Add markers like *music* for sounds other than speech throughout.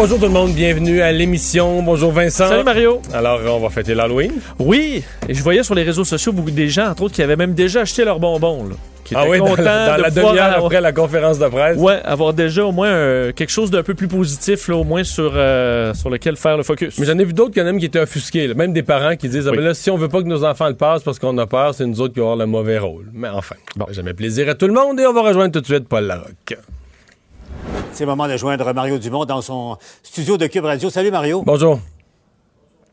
Bonjour tout le monde, bienvenue à l'émission. Bonjour Vincent. Salut Mario. Alors, on va fêter l'Halloween. Oui, et je voyais sur les réseaux sociaux beaucoup des gens, entre autres, qui avaient même déjà acheté leurs bonbons. Là, qui Ah étaient oui, dans, contents dans de la demi-heure avoir- après la conférence de presse. Ouais, avoir déjà au moins euh, quelque chose d'un peu plus positif, là, au moins sur, euh, sur lequel faire le focus. Mais j'en ai vu d'autres quand même qui étaient offusqués. là. Même des parents qui disent ah, ben là, si on veut pas que nos enfants le passent parce qu'on a peur, c'est nous autres qui allons avoir le mauvais rôle. Mais enfin, bon, jamais plaisir à tout le monde et on va rejoindre tout de suite Paul Larocque. C'est le moment de joindre Mario Dumont dans son studio de Cube Radio. Salut Mario. Bonjour.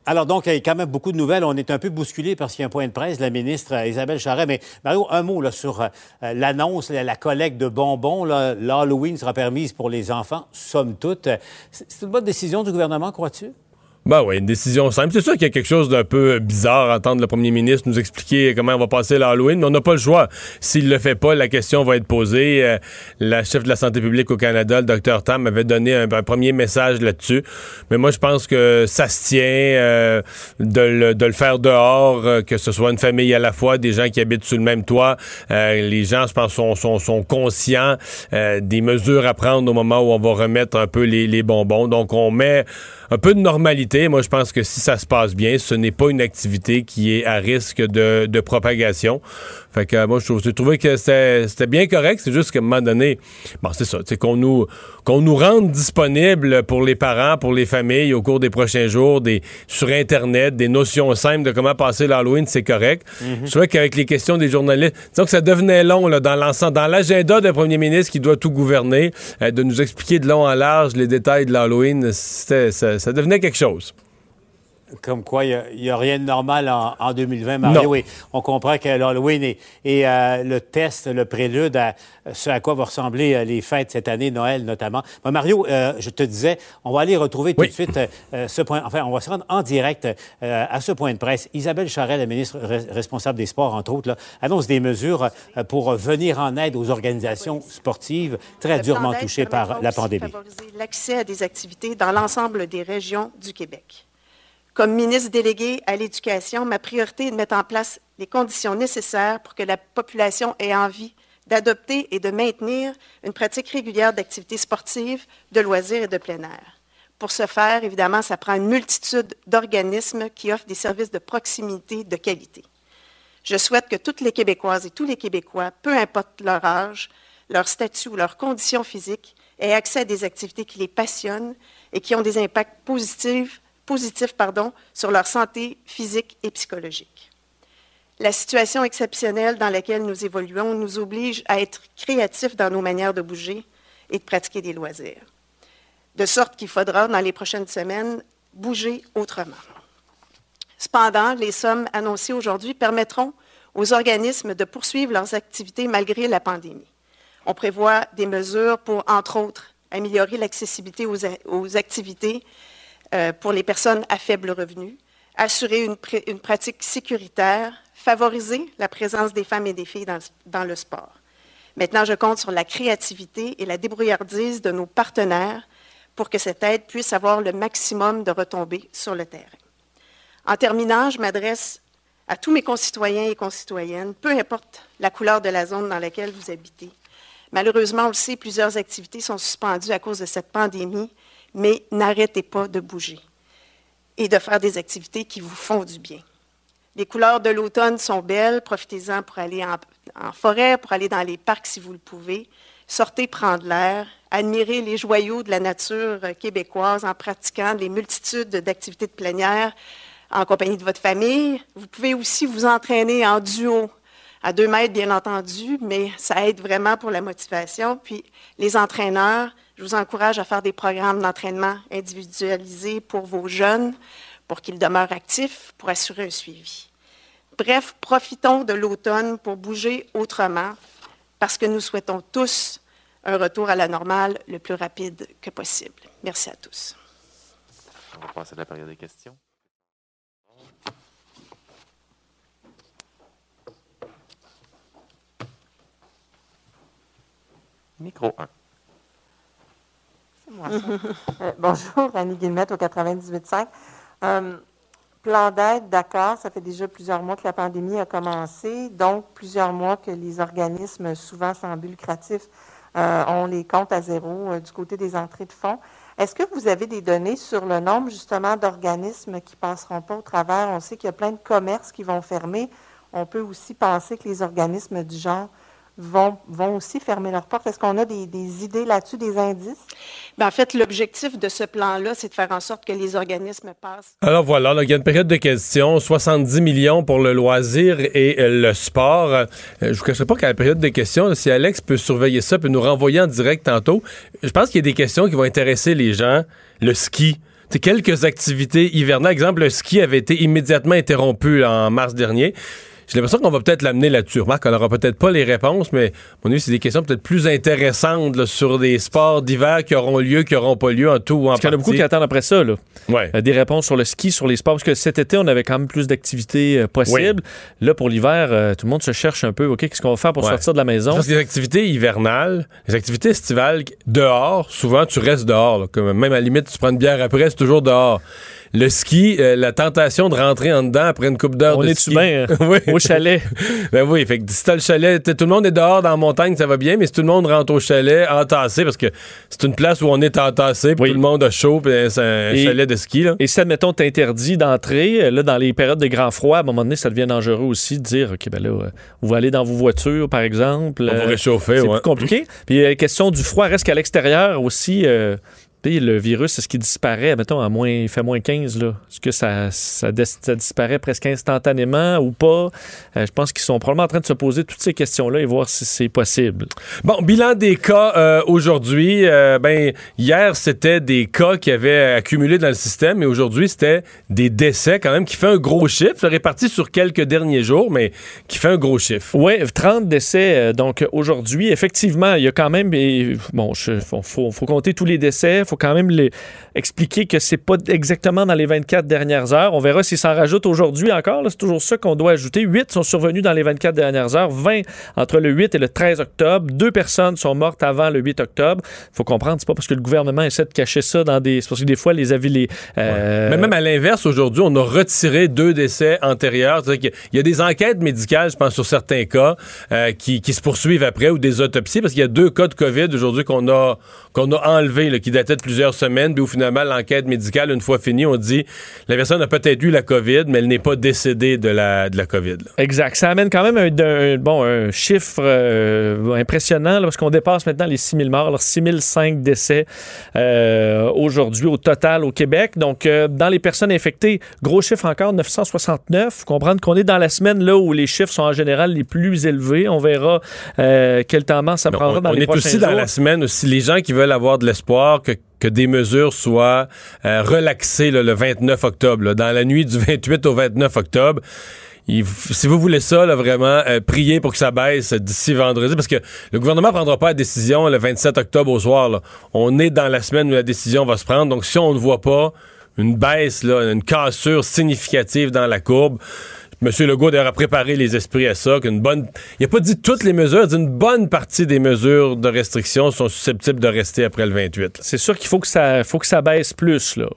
Alors donc, il y a quand même beaucoup de nouvelles. On est un peu bousculé parce qu'il y a un point de presse de la ministre euh, Isabelle Charret. Mais Mario, un mot là, sur euh, l'annonce, la, collecte de bonbons. L'Halloween sera permise pour les enfants, somme toute. C'est une bonne décision du gouvernement, crois-tu? Ben oui, une décision simple. C'est sûr qu'il y a quelque chose d'un peu bizarre à entendre le premier ministre nous expliquer comment on va passer l'Halloween, mais on n'a pas le choix. S'il le fait pas, la question va être posée. Euh, la chef de la santé publique au Canada, le docteur Tam, avait donné un, premier message là-dessus. Mais moi, je pense que ça se tient euh, de, le, de le faire dehors, euh, que ce soit une famille à la fois, des gens qui habitent sous le même toit. Euh, les gens, je pense, sont, sont, sont conscients des mesures à prendre au moment où on va remettre un peu les, les bonbons. Donc, on met un peu de normalité. Moi, je pense que si ça se passe bien, ce n'est pas une activité qui est à risque de, de propagation. Fait que euh, moi, je trouve- j'ai trouvé que c'était bien correct. C'est juste qu'à un moment donné, bon, c'est ça, c'est qu'on nous qu'on nous rende disponible pour les parents, pour les familles au cours des prochains jours, des sur Internet, des notions simples de comment passer l'Halloween, c'est correct. Je trouvais qu'avec les questions des journalistes, disons que ça devenait long là, dans l'ensemble, dans l'agenda d'un premier ministre qui doit tout gouverner, euh, de nous expliquer de long en large les détails de l'Halloween, ça devenait quelque chose. Comme quoi, il n'y a, rien de normal en, en 2020, Mario. Et on comprend que l'Halloween est, est, euh, le test, le prélude à ce à quoi vont ressembler euh, les fêtes cette année, Noël notamment. Mario, euh, je te disais, on va aller retrouver tout Oui. de suite euh, ce point. Enfin, on va se rendre en direct euh, à ce point de presse. Isabelle Charret, la ministre re- responsable des sports, entre autres, là, annonce des mesures euh, pour venir en aide aux organisations sportives très Le durement touchées par la pandémie. l'accès à des activités dans l'ensemble des régions du Québec. Comme ministre délégué à l'éducation, ma priorité est de mettre en place les conditions nécessaires pour que la population ait envie d'adopter et de maintenir une pratique régulière d'activités sportives, de loisirs et de plein air. Pour ce faire, évidemment, ça prend une multitude d'organismes qui offrent des services de proximité de qualité. Je souhaite que toutes les Québécoises et tous les Québécois, peu importe leur âge, leur statut ou leur condition physique, aient accès à des activités qui les passionnent et qui ont des impacts positifs, positifs pardon, sur leur santé physique et psychologique. La situation exceptionnelle dans laquelle nous évoluons nous oblige à être créatifs dans nos manières de bouger et de pratiquer des loisirs. De sorte qu'il faudra, dans les prochaines semaines, bouger autrement. Cependant, les sommes annoncées aujourd'hui permettront aux organismes de poursuivre leurs activités malgré la pandémie. On prévoit des mesures pour, entre autres, améliorer l'accessibilité aux, aux activités euh, pour les personnes à faible revenu, assurer une, pr- une pratique sécuritaire, favoriser la présence des femmes et des filles dans, le- dans le sport. Maintenant, je compte sur la créativité et la débrouillardise de nos partenaires pour que cette aide puisse avoir le maximum de retombées sur le terrain. En terminant, je m'adresse à tous mes concitoyens et concitoyennes, peu importe la couleur de la zone dans laquelle vous habitez. Malheureusement, on le sait, plusieurs activités sont suspendues à cause de cette pandémie, mais n'arrêtez pas de bouger et de faire des activités qui vous font du bien. Les couleurs de l'automne sont belles, profitez-en pour aller en, forêt, pour aller dans les parcs si vous le pouvez. Sortez prendre l'air, admirez les joyaux de la nature québécoise en pratiquant les multitudes d'activités de plénière en compagnie de votre famille. Vous pouvez aussi vous entraîner en duo, à deux mètres bien entendu, mais ça aide vraiment pour la motivation. Puis les entraîneurs, je vous encourage à faire des programmes d'entraînement individualisés pour vos jeunes, pour qu'ils demeurent actifs, pour assurer un suivi. Bref, profitons de l'automne pour bouger autrement, parce que nous souhaitons tous un retour à la normale le plus rapide que possible. Merci à tous. On va passer à la période des questions. Micro 1. *laughs* Euh, bonjour, Annie Guillemette au 98.5. Euh, plan d'aide, d'accord, ça fait déjà plusieurs mois que la pandémie a commencé, donc plusieurs mois que les organismes, souvent sans but lucratif, euh, ont les comptes à zéro du côté des entrées de fonds. Est-ce que vous avez des données sur le nombre justement d'organismes qui passeront pas au travers? On sait qu'il y a plein de commerces qui vont fermer. On peut aussi penser que les organismes du genre vont, vont aussi fermer leurs portes? Est-ce qu'on a des, des idées là-dessus, des indices? Bien, en fait, l'objectif de ce plan-là, c'est de faire en sorte que les organismes passent. Alors voilà, là, il y a une période de questions, 70 millions pour le loisir et euh, le sport. Euh, je vous cacherai pas qu'à la période de questions, là, si Alex peut surveiller ça, peut nous renvoyer en direct tantôt, je pense qu'il y a des questions qui vont intéresser les gens. Le ski. C'est quelques activités hivernales. Exemple, le ski avait été immédiatement interrompu là, en mars dernier. J'ai l'impression qu'on va peut-être l'amener là-dessus. Remarque, on n'aura peut-être pas les réponses, mais à mon avis, c'est des questions peut-être plus intéressantes là, sur des sports d'hiver qui auront lieu, qui n'auront pas lieu en tout ou en Parce qu'il y en a beaucoup partie. qui attendent après ça, là. Ouais. Euh, des réponses sur le ski, sur les sports. Parce que cet été, on avait quand même plus d'activités euh, possibles. Là, pour l'hiver, euh, tout le monde se cherche un peu. OK, qu'est-ce qu'on va faire pour Ouais. sortir de la maison? Parce que les activités hivernales, les activités estivales, dehors, souvent, tu restes dehors. là. Comme même à la limite, tu prends une bière après, c'est toujours dehors. Le ski, euh, la tentation de rentrer en dedans après une coupe d'heure On de ski. bien, euh, *laughs* oui. au chalet? *laughs* Ben oui, fait que si t'as le chalet, tout le monde est dehors dans la montagne, ça va bien, mais si tout le monde rentre au chalet entassé, parce que c'est une place où on est entassé, puis tout le monde a chaud, puis c'est un Et- chalet de ski, là. Et si, admettons, t'interdis d'entrer, euh, là, dans les périodes de grand froid, à un moment donné, ça devient dangereux aussi de dire, OK, ben là, euh, vous allez dans vos voitures, par exemple. On Euh, réchauffer, c'est ouais. plus compliqué. Puis la question du froid reste qu'à l'extérieur aussi. euh, le virus, est-ce qu'il disparaît, mettons, à moins, il fait moins 15, là? Est-ce que ça, ça, ça disparaît presque instantanément ou pas? Euh, je pense qu'ils sont probablement en train de se poser toutes ces questions-là et voir si c'est possible. Bon, bilan des cas euh, aujourd'hui. Euh, ben, hier, c'était des cas qui avaient accumulé dans le système, et aujourd'hui, c'était des décès quand même, qui fait un gros chiffre, réparti sur quelques derniers jours, mais qui fait un gros chiffre. Oui, 30 décès euh, donc aujourd'hui. Effectivement, il y a quand même et, bon, il faut, faut- faut compter tous les décès, faut quand même les expliquer que c'est pas exactement dans les 24 dernières heures. On verra s'il s'en rajoute aujourd'hui encore, c'est toujours ça qu'on doit ajouter. 8 sont survenus dans les 24 dernières heures, 20 entre le 8 et le 13 octobre. Deux personnes sont mortes avant le 8 octobre. faut comprendre, c'est pas parce que le gouvernement essaie de cacher ça dans des c'est parce que des fois les avis les euh, Mais même à l'inverse, aujourd'hui, on a retiré deux décès antérieurs. Qu'il y a des enquêtes médicales, je pense, sur certains cas, euh, qui, se poursuivent après ou des autopsies, parce qu'il y a deux cas de COVID aujourd'hui qu'on a, qu'on a enlevés, là, qui dataient de plusieurs semaines, puis où finalement, l'enquête médicale, une fois finie, on dit la personne a peut-être eu la COVID, mais elle n'est pas décédée de la, de la COVID. là. Exact. Ça amène quand même un, un- bon, un chiffre euh, impressionnant là, parce qu'on dépasse maintenant les 6000 morts, alors 6005 décès euh, aujourd'hui au total au Québec. Donc, euh, dans les personnes infectées, gros chiffre encore, 969. Faut comprendre qu'on est dans la semaine là où les chiffres sont en général les plus élevés. On verra euh, quel temps ça prendra on dans on les est prochains aussi dans la semaine aussi les gens qui veulent avoir de l'espoir que, que des mesures soient euh, relaxées le 29 octobre, dans la nuit du 28 au 29 octobre. Si vous voulez ça, vraiment, euh, priez pour que ça baisse d'ici vendredi, parce que le gouvernement prendra pas la décision le 27 octobre au soir. On est dans la semaine où la décision va se prendre, donc si on ne voit pas une baisse, une cassure significative dans la courbe, M. Legault a préparé les esprits à ça, qu'une bonne. Il n'a pas dit toutes les mesures, il dit une bonne partie des mesures de restriction sont susceptibles de rester après le 28. là. C'est sûr qu'il faut que ça faut que ça baisse plus là.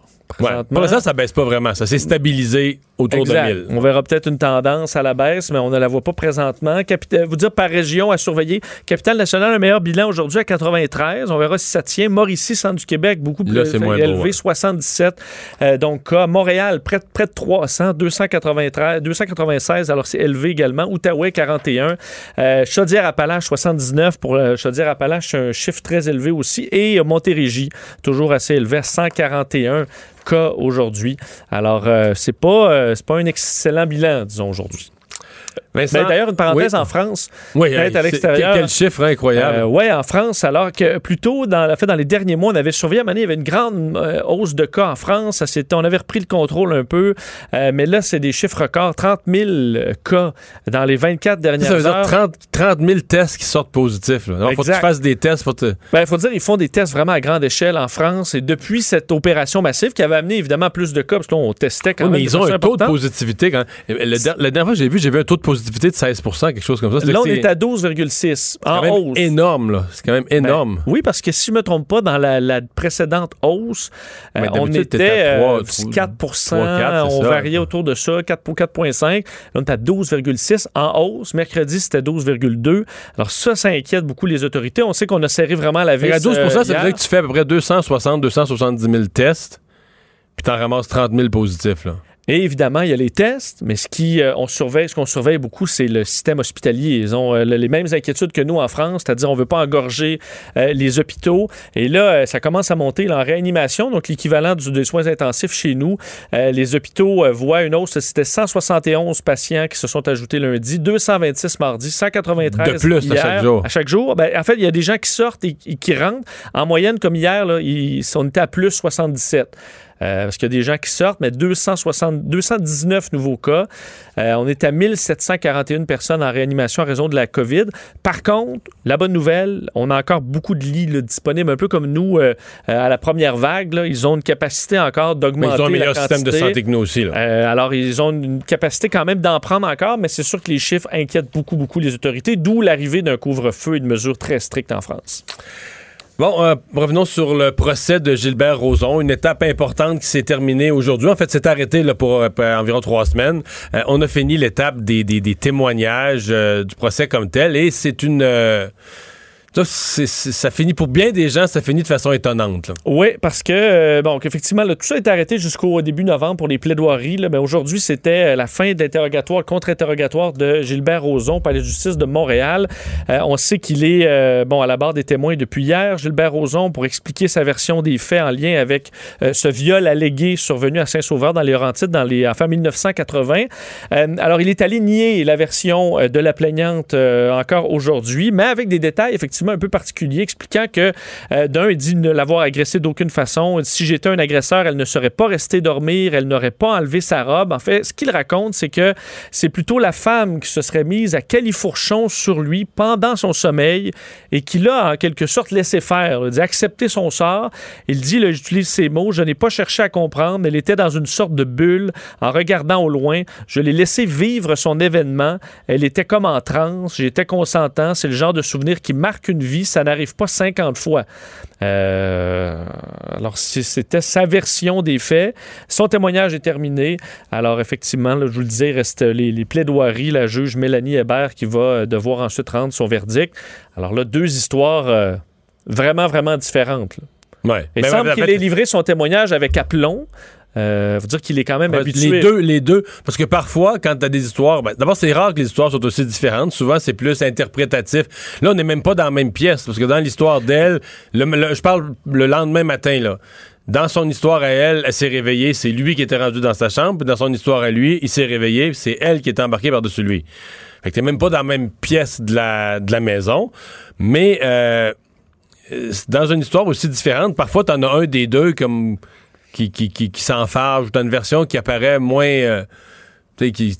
Ouais. présentement. Pour l'instant, ça baisse pas vraiment. Ça s'est stabilisé autour Exact. de 1000. On verra peut-être une tendance à la baisse, mais on ne la voit pas présentement. Capita- vous dire par région à surveiller. Capitale nationale, un meilleur bilan aujourd'hui à 93. On verra si ça tient. Mauricie, centre du Québec, beaucoup plus Là, élevé, beau, ouais. 77. Euh, donc, cas. Montréal, près, de- près de 300, 293, 296. Alors, c'est élevé également. Outaouais, 41. Euh, Chaudière-Appalaches, 79. Pour euh, Chaudière-Appalaches, c'est un chiffre très élevé aussi. Et Montérégie, toujours assez élevé à 141 aujourd'hui. Alors, euh, c'est pas, euh, pas un excellent bilan, disons, aujourd'hui. Vincent, Mais d'ailleurs, une parenthèse oui. en France. Oui, peut-être à l'extérieur. Quel chiffre incroyable. Euh, ouais, en France, alors que plutôt dans, la fait, dans les derniers mois, on avait surveillé à un moment il y avait une grande euh, hausse de cas en France. Ça, on avait repris le contrôle un peu. Euh, mais là, c'est des chiffres records. 30 000 cas dans les 24 dernières ça veut dire heures. 30, 30 000 tests qui sortent positifs. Alors, faut que tu fasses des tests. Te... Il Ben, faut dire, ils font des tests vraiment à grande échelle en France. Et depuis cette opération massive qui avait amené évidemment plus de cas, parce qu'on testait quand Oui, même. mais ils ont un taux de positivité. Quand... Le, la dernière fois que j'ai vu, j'ai vu un taux de positivité de 16 quelque chose comme ça. Là, on est à 12,6 en quand hausse. énorme, là. C'est quand même énorme. Ben, oui, parce que si je me trompe pas, dans la, la précédente hausse, euh, on était à euh, trois, 4 trois, quatre, on c'est ça. variait autour de ça, 4 pour 4,5. Là, on est à 12,6 en hausse. Mercredi, c'était 12,2. Alors ça, ça inquiète beaucoup les autorités. On sait qu'on a serré vraiment la vis. Qu'à 12 euh, ça veut dire que tu fais à peu près 260, 270 000 tests, puis t'en ramasses 30 000 positifs, là. Et évidemment, il y a les tests, mais ce qui euh, on surveille, ce qu'on surveille beaucoup, c'est le système hospitalier. Ils ont euh, le- les mêmes inquiétudes que nous en France, c'est-à-dire on veut pas engorger euh, les hôpitaux. Et là, euh, ça commence à monter là, en réanimation, donc l'équivalent du- des soins intensifs chez nous. Euh, les hôpitaux euh, voient une hausse. C'était 171 patients qui se sont ajoutés lundi, 226 mardi, 193 De plus à chaque jour. À chaque jour. Ben, en fait, il y a des gens qui sortent et, et qui rentrent. En moyenne, comme hier, là, ils, on était à plus 77. Euh, parce qu'il y a des gens qui sortent, mais 260, 219 nouveaux cas. Euh, on est à 1741 personnes en réanimation en raison de la COVID. Par contre, la bonne nouvelle, on a encore beaucoup de lits là, disponibles, un peu comme nous euh, à la première vague. là. ils ont une capacité encore d'augmenter ils ont un la meilleur système de santé que nous aussi, là. Alors, ils ont une capacité quand même d'en prendre encore, mais c'est sûr que les chiffres inquiètent beaucoup, beaucoup les autorités, d'où l'arrivée d'un couvre-feu et de mesures très strictes en France. Bon, euh, revenons sur le procès de Gilbert Rozon, une étape importante qui s'est terminée aujourd'hui. En fait, c'est arrêté là, pour euh, environ trois semaines. Euh, on a fini l'étape des, des- des témoignages euh, du procès comme tel, et c'est une... ça, ça finit pour bien des gens, ça finit de façon étonnante. Oui, parce que, euh, bon, qu'effectivement, là, tout ça est arrêté jusqu'au début novembre pour les plaidoiries. mais aujourd'hui, c'était euh, la fin de l'interrogatoire, contre-interrogatoire de Gilbert Rozon, palais de justice de Montréal. Euh, on sait qu'il est, bon, à la barre des témoins depuis hier. Gilbert Rozon, pour expliquer sa version des faits en lien avec ce viol allégué survenu à Saint-Sauveur dans les Laurentides dans les, en fin 1980. Euh, alors, il est allé nier la version de la plaignante encore aujourd'hui, mais avec des détails effectivement un peu particuliers, expliquant que euh, d'un, il dit ne l'avoir agressée d'aucune façon. Si j'étais un agresseur, elle ne serait pas restée dormir, elle n'aurait pas enlevé sa robe. En fait, ce qu'il raconte, c'est que c'est plutôt la femme qui se serait mise à califourchon sur lui pendant son sommeil et qui l'a en quelque sorte laissé faire, il dit accepter son sort. Il dit, j'utilise ces mots, je n'ai pas cherché à comprendre, elle était dans une sorte de bulle en regardant au loin. Je l'ai laissé vivre son événement. Elle était comme en transe, j'étais consentant. C'est le genre de souvenir qui marque une vie, ça n'arrive pas 50 fois. Euh, alors, c'était sa version des faits. Son témoignage est terminé. Alors, effectivement, là, je vous le disais, il reste les, les plaidoiries. La juge Mélanie Hébert qui va euh, devoir ensuite rendre son verdict. Alors là, deux histoires euh, vraiment, vraiment différentes. là. Ouais. Il Mais semble qu'il ait livré son témoignage avec aplomb. Euh, faut dire qu'il est quand même Ouais, habitué. Les deux, les deux. Parce que parfois, quand t'as des histoires, ben, d'abord, c'est rare que les histoires soient aussi différentes. Souvent, c'est plus interprétatif. Là, on n'est même pas dans la même pièce. Parce que dans l'histoire d'elle, le- le- je parle le lendemain matin, là. Dans son histoire à elle, elle s'est réveillée, c'est lui qui était rendu dans sa chambre. Dans son histoire à lui, il s'est réveillé, c'est elle qui était embarquée par-dessus lui. Fait que t'es même pas dans la même pièce de la, de la maison. Mais euh, dans une histoire aussi différente, parfois, t'en as un des deux comme qui, qui, qui, qui s'enfarge, t'as une version qui apparaît moins. euh, tu sais, qui.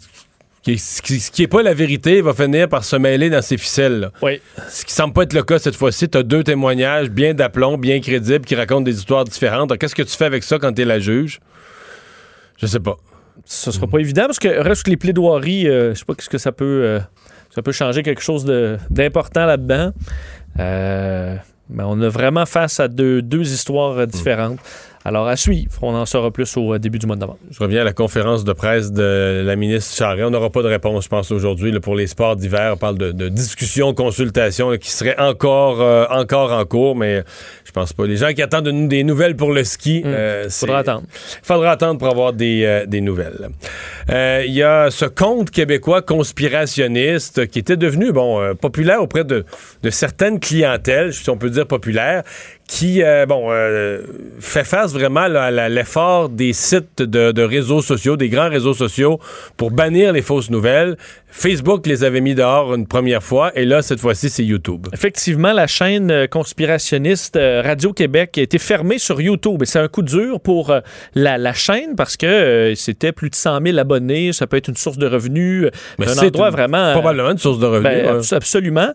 Qui, qui, qui est pas la vérité va finir par se mêler dans ses ficelles. là. Oui. Ce qui semble pas être le cas cette fois-ci. T'as deux témoignages bien d'aplomb, bien crédibles, qui racontent des histoires différentes. Qu'est-ce que tu fais avec ça quand t'es la juge? Je sais pas. Ce sera pas évident parce que reste que les plaidoiries, euh, je sais pas qu'est-ce que ça peut, euh, ça peut changer quelque chose d'important là-dedans. Euh, mais on a vraiment face à deux, deux histoires différentes. Alors à suivre, on en saura plus au euh, début du mois de novembre. Je reviens à la conférence de presse de la ministre Charest. On n'aura pas de réponse, je pense, aujourd'hui pour les sports d'hiver. On parle de, de discussions, consultations là, qui seraient encore, euh, encore en cours, mais je pense pas. Les gens qui attendent de nous des nouvelles pour le ski, euh, c'est- Faudra attendre. faudra attendre pour avoir des, euh, des nouvelles. Il y a ce conte québécois conspirationniste qui était devenu bon populaire auprès de, de certaines clientèles, si on peut dire populaire, qui euh, bon euh, fait face vraiment à l'effort des sites de réseaux sociaux, des grands réseaux sociaux pour bannir les fausses nouvelles. Facebook les avait mis dehors une première fois et là cette fois-ci c'est YouTube. Effectivement, la chaîne euh, conspirationniste euh, Radio-Québec a été fermée sur YouTube. Et c'est un coup dur pour euh, la, la chaîne parce que c'était plus de 100 000 abonnés. Ça peut être une source de revenus. Mais C'est un endroit une- vraiment... Probablement une source de revenus. Ben, ouais. absolument.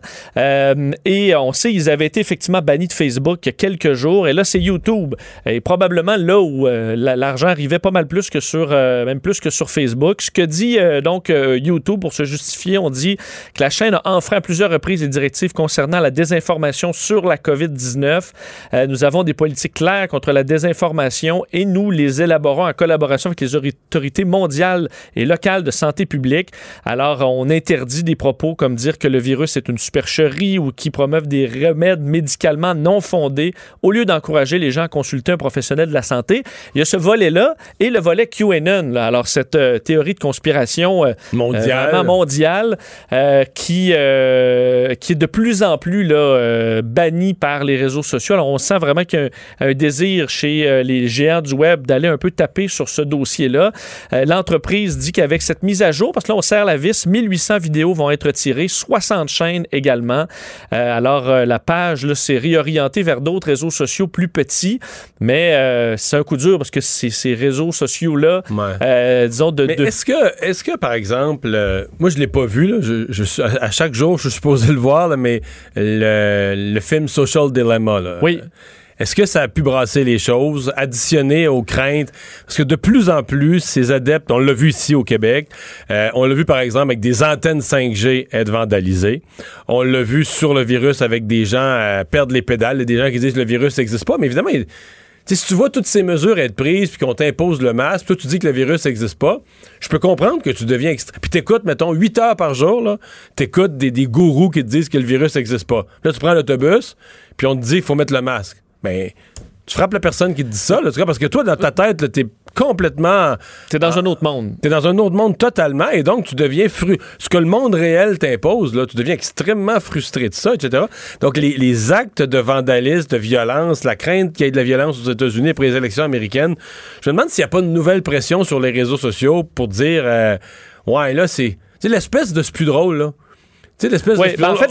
Et on sait, ils avaient été effectivement bannis de Facebook il y a quelques jours. Et là, c'est YouTube. Et probablement là où l'argent arrivait pas mal plus que sur, même plus que sur Facebook. Ce que dit donc YouTube pour se justifier, on dit que la chaîne a enfreint à plusieurs reprises les directives concernant la désinformation sur la COVID-19. nous avons des politiques claires contre la désinformation et nous les élaborons en collaboration avec les autorités mondiales et locales de santé publique. Alors, on interdit des propos comme dire que le virus est une supercherie ou qui promeuvent des remèdes médicalement non fondés au lieu d'encourager les gens à consulter un professionnel de la santé. Il y a ce volet-là et le volet QAnon. Alors, cette euh, théorie de conspiration euh, mondiale, euh, mondiale qui, qui est de plus en plus là, bannie par les réseaux sociaux. Alors, on sent vraiment qu'il y a un, un désir chez les géants du web d'aller un peu taper sur ce dossier-là. L'entreprise dit qu'avec cette mise à jour, parce que là, on serre la vis, 1800 vidéos vont être tirées, 60 chaînes également. alors, la page s'est réorientée vers d'autres réseaux sociaux plus petits, mais euh, c'est un coup dur parce que ces réseaux sociaux-là, euh, disons, de. Est-ce que, est que, par exemple, euh, moi, je l'ai pas vu, là, je, à chaque jour, je suis supposé le voir, mais le, film Social Dilemma, là, oui. Est-ce que ça a pu brasser les choses, additionner aux craintes? Parce que de plus en plus, ces adeptes, on l'a vu ici au Québec, euh, on l'a vu par exemple avec des antennes 5G être vandalisées. On l'a vu sur le virus avec des gens euh, perdre les pédales, et des gens qui disent que le virus n'existe pas. Mais évidemment, si tu vois toutes ces mesures être prises puis qu'on t'impose le masque, toi tu dis que le virus n'existe pas, je peux comprendre que tu deviens extra... Puis t'écoutes, mettons, 8 heures par jour, t'écoutes des, des gourous qui te disent que le virus n'existe pas. Là, tu prends l'autobus, puis on te dit qu'il faut mettre le masque. Mais ben, tu frappes la personne qui te dit ça, là, parce que toi, dans ta tête, t'es complètement. T'es dans un autre monde. T'es dans un autre monde totalement, et donc tu deviens fru. Ce que le monde réel t'impose, là, tu deviens extrêmement frustré de ça, etc. Donc les, les actes de vandalisme, de violence, la crainte qu'il y ait de la violence aux États-Unis pour les élections américaines, je me demande s'il n'y a pas de nouvelle pression sur les réseaux sociaux pour dire, euh, ouais, là, c'est. C'est l'espèce de ce plus drôle, là. Tu sais, l'espèce de... Ben, en fait,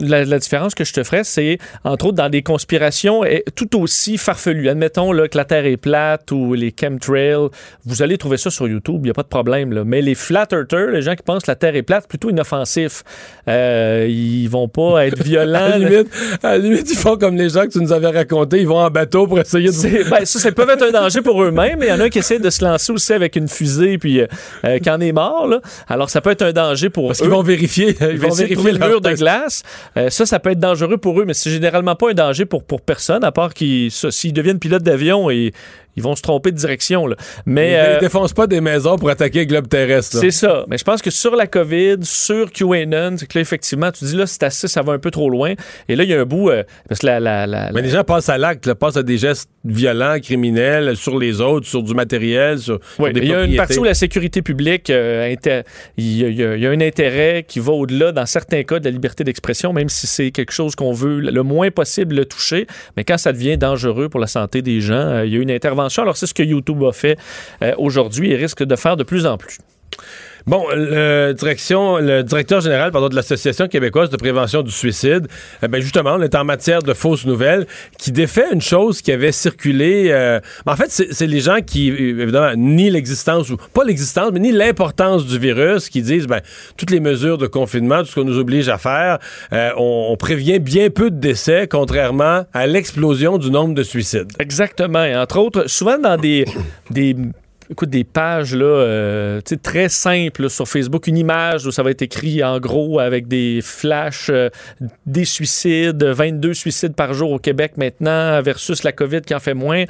la, la, différence que je te ferais, c'est, entre autres, dans des conspirations tout aussi farfelues. Admettons là, que la Terre est plate ou les chemtrails, vous allez trouver ça sur YouTube, il n'y a pas de problème. Là. Mais les flat earthers, les gens qui pensent que la Terre est plate, plutôt inoffensif. Euh, ils vont pas *laughs* être violents. à, la limite, à, la limite, ils font comme les gens que tu nous avais racontés, ils vont en bateau pour essayer de... Ben, ça, ça peut être un danger pour eux-mêmes, mais il y en a un qui essaie de se lancer aussi avec une fusée, puis euh, euh qui en est mort. Là. Alors, ça peut être un danger pour Parce eux. qu'ils vont vérifier Ils vont vérifier le mur de glace. Euh, ça, ça peut être dangereux pour eux, mais c'est généralement pas un danger pour, pour personne, à part qu'ils s'ils deviennent pilotes d'avion et ils vont se tromper de direction. Là. Mais, ils, euh, défoncent pas des maisons pour attaquer le globe terrestre. C'est ça. Mais je pense que sur la COVID, sur QAnon, c'est que là, effectivement, tu dis là, c'est assez, ça va un peu trop loin. Et là, il y a un bout. Euh, parce que la, la, Mais les gens passent à l'acte, passent à des gestes violents, criminels, sur les autres, sur du matériel, sur, oui, Il y a une partie où la sécurité publique, euh, il, y a, un intérêt qui va au-delà, dans certains cas, de la liberté d'expression, même si c'est quelque chose qu'on veut le moins possible le toucher. Mais quand ça devient dangereux pour la santé des gens, il y a une intervention alors, c'est ce que YouTube a fait euh, aujourd'hui et risque de faire de plus en plus. Bon, le, direction, le directeur général de l'Association québécoise de prévention du suicide, eh ben justement, on est en matière de fausses nouvelles, qui défait une chose qui avait circulé. Euh, en fait, c'est les gens qui, évidemment, ni l'existence, ou pas l'existence, mais ni l'importance du virus, qui disent, ben, toutes les mesures de confinement, tout ce qu'on nous oblige à faire, euh, on, on, prévient bien peu de décès, contrairement à l'explosion du nombre de suicides. Exactement. Et entre autres, souvent dans des, des écoute, des pages là, euh, très simples sur Facebook, une image où ça va être écrit en gros avec des flashs, euh, des suicides, 22 suicides par jour au Québec maintenant versus la COVID qui en fait moins.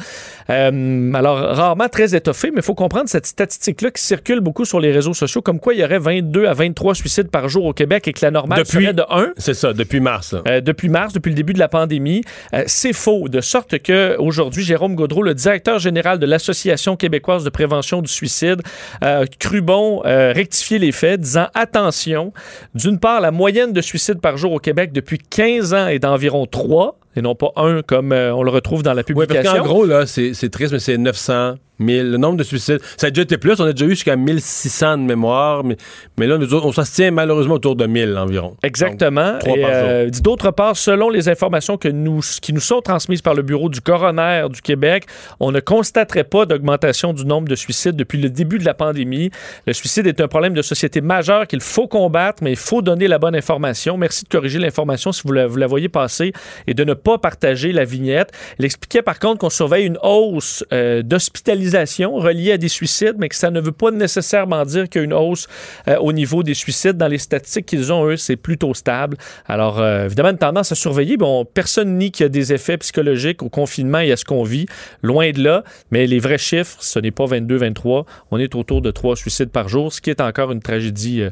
Euh, alors, rarement très étoffé, mais il faut comprendre cette statistique-là qui circule beaucoup sur les réseaux sociaux, comme quoi il y aurait 22 à 23 suicides par jour au Québec et que la normale depuis, serait de 1. C'est ça, depuis mars. depuis mars, depuis le début de la pandémie. C'est faux, de sorte que aujourd'hui, Jérôme Gaudreau, le directeur général de l'Association québécoise de prévention prévention du suicide, euh, cru bon euh, rectifier les faits, disant attention, d'une part, la moyenne de suicides par jour au Québec depuis 15 ans est d'environ 3 et non pas un comme euh, on le retrouve dans la publication. Oui, parce qu'en gros, là, c'est triste, mais c'est 900 le nombre de suicides. Ça a déjà été plus. On a déjà eu jusqu'à 1600 de mémoire. Mais, mais là, nous on se tient malheureusement autour de 1000 environ. Exactement. Euh, d'autre part, selon les informations que nous, qui nous sont transmises par le bureau du coroner du Québec, on ne constaterait pas d'augmentation du nombre de suicides depuis le début de la pandémie. Le suicide est un problème de société majeur qu'il faut combattre, mais il faut donner la bonne information. Merci de corriger l'information si vous la, vous la voyez passer et de ne pas partager la vignette. Il expliquait par contre qu'on surveille une hausse euh, d'hospitalisation reliée à des suicides, mais que ça ne veut pas nécessairement dire qu'il y a une hausse euh, au niveau des suicides. Dans les statistiques qu'ils ont, eux, c'est plutôt stable. Alors, euh, évidemment, une tendance à surveiller. Bon, personne nie qu'il y a des effets psychologiques au confinement et à ce qu'on vit. Loin de là. Mais les vrais chiffres, ce n'est pas 22, 23. On est autour de 3 suicides par jour, ce qui est encore une tragédie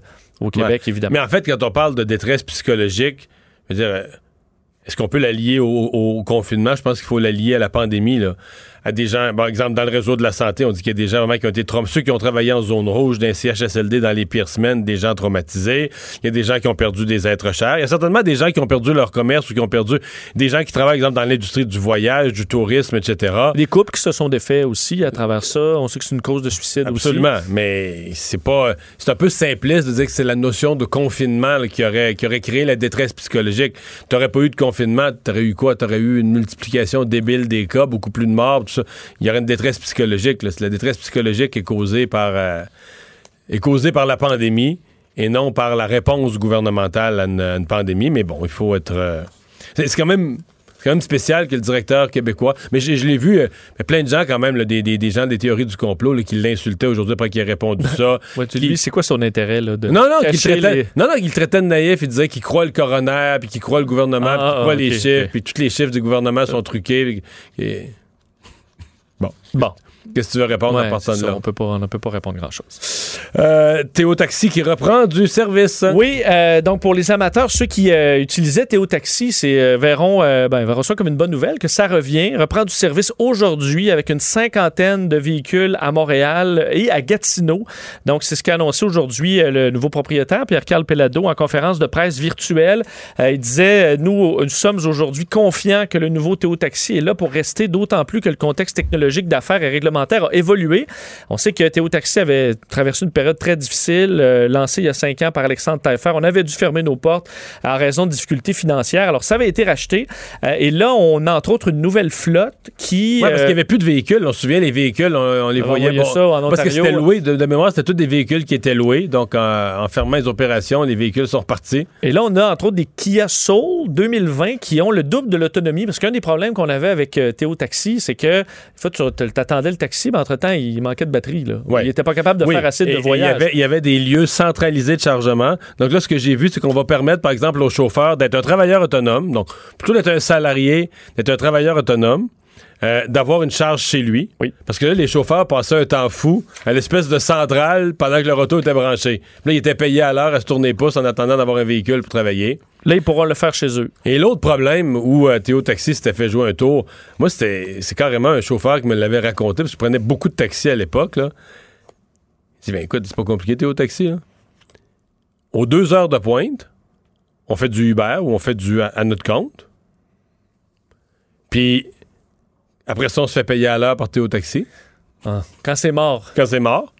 au Québec, évidemment. Mais en fait, quand on parle de détresse psychologique, je veux dire, est-ce qu'on peut la lier au, au, confinement? Je pense qu'il faut la lier à la pandémie. Là à des gens, par exemple, dans le réseau de la santé, on dit qu'il y a des gens vraiment qui ont été traumatisés, ceux qui ont travaillé en zone rouge d'un CHSLD dans les pires semaines, des gens traumatisés. Il y a des gens qui ont perdu des êtres chers. Il y a certainement des gens qui ont perdu leur commerce ou qui ont perdu des gens qui travaillent, par exemple, dans l'industrie du voyage, du tourisme, etc. Des couples qui se sont défaits aussi à travers ça. On sait que c'est une cause de suicide Absolument. Mais c'est pas, c'est un peu simpliste de dire que c'est la notion de confinement qui aurait, qui aurait créé la détresse psychologique. T'aurais pas eu de confinement, t'aurais eu quoi? T'aurais eu une multiplication débile des cas, beaucoup plus de morts, il y aurait une détresse psychologique. La détresse psychologique est causée par euh, est causée par la pandémie et non par la réponse gouvernementale à une, pandémie. Mais bon, il faut être. Euh, c'est quand même. quand même spécial que le directeur québécois. Mais je, l'ai vu, euh, plein de gens quand même, des, des, gens des théories du complot qui l'insultaient aujourd'hui après qu'il ait répondu ça. *laughs* c'est quoi son intérêt là, de Non, non, qu'il traitait, non, non, traitait de naïf. Il disait qu'il croit le coroner, puis qu'il croit le gouvernement, puis qu'il croit ah, les chiffres, puis tous les chiffres du gouvernement sont truqués. Bon. Bon. Qu'est-ce que tu veux répondre à personne là? On peut pas, on ne peut pas répondre grand-chose. Euh, Théo Taxi qui reprend du service. Oui, euh, donc pour les amateurs, ceux qui euh, utilisaient Théo Taxi, c'est verront, ben, verront ça comme une bonne nouvelle que ça revient, reprend du service aujourd'hui avec une cinquantaine de véhicules à Montréal et à Gatineau. Donc c'est ce qu'a annoncé aujourd'hui le nouveau propriétaire Pierre-Carl Pelado en conférence de presse virtuelle. il disait nous, nous sommes aujourd'hui confiants que le nouveau Théo Taxi est là pour rester, d'autant plus que le contexte technologique d'affaires et réglementaire a évolué. On sait que Théo Taxi avait traversé une période très difficile, euh, lancée il y a cinq ans par Alexandre Taillefer. On avait dû fermer nos portes en raison de difficultés financières. Alors, ça avait été racheté. Euh, et là, on a entre autres une nouvelle flotte qui. Oui, parce qu'il n'y avait plus de véhicules. On se souvient, les véhicules, on, les voyait. On ça en Ontario. Parce que c'était loué. De, mémoire, c'était tous des véhicules qui étaient loués. Donc, en, fermant les opérations, les véhicules sont repartis. Et là, on a entre autres des Kia Soul 2020 qui ont le double de l'autonomie. Parce qu'un des problèmes qu'on avait avec euh, Théo Taxi, c'est que, en tu attendais le taxi, mais entre-temps, il manquait de batterie. Là. Il n'était pas capable de faire assez de voyages. Il y, avait, des lieux centralisés de chargement. Donc là, ce que j'ai vu, c'est qu'on va permettre, par exemple, aux chauffeurs d'être un travailleur autonome. Donc, plutôt d'être un salarié, d'être un travailleur autonome. Euh, d'avoir une charge chez lui. Oui. Parce que là, les chauffeurs passaient un temps fou à l'espèce de centrale pendant que leur auto était branché. là, ils étaient payés à l'heure à se tourner pouce en attendant d'avoir un véhicule pour travailler. Là, ils pourront le faire chez eux. Et l'autre problème où euh, Théo Taxi s'était fait jouer un tour, moi, c'était c'est carrément un chauffeur qui me l'avait raconté, parce que je prenais beaucoup de taxis à l'époque. Là. Il dit, ben écoute, c'est pas compliqué, Théo Taxi. Là. Aux deux heures de pointe, on fait du Uber ou on fait du à notre compte. Puis après ça, on se fait payer à l'heure par Théo Taxi. Ah. Quand c'est mort. Quand c'est mort.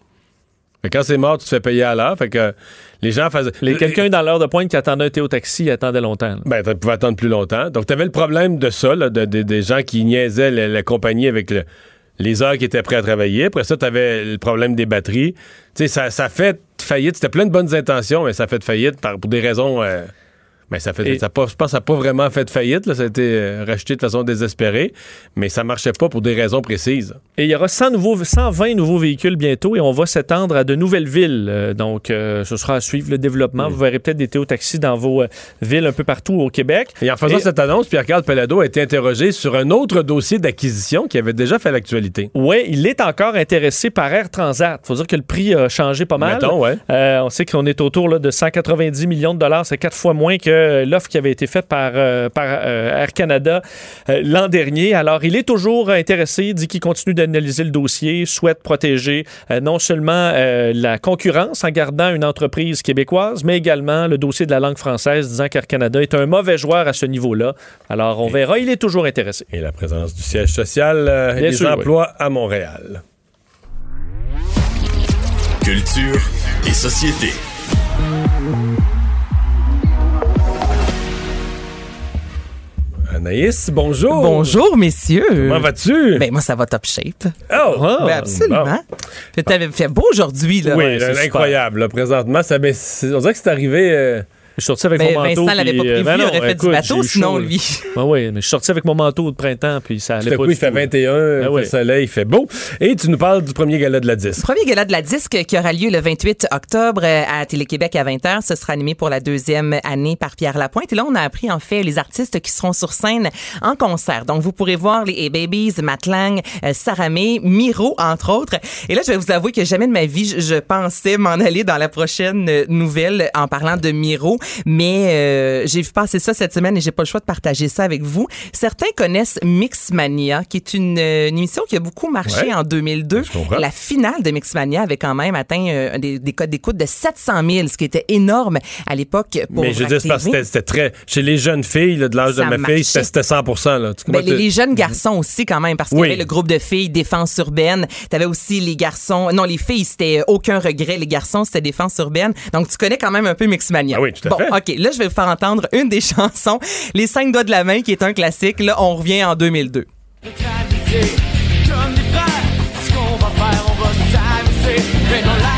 Mais quand c'est mort, tu te fais payer à l'heure. Fait que les gens faisaient. Quelqu'un dans l'heure de pointe qui attendait un Théo Taxi, il attendait longtemps. Ben, tu pouvais attendre plus longtemps. Donc, tu avais le problème de ça, de, des gens qui niaisaient la, compagnie avec les heures qui étaient prêts à travailler. Après ça, tu avais le problème des batteries. Tu sais, ça, ça fait faillite. C'était plein de bonnes intentions, mais ça fait faillite pour des raisons. Euh, mais ça pas, je pense ça n'a pas vraiment fait de faillite. Là. Ça a été euh, racheté de façon désespérée, mais ça marchait pas pour des raisons précises. Et il y aura 100 nouveaux, 120 nouveaux véhicules bientôt et on va s'étendre à de nouvelles villes. Euh, donc, euh, ce sera à suivre le développement. Vous verrez peut-être des Théo-taxis dans vos villes un peu partout au Québec. Et en faisant cette annonce, Pierre-Carl Pellado a été interrogé sur un autre dossier d'acquisition qui avait déjà fait l'actualité. Oui, il est encore intéressé par Air Transat. Il faut dire que le prix a changé pas mal. Mettons, ouais. on sait qu'on est autour là, de 190 millions de dollars. C'est quatre fois moins que euh, l'offre qui avait été faite par, euh, par euh, Air Canada l'an dernier. Alors, il est toujours intéressé, dit qu'il continue d'analyser le dossier, souhaite protéger non seulement la concurrence en gardant une entreprise québécoise, mais également le dossier de la langue française, disant qu'Air Canada est un mauvais joueur à ce niveau-là. Alors, on verra. Il est toujours intéressé. Et la présence du siège social et des emplois à Montréal. Culture et société. Anaïs, bonjour. Bonjour, messieurs. Comment vas-tu? Ben, moi, ça va top shape. Oh, Ben, absolument. Fait, t'avais fait beau aujourd'hui, là. Oui, Ouais, incroyable. là, présentement, ça, ben, on dirait que c'est arrivé. euh, Je suis sorti avec mon manteau. Vincent l'avait pas euh, prévu, ben il non, aurait fait écoute, du bateau, sinon, chaud, lui. *laughs* Ben oui, mais je suis sorti avec mon manteau de printemps, puis ça allait pas coup, du il fait tout, là. 21, Ben il oui. soleil, il fait beau. Et tu nous parles du premier gala de la disque. Premier gala de la disque qui aura lieu le 28 octobre euh, à Télé-Québec à 20h. Ce sera animé pour la deuxième année par Pierre Lapointe. Et là, on a appris en fait les artistes qui seront sur scène en concert. Donc, vous pourrez voir les A-Babies, Matt Lang, euh, Sarah May, Miro, entre autres. Et là, je vais vous avouer que jamais de ma vie, je, je pensais m'en aller dans la prochaine nouvelle en parlant de Miro. Mais euh, j'ai vu passer ça cette semaine et j'ai pas le choix de partager ça avec vous. Certains connaissent Mixmania, qui est une, euh, une émission qui a beaucoup marché Ouais. en 2002. Je comprends. La finale de Mixmania avait quand même atteint euh, des, des codes d'écoute de 700 000, ce qui était énorme à l'époque pour Mais je veux dire, c'était- très. Chez les jeunes filles, là, de l'âge de ma marchait. fille, c'était c'était 100 là. Tu Ben, les, les jeunes garçons aussi quand même parce qu'il Oui. y avait le groupe de filles Défense urbaine, t'avais aussi les garçons non les filles c'était aucun regret, les garçons c'était Défense urbaine. Donc tu connais quand même un peu Mixmania. Ah oui, tout à bon, fait. OK, là je vais vous faire entendre une des *laughs* chansons, Les cinq doigts de la main qui est un classique. Là, on revient en 2002. Comme des frères, ce qu'on va faire, on va s'amuser. Mais la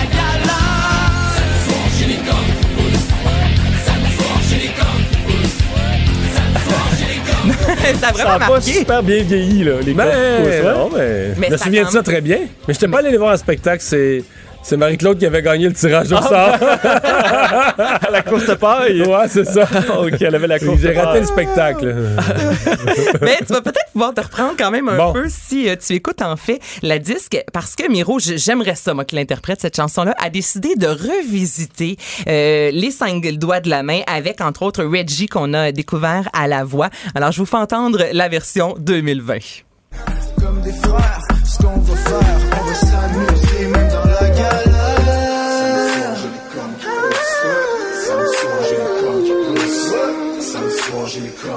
*laughs* ça a Ça vraiment a pas marqué. super bien vieilli, là, les Ben, coupes, ouais. non, mais, Mais je me ça souviens de ça très bien. Mais je n'étais pas allé les voir en spectacle. C'est, c'est Marie-Claude qui avait gagné le tirage au sort. À la courte paille. ouais, c'est ça. *laughs* OK, elle avait la courte J'ai raté le spectacle. Mais *laughs* tu vas peut-être pouvoir te reprendre quand même un Bon. peu si euh, tu écoutes en fait la disque parce que Miro, j'aimerais ça moi qui l'interprète cette chanson-là, a décidé de revisiter euh, les cinq doigts de la main avec entre autres Reggie qu'on a découvert à la voix. Alors je vous fais entendre la version 2020. Comme des frères, ce qu'on va faire, on va s'amuser même dans la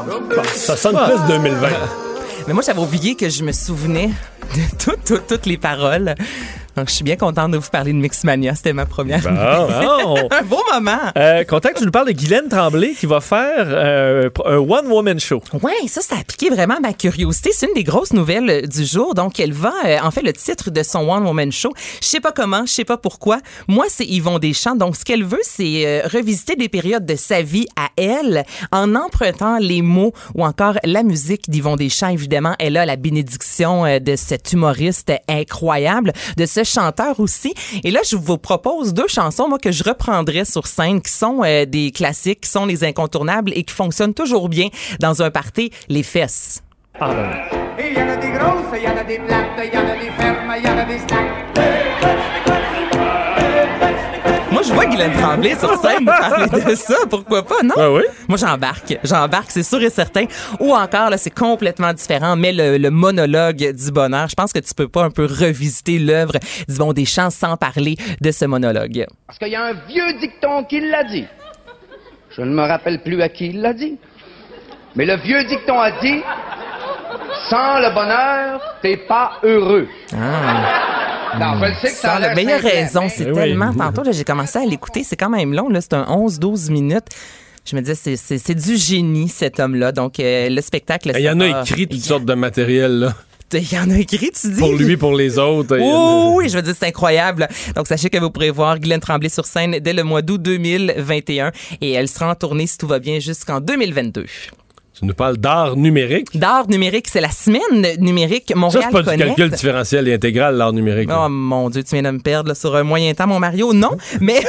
poussent. Ça sonne plus 2020. Mais moi j'avais oublié que je me souvenais de toutes toutes toutes les paroles. Donc je suis bien contente de vous parler de Mixmania, c'était ma première. *laughs* Bon. Un beau moment. Euh, content que tu nous parles de Guylaine Tremblay qui va faire euh, un one-woman show. Ouais, ça, ça a piqué vraiment ma curiosité. C'est une des grosses nouvelles euh, du jour. Donc, elle va, euh, en fait, le titre de son One Woman Show. Je sais pas comment, je sais pas pourquoi. Moi, c'est Yvon Deschamps. Donc, ce qu'elle veut, c'est revisiter des périodes de sa vie à elle en empruntant les mots ou encore la musique d'Yvon Deschamps. Évidemment, elle a la bénédiction de cet humoriste incroyable, de ce chanteur aussi. Et là, je vous propose deux chansons, moi, que je reprendrai sur scène, qui sont euh, des classiques, qui sont les incontournables et qui fonctionnent toujours bien dans un party, les fesses. Il y en a des grosses, il y en a des plates, il y en a des fermes, il y en a des snacks. Vois Guylaine Tremblay sur *laughs* scène nous parler de ça. Pourquoi pas, non? Oui? Moi, j'embarque. J'embarque, c'est sûr et certain. Ou encore, là, c'est complètement différent, mais le, le monologue du bonheur, je pense que tu peux pas un peu revisiter l'œuvre d'Yvon Deschamps sans parler de ce monologue. Parce qu'il y a un vieux dicton qui l'a dit. Je ne me rappelle plus à qui il l'a dit. Mais le vieux dicton a dit Sans le bonheur, t'es pas heureux. Non, je le sais que Sans le- mais il a raison, c'est Eh oui. tellement. Tantôt, là, j'ai commencé à l'écouter, c'est quand même long, là, c'est un 11-12 minutes. Je me disais, c'est- du génie, cet homme-là. Donc, euh, le spectacle. Il y en a écrit toutes sortes de matériel, là. Il y en a écrit, tu dis? Pour lui, pour les autres. A- Oh, oui, je veux dire, c'est incroyable. Donc, sachez que vous pourrez voir Guylaine Tremblay sur scène dès le mois d'août 2021 et elle sera en tournée, si tout va bien, jusqu'en 2022. Tu nous parles d'art numérique. D'art numérique, c'est la semaine numérique Ça, Montréal c'est pas du Connect. calcul différentiel et intégral, l'art numérique. là. Oh mon Dieu, tu viens de me perdre là, sur un moyen temps, mon Mario. Non, *laughs* mais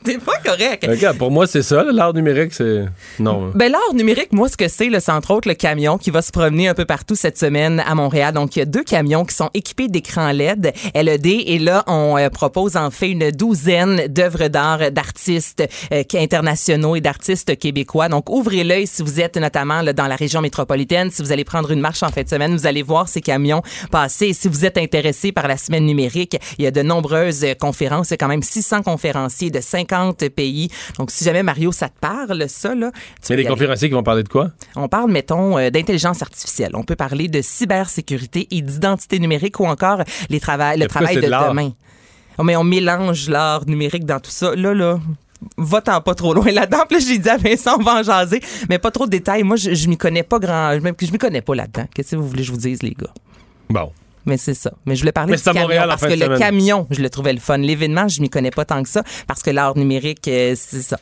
*laughs* t'es pas correct. Regarde, pour moi, c'est ça, l'art numérique, c'est. Non. Ben, l'art numérique, moi, ce que c'est, c'est entre autres le camion qui va se promener un peu partout cette semaine à Montréal. Donc, il y a deux camions qui sont équipés d'écrans LED, LED, et là, on euh, propose en fait une douzaine d'œuvres d'art d'artistes euh, internationaux et d'artistes québécois. Donc, ouvrez l'œil si vous êtes notamment là, dans la région métropolitaine. Si vous allez prendre une marche en fin de semaine, vous allez voir ces camions passer. Et si vous êtes intéressé par la semaine numérique, il y a de nombreuses euh, conférences. Il y a quand même 600 conférenciers de 50 pays. Donc, si jamais Mario, ça te parle, ça, là, tu y aller. conférenciers qui vont parler de quoi? On parle, mettons, euh, d'intelligence artificielle. On peut parler de cybersécurité et d'identité numérique ou encore les trava- le Mais travail de, de demain. Oh, mais on mélange l'art numérique dans tout ça. Là, là, va-t'en pas trop loin là-dedans. Puis là, j'ai dit à Vincent, on va en jaser, mais pas trop de détails. Moi, je, je m'y connais pas grand... Que je m'y connais pas là-dedans. Qu'est-ce que vous voulez que je vous dise, les gars? Bon. Mais c'est ça. Mais je voulais parler Mais du camion Montréal parce que le semaine. camion, je le trouvais le fun. L'événement, je m'y connais pas tant que ça parce que l'art numérique, euh, c'est ça.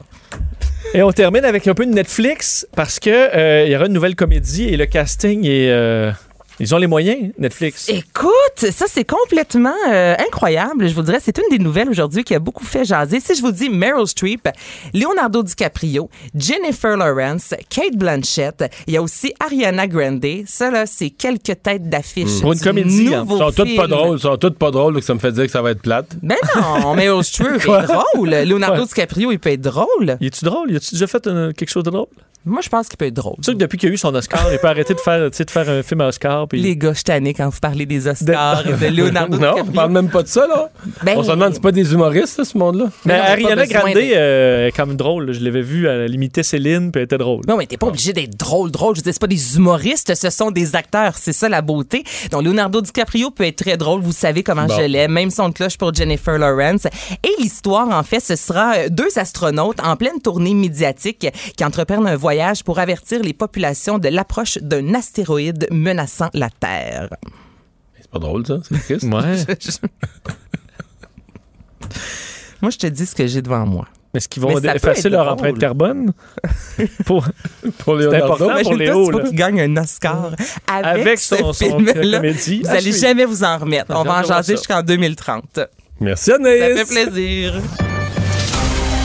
Et on termine avec un peu de Netflix parce que euh, il y aura une nouvelle comédie et le casting est. ils ont les moyens, Netflix. Écoute, ça c'est complètement euh, incroyable. Je vous dirais, c'est une des nouvelles aujourd'hui qui a beaucoup fait jaser. Si je vous dis Meryl Streep, Leonardo DiCaprio, Jennifer Lawrence, Kate Blanchett, il y a aussi Ariana Grande. Ça là, c'est quelques têtes d'affiche. Pour une comédie, hein. Ils sont toutes pas drôles, ils sont toutes pas drôles, donc ça me fait dire que ça va être plate. Ben non, Meryl Streep est drôle. Leonardo DiCaprio, il peut être drôle. Y est-tu drôle? Y a-tu déjà fait un- quelque chose de drôle? Moi, je pense qu'il peut être drôle. Tu sais que depuis qu'il a eu son Oscar, il peut arrêter de faire, de faire un film à Oscar. Puis... Les gars, je quand vous parlez des Oscars et de Leonardo non, on DiCaprio. parle même pas de ça, là. Ben, On se demande, c'est pas des humoristes, là, ce monde-là. Mais non, mais pas Ariana Grande de- euh, est quand même drôle. là. Je l'avais vu, elle imitait Céline, puis elle était drôle. Non, mais t'es pas obligé d'être drôle, drôle. Je veux dire, c'est pas des humoristes, ce sont des acteurs. C'est ça la beauté. Donc, Leonardo DiCaprio peut être très drôle. Vous savez comment Bon. je l'aime. Même son de cloche pour Jennifer Lawrence. Et l'histoire, en fait, ce sera euh, deux astronautes en pleine tournée médiatique qui entreprennent un voyage pour avertir les populations de l'approche d'un astéroïde menaçant la Terre. C'est pas drôle, ça. C'est triste. Ouais. *laughs* Moi, je te dis ce que j'ai devant moi. Mais est-ce qu'ils vont ça effacer leur drôle. empreinte carbone? *laughs* Pour... Pour C'est important. pour Léo, là. qui gagne un Oscar avec, Avec ce son- son film-là. comédie. Vous allez je- jamais vous en remettre. On va en jaser ça. jusqu'en 2030. Merci, Ça Anaïs. fait plaisir.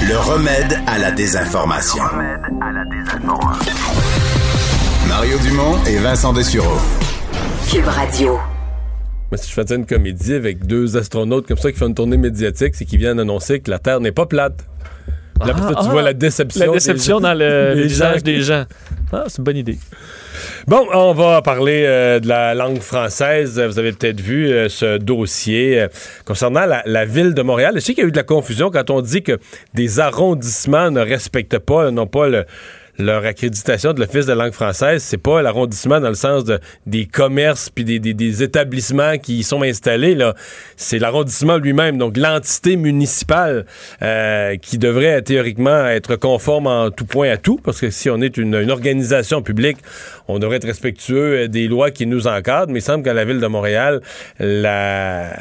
Le remède à la désinformation. Mario Dumont et Vincent Dessureau. Cube Radio. Mais si je faisais une comédie avec deux astronautes comme ça qui font une tournée médiatique, c'est qu'ils viennent annoncer que la Terre n'est pas plate. Là, tu ah. vois la déception. La déception dans le, le *laughs* Les visage des gens. Ah, c'est une bonne idée. Bon, on va parler euh, de la langue française. Vous avez peut-être vu euh, ce dossier euh, concernant la, la ville de Montréal. Je sais qu'il y a eu de la confusion quand on dit que des arrondissements ne respectent pas, n'ont pas le- leur accréditation de l'Office de langue française. C'est pas l'arrondissement dans le sens de, des commerces puis des, des- des établissements qui y sont installés. là. C'est l'arrondissement lui-même, donc l'entité municipale euh, qui devrait théoriquement être conforme en tout point à tout, parce que si on est une, une organisation publique, on devrait être respectueux euh, des lois qui nous encadrent, mais il semble qu'à la ville de Montréal, la,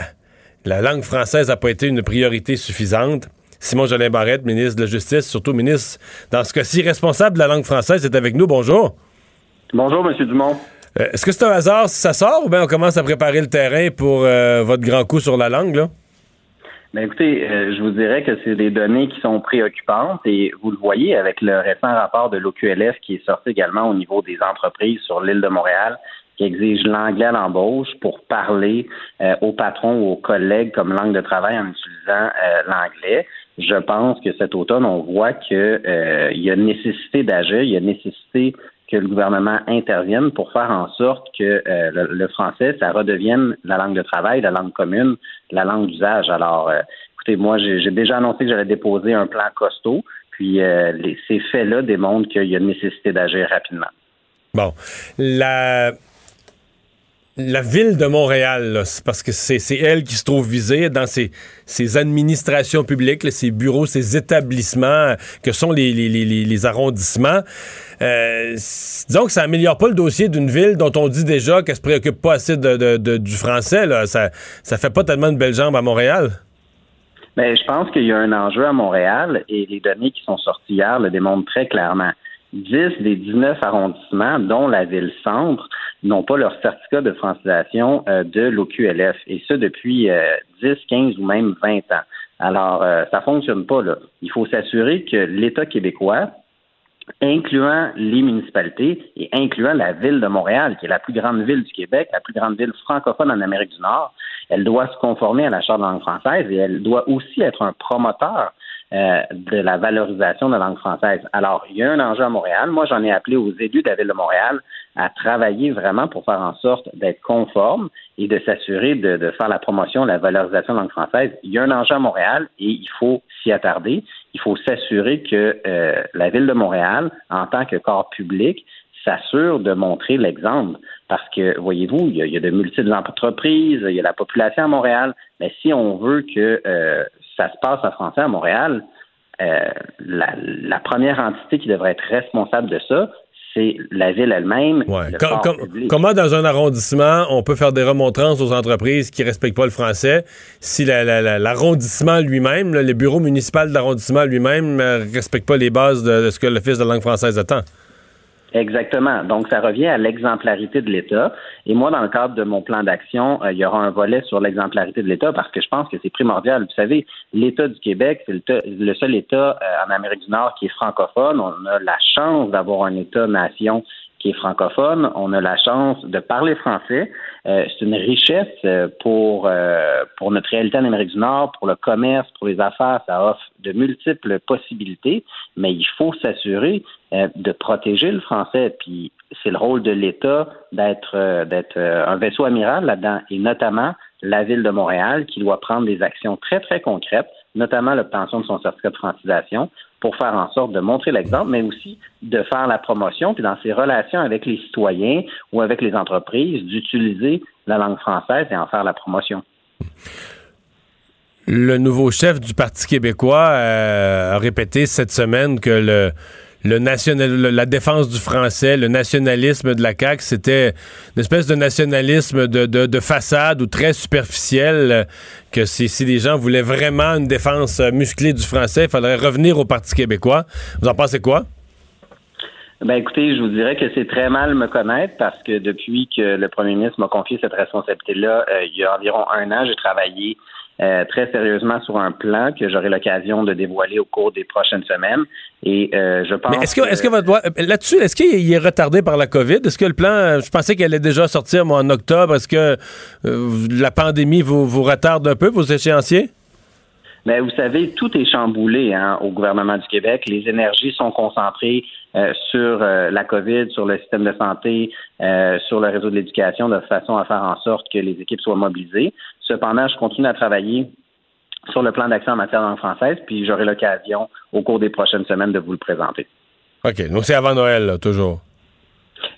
la langue française n'a pas été une priorité suffisante. Simon Jolin Barrette, ministre de la Justice, surtout ministre, dans ce cas-ci, responsable de la langue française, est avec nous. Bonjour. Bonjour, M. Dumont. Euh, Est-ce que c'est un hasard si ça sort ou bien on commence à préparer le terrain pour euh, votre grand coup sur la langue, là? Ben écoutez, euh, je vous dirais que c'est des données qui sont préoccupantes et vous le voyez avec le récent rapport de l'OQLF qui est sorti également au niveau des entreprises sur l'île de Montréal qui exige l'anglais à l'embauche pour parler euh, aux patrons ou aux collègues comme langue de travail en utilisant euh, l'anglais. Je pense que cet automne, on voit que euh, y a nécessité d'agir, il y a nécessité que le gouvernement intervienne pour faire en sorte que euh, le, le français, ça redevienne la langue de travail, la langue commune, la langue d'usage. Alors, euh, écoutez, moi, j'ai j'ai déjà annoncé que j'allais déposer un plan costaud, puis euh, les, ces faits-là démontrent qu'il y a nécessité d'agir rapidement. Bon. La. La ville de Montréal, là, parce que c'est elle qui se trouve visée dans ses, administrations publiques, ses bureaux, ses établissements, que sont les, arrondissements. Euh, disons que ça améliore pas le dossier d'une ville dont on dit déjà qu'elle se préoccupe pas assez de, du français. Là. Ça, ça fait pas tellement de belles jambes à Montréal. Mais je pense qu'il y a un enjeu à Montréal et les données qui sont sorties hier le démontrent très clairement. 10 des 19 arrondissements, dont la ville-centre, n'ont pas leur certificat de francisation euh, de l'OQLF, et ce depuis euh, 10, 15 ou même 20 ans. Alors, euh, ça fonctionne pas, là. Il faut s'assurer que l'État québécois, incluant les municipalités et incluant la ville de Montréal, qui est la plus grande ville du Québec, la plus grande ville francophone en Amérique du Nord, elle doit se conformer à la Charte de la langue française et elle doit aussi être un promoteur euh, de la valorisation de la langue française. Alors, il y a un enjeu à Montréal. Moi, j'en ai appelé aux élus de la ville de Montréal à travailler vraiment pour faire en sorte d'être conforme et de s'assurer de, de faire la promotion, la valorisation de la langue française. Il y a un enjeu à Montréal et il faut s'y attarder. Il faut s'assurer que euh, la ville de Montréal, en tant que corps public, s'assure de montrer l'exemple. Parce que, voyez-vous, il y, a, il y a de multiples entreprises, il y a la population à Montréal. Mais si on veut que euh, ça se passe en français à Montréal, euh, la, la première entité qui devrait être responsable de ça, c'est la ville elle-même. Ouais. Com- com- comment dans un arrondissement on peut faire des remontrances aux entreprises qui respectent pas le français si la- la- la- l'arrondissement lui-même, le bureau municipal d'arrondissement lui-même ne respecte pas les bases de, de ce que l'Office de langue française attend? Exactement. Donc, ça revient à l'exemplarité de l'État. Et moi, dans le cadre de mon plan d'action, euh, il y aura un volet sur l'exemplarité de l'État parce que je pense que c'est primordial. Vous savez, l'État du Québec, c'est le, le seul État euh, en Amérique du Nord qui est francophone. On a la chance d'avoir un État-nation qui est francophone. On a la chance de parler français. Euh, c'est une richesse euh, pour, euh, pour notre réalité en Amérique du Nord, pour le commerce, pour les affaires. Ça offre de multiples possibilités, mais il faut s'assurer de protéger le français. Puis c'est le rôle de l'État d'être d'être un vaisseau amiral là-dedans, et notamment la ville de Montréal qui doit prendre des actions très, très concrètes, notamment l'obtention de son certificat de francisation, pour faire en sorte de montrer l'exemple, mais aussi de faire la promotion, puis dans ses relations avec les citoyens ou avec les entreprises, d'utiliser la langue française et en faire la promotion. Le nouveau chef du Parti québécois euh, a répété cette semaine que le, le national, la défense du français, le nationalisme de la CAQ, c'était une espèce de nationalisme de, de, de façade ou très superficiel, euh, que si, si les gens voulaient vraiment une défense euh, musclée du français, il faudrait revenir au Parti québécois. Vous en pensez quoi? Ben écoutez, je vous dirais que c'est très mal me connaître parce que depuis que le premier ministre m'a confié cette responsabilité-là, euh, il y a environ un an, j'ai travaillé euh, très sérieusement sur un plan que j'aurai l'occasion de dévoiler au cours des prochaines semaines. Et euh, je pense. Mais est-ce que, est-ce que votre euh, là-dessus, est-ce qu'il est retardé par la COVID? Est-ce que le plan, je pensais qu'elle allait déjà sortir moi, en octobre. Est-ce que euh, la pandémie vous, vous retarde un peu, vos échéanciers? Mais vous savez, tout est chamboulé hein, au gouvernement du Québec. Les énergies sont concentrées euh, sur euh, la COVID, sur le système de santé, euh, sur le réseau de l'éducation, de façon à faire en sorte que les équipes soient mobilisées. Cependant, je continue à travailler sur le plan d'action en matière de langue française, puis j'aurai l'occasion au cours des prochaines semaines de vous le présenter. OK, donc c'est avant Noël, là, toujours.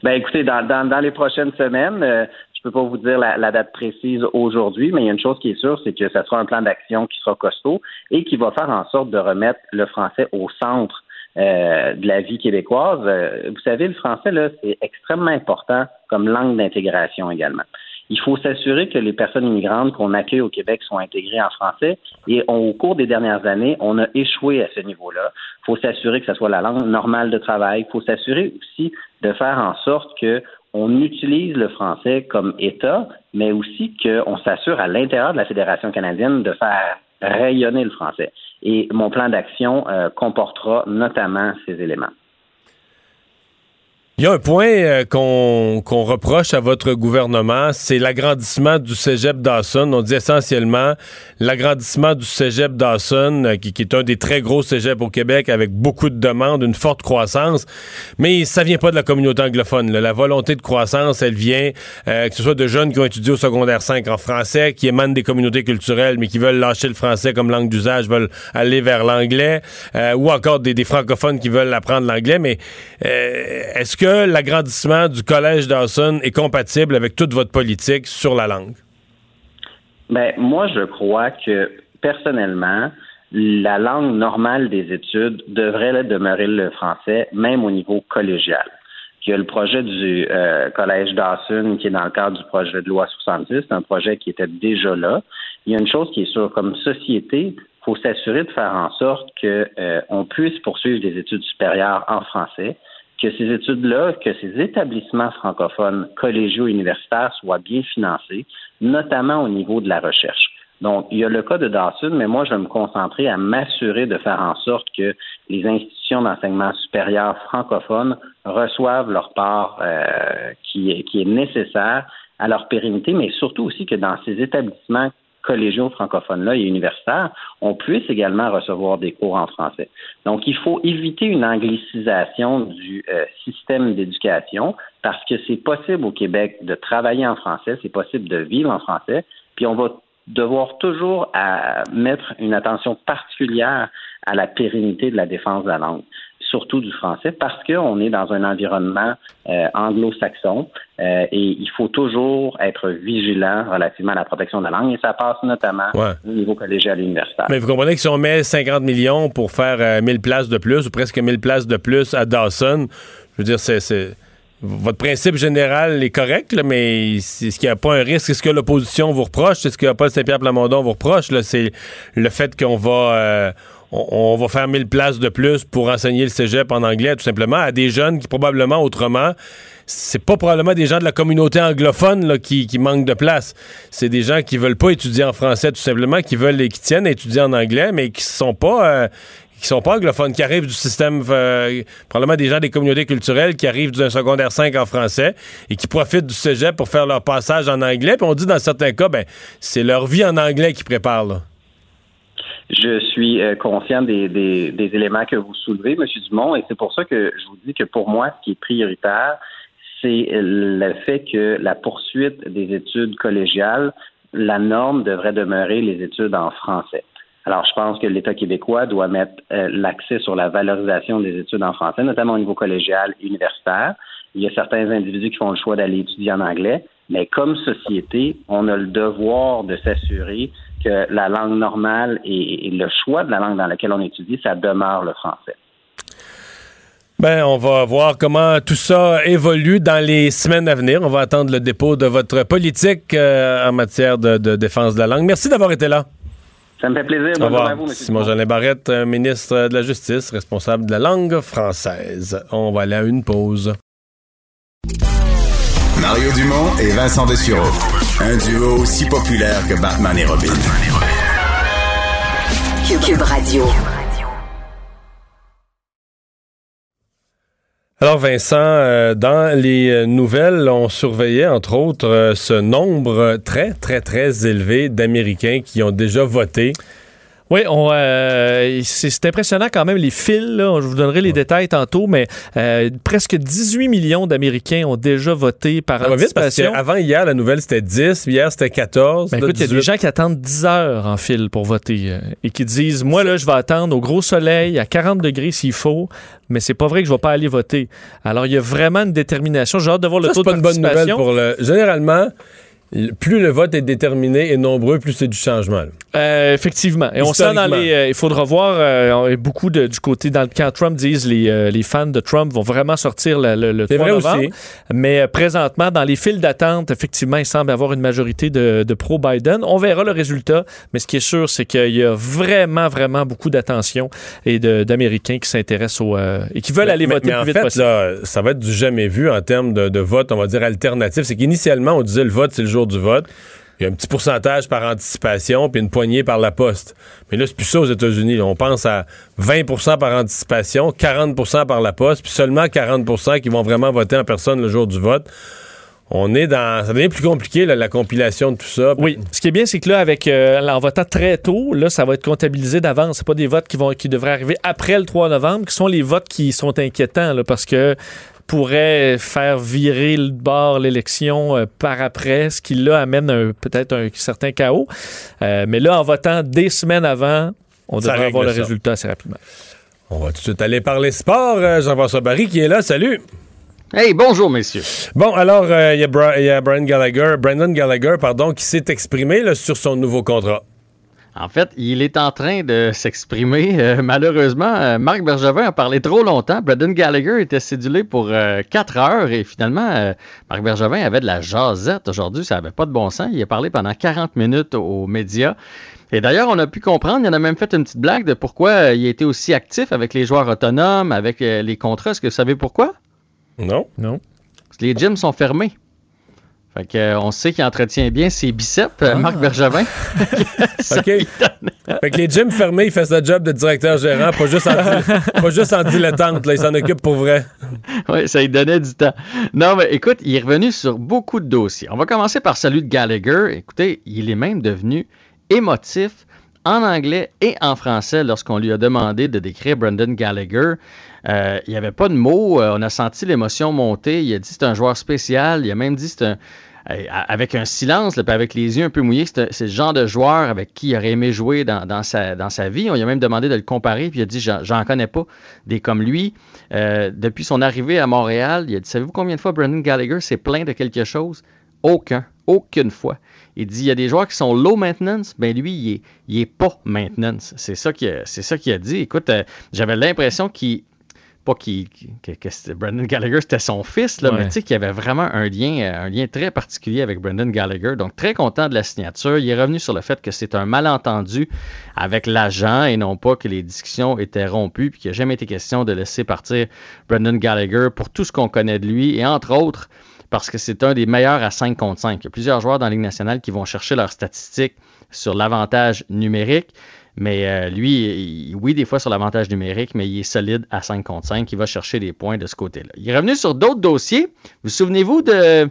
Ben écoutez, dans, dans, dans les prochaines semaines, euh, je peux pas vous dire la, la date précise aujourd'hui, mais il y a une chose qui est sûre, c'est que ce sera un plan d'action qui sera costaud et qui va faire en sorte de remettre le français au centre euh, de la vie québécoise. Euh, vous savez, le français, là, c'est extrêmement important comme langue d'intégration également. Il faut s'assurer que les personnes immigrantes qu'on accueille au Québec sont intégrées en français. Et on- au cours des dernières années, on a échoué à ce niveau-là. Il faut s'assurer que ce soit la langue normale de travail. Il faut s'assurer aussi de faire en sorte que on utilise le français comme État, mais aussi qu'on s'assure à l'intérieur de la Fédération canadienne de faire rayonner le français. Et mon plan d'action euh, comportera notamment ces éléments. Il y a un point euh, qu'on qu'on reproche à votre gouvernement, c'est l'agrandissement du cégep Dawson. On dit essentiellement l'agrandissement du cégep Dawson, euh, qui, qui est un des très gros cégeps au Québec avec beaucoup de demandes, une forte croissance. Mais ça vient pas de la communauté anglophone. là. La volonté de croissance, elle vient, euh, que ce soit de jeunes qui ont étudié au secondaire 5 en français, qui émanent des communautés culturelles, mais qui veulent lâcher le français comme langue d'usage, veulent aller vers l'anglais, euh, ou encore des, des francophones qui veulent apprendre l'anglais. Mais euh, est-ce que l'agrandissement du collège Dawson est compatible avec toute votre politique sur la langue? Ben, moi, je crois que personnellement, la langue normale des études devrait demeurer le français, même au niveau collégial. Il y a le projet du euh, collège Dawson qui est dans le cadre du projet de loi 70, c'est un projet qui était déjà là. Il y a une chose qui est sûre, comme société, il faut s'assurer de faire en sorte que euh, puisse poursuivre des études supérieures en français, que ces études-là, que ces établissements francophones collégiaux universitaires soient bien financés, notamment au niveau de la recherche. Donc, il y a le cas de Dawson, mais moi, je vais me concentrer à m'assurer de faire en sorte que les institutions d'enseignement supérieur francophones reçoivent leur part euh, qui, est, qui est nécessaire à leur pérennité, mais surtout aussi que dans ces établissements collégiaux francophones-là et universitaires, on puisse également recevoir des cours en français. Donc, il faut éviter une anglicisation du euh, système d'éducation parce que c'est possible au Québec de travailler en français, c'est possible de vivre en français, puis on va devoir toujours à mettre une attention particulière à la pérennité de la défense de la langue. Surtout du français, parce qu'on est dans un environnement euh, anglo-saxon euh, et il faut toujours être vigilant relativement à la protection de la langue et ça passe notamment Ouais. au niveau collégial et universitaire. Mais vous comprenez que si on met 50 millions pour faire euh, 1000 places de plus, ou presque 1000 places de plus à Dawson, je veux dire, c'est... Votre principe général est correct, là, mais est-ce qu'il n'y a pas un risque? Est-ce que l'opposition vous reproche? Est-ce que Paul Saint-Pierre Plamondon vous reproche? C'est le fait qu'on va... on, va faire 1000 places de plus pour enseigner le cégep en anglais, tout simplement, à des jeunes qui, probablement, autrement, c'est pas probablement des gens de la communauté anglophone qui, qui manquent de place. C'est des gens qui veulent pas étudier en français, tout simplement, qui veulent et qui tiennent à étudier en anglais, mais qui sont pas... euh, qui sont pas anglophones, qui arrivent du système, euh, probablement des gens des communautés culturelles qui arrivent d'un secondaire 5 en français et qui profitent du cégep pour faire leur passage en anglais. Puis on dit dans certains cas, ben, c'est leur vie en anglais qui prépare. Je suis euh, conscient des, des, des éléments que vous soulevez, M. Dumont, et c'est pour ça que je vous dis que pour moi, ce qui est prioritaire, c'est le fait que la poursuite des études collégiales, la norme devrait demeurer les études en français. Alors, je pense que l'État québécois doit mettre euh, l'accès sur la valorisation des études en français, notamment au niveau collégial et universitaire. Il y a certains individus qui font le choix d'aller étudier en anglais, mais comme société, on a le devoir de s'assurer que la langue normale et, et le choix de la langue dans laquelle on étudie, ça demeure le français. Ben, on va voir comment tout ça évolue dans les semaines à venir. On va attendre le dépôt de votre politique euh, en matière de, de défense de la langue. Merci d'avoir été là. Ça me fait plaisir. Au revoir. à vous, M. Simon Jolin Barrette, euh, ministre de la Justice, responsable de la langue française. On va aller à une pause. Mario Dumont et Vincent Dessureau. Un duo aussi populaire que Batman et Robin. Cube Radio. Alors Vincent, euh, dans les euh, nouvelles, on surveillait entre autres euh, ce nombre très très très élevé d'Américains qui ont déjà voté. Oui, euh, c'est impressionnant quand même les fils. Là. Je vous donnerai les détails tantôt, mais euh, presque 18 millions d'Américains ont déjà voté par Ça va vite parce anticipation. qu'avant hier, la nouvelle c'était 10, hier c'était 14. Ben écoute, il y a des 18. gens qui attendent 10 heures en fil pour voter euh, et qui disent Moi, là, je vais attendre au gros soleil, à 40 degrés s'il faut, mais c'est pas vrai que je vais pas aller voter. Alors, il y a vraiment une détermination. J'ai hâte de voir le Ça, taux de pas une bonne nouvelle pour le. Généralement, plus le vote est déterminé et nombreux, plus c'est du changement. Euh, effectivement. Et on sent dans les. euh, il faudra voir. euh, beaucoup de, du côté. Dans le camp Trump disent les, euh, les fans de Trump vont vraiment sortir le, le, le C'est 3 vrai novembre. aussi. Mais présentement, dans les files d'attente, effectivement, il semble avoir une majorité de, de pro-Biden. On verra le résultat. Mais ce qui est sûr, c'est qu'il y a vraiment, vraiment beaucoup d'attention et d'Américains qui s'intéressent au. et qui veulent aller mais, voter mais le en plus vite fait, possible. là, ça va être du jamais vu en termes de, de vote, on va dire alternatif. C'est qu'initialement, on disait le vote, c'est le jour du vote. Il y a un petit pourcentage par anticipation, puis une poignée par la poste. Mais là, c'est plus ça aux États-Unis. On pense à 20% par anticipation, 40% par la poste, puis seulement 40% qui vont vraiment voter en personne le jour du vote. On est dans. Ça devient plus compliqué, la compilation de tout ça. Oui, ce qui est bien, c'est que là, avec euh, en votant très tôt, là, ça va être comptabilisé d'avance. C'est pas des votes qui vont qui devraient arriver après le 3 novembre, qui sont les votes qui sont inquiétants, parce que pourrait faire virer le bord l'élection euh, par après, ce qui là amène peut-être un certain chaos. Euh, mais là, en votant des semaines avant, on Ça devrait avoir le ça. résultat assez rapidement. On va tout de suite aller parler sport. Euh, Jean-François Barry qui est là. Salut! Hey, bonjour, messieurs. Bon, alors, euh, il y, a Bra- il y a Brian Gallagher, Brandon Gallagher, pardon, qui s'est exprimé là, sur son nouveau contrat. En fait, il est en train de s'exprimer. Euh, malheureusement, euh, Marc Bergevin a parlé trop longtemps. Braden Gallagher était cédulé pour 4 heures et finalement, euh, Marc Bergevin avait de la jasette aujourd'hui. Ça n'avait pas de bon sens. Il a parlé pendant 40 minutes aux médias. Et d'ailleurs, on a pu comprendre, il en a même fait une petite blague de pourquoi euh, il était aussi actif avec les joueurs autonomes, avec euh, les contrats. Est-ce que vous savez pourquoi? Non. Non. Parce que les gyms sont fermés. Fait que, euh, on sait qu'il entretient bien ses biceps, euh, Marc Bergevin. *laughs* OK. donne- Fait que les gyms fermés, il fait sa job de directeur gérant, pas juste en, *laughs* pas juste en dilettante, là, il s'en occupe pour vrai. Oui, ça lui donnait du temps. Non, mais écoute, il est revenu sur beaucoup de dossiers. On va commencer par celui de Gallagher. Écoutez, il est même devenu émotif en anglais et en français lorsqu'on lui a demandé de décrire Brendan Gallagher. Euh, il n'y avait pas de mots. euh, on a senti l'émotion monter. Il a dit c'est un joueur spécial. Il a même dit c'est un. Euh, avec un silence, puis avec les yeux un peu mouillés. C'est le genre de joueur avec qui il aurait aimé jouer dans, sa, vie. On lui a même demandé de le comparer, puis il a dit J'en connais pas des comme lui. Euh, depuis son arrivée à Montréal, il a dit Savez-vous combien de fois Brendan Gallagher s'est plaint de quelque chose? Aucun. Aucune fois. Il dit il y a des joueurs qui sont low maintenance, ben lui, il est, pas maintenance. C'est ça qu'il a, c'est ça qu'il a dit. Écoute, euh, j'avais l'impression qu'il pas que, que c'était- Brendan Gallagher c'était son fils, là, Ouais. mais tu sais qu'il y avait vraiment un lien, euh, un lien très particulier avec Brendan Gallagher. Donc très content de la signature. Il est revenu sur le fait que c'est un malentendu avec l'agent et non pas que les discussions étaient rompues puis qu'il n'a jamais été question de laisser partir Brendan Gallagher pour tout ce qu'on connaît de lui et entre autres parce que c'est un des meilleurs à 5 contre 5. Il y a plusieurs joueurs dans la Ligue nationale qui vont chercher leurs statistiques sur l'avantage numérique. Mais euh, lui, il- oui, des fois sur l'avantage numérique, mais il est solide à 5 contre 5. Il va chercher des points de ce côté-là. Il est revenu sur d'autres dossiers. Vous souvenez-vous de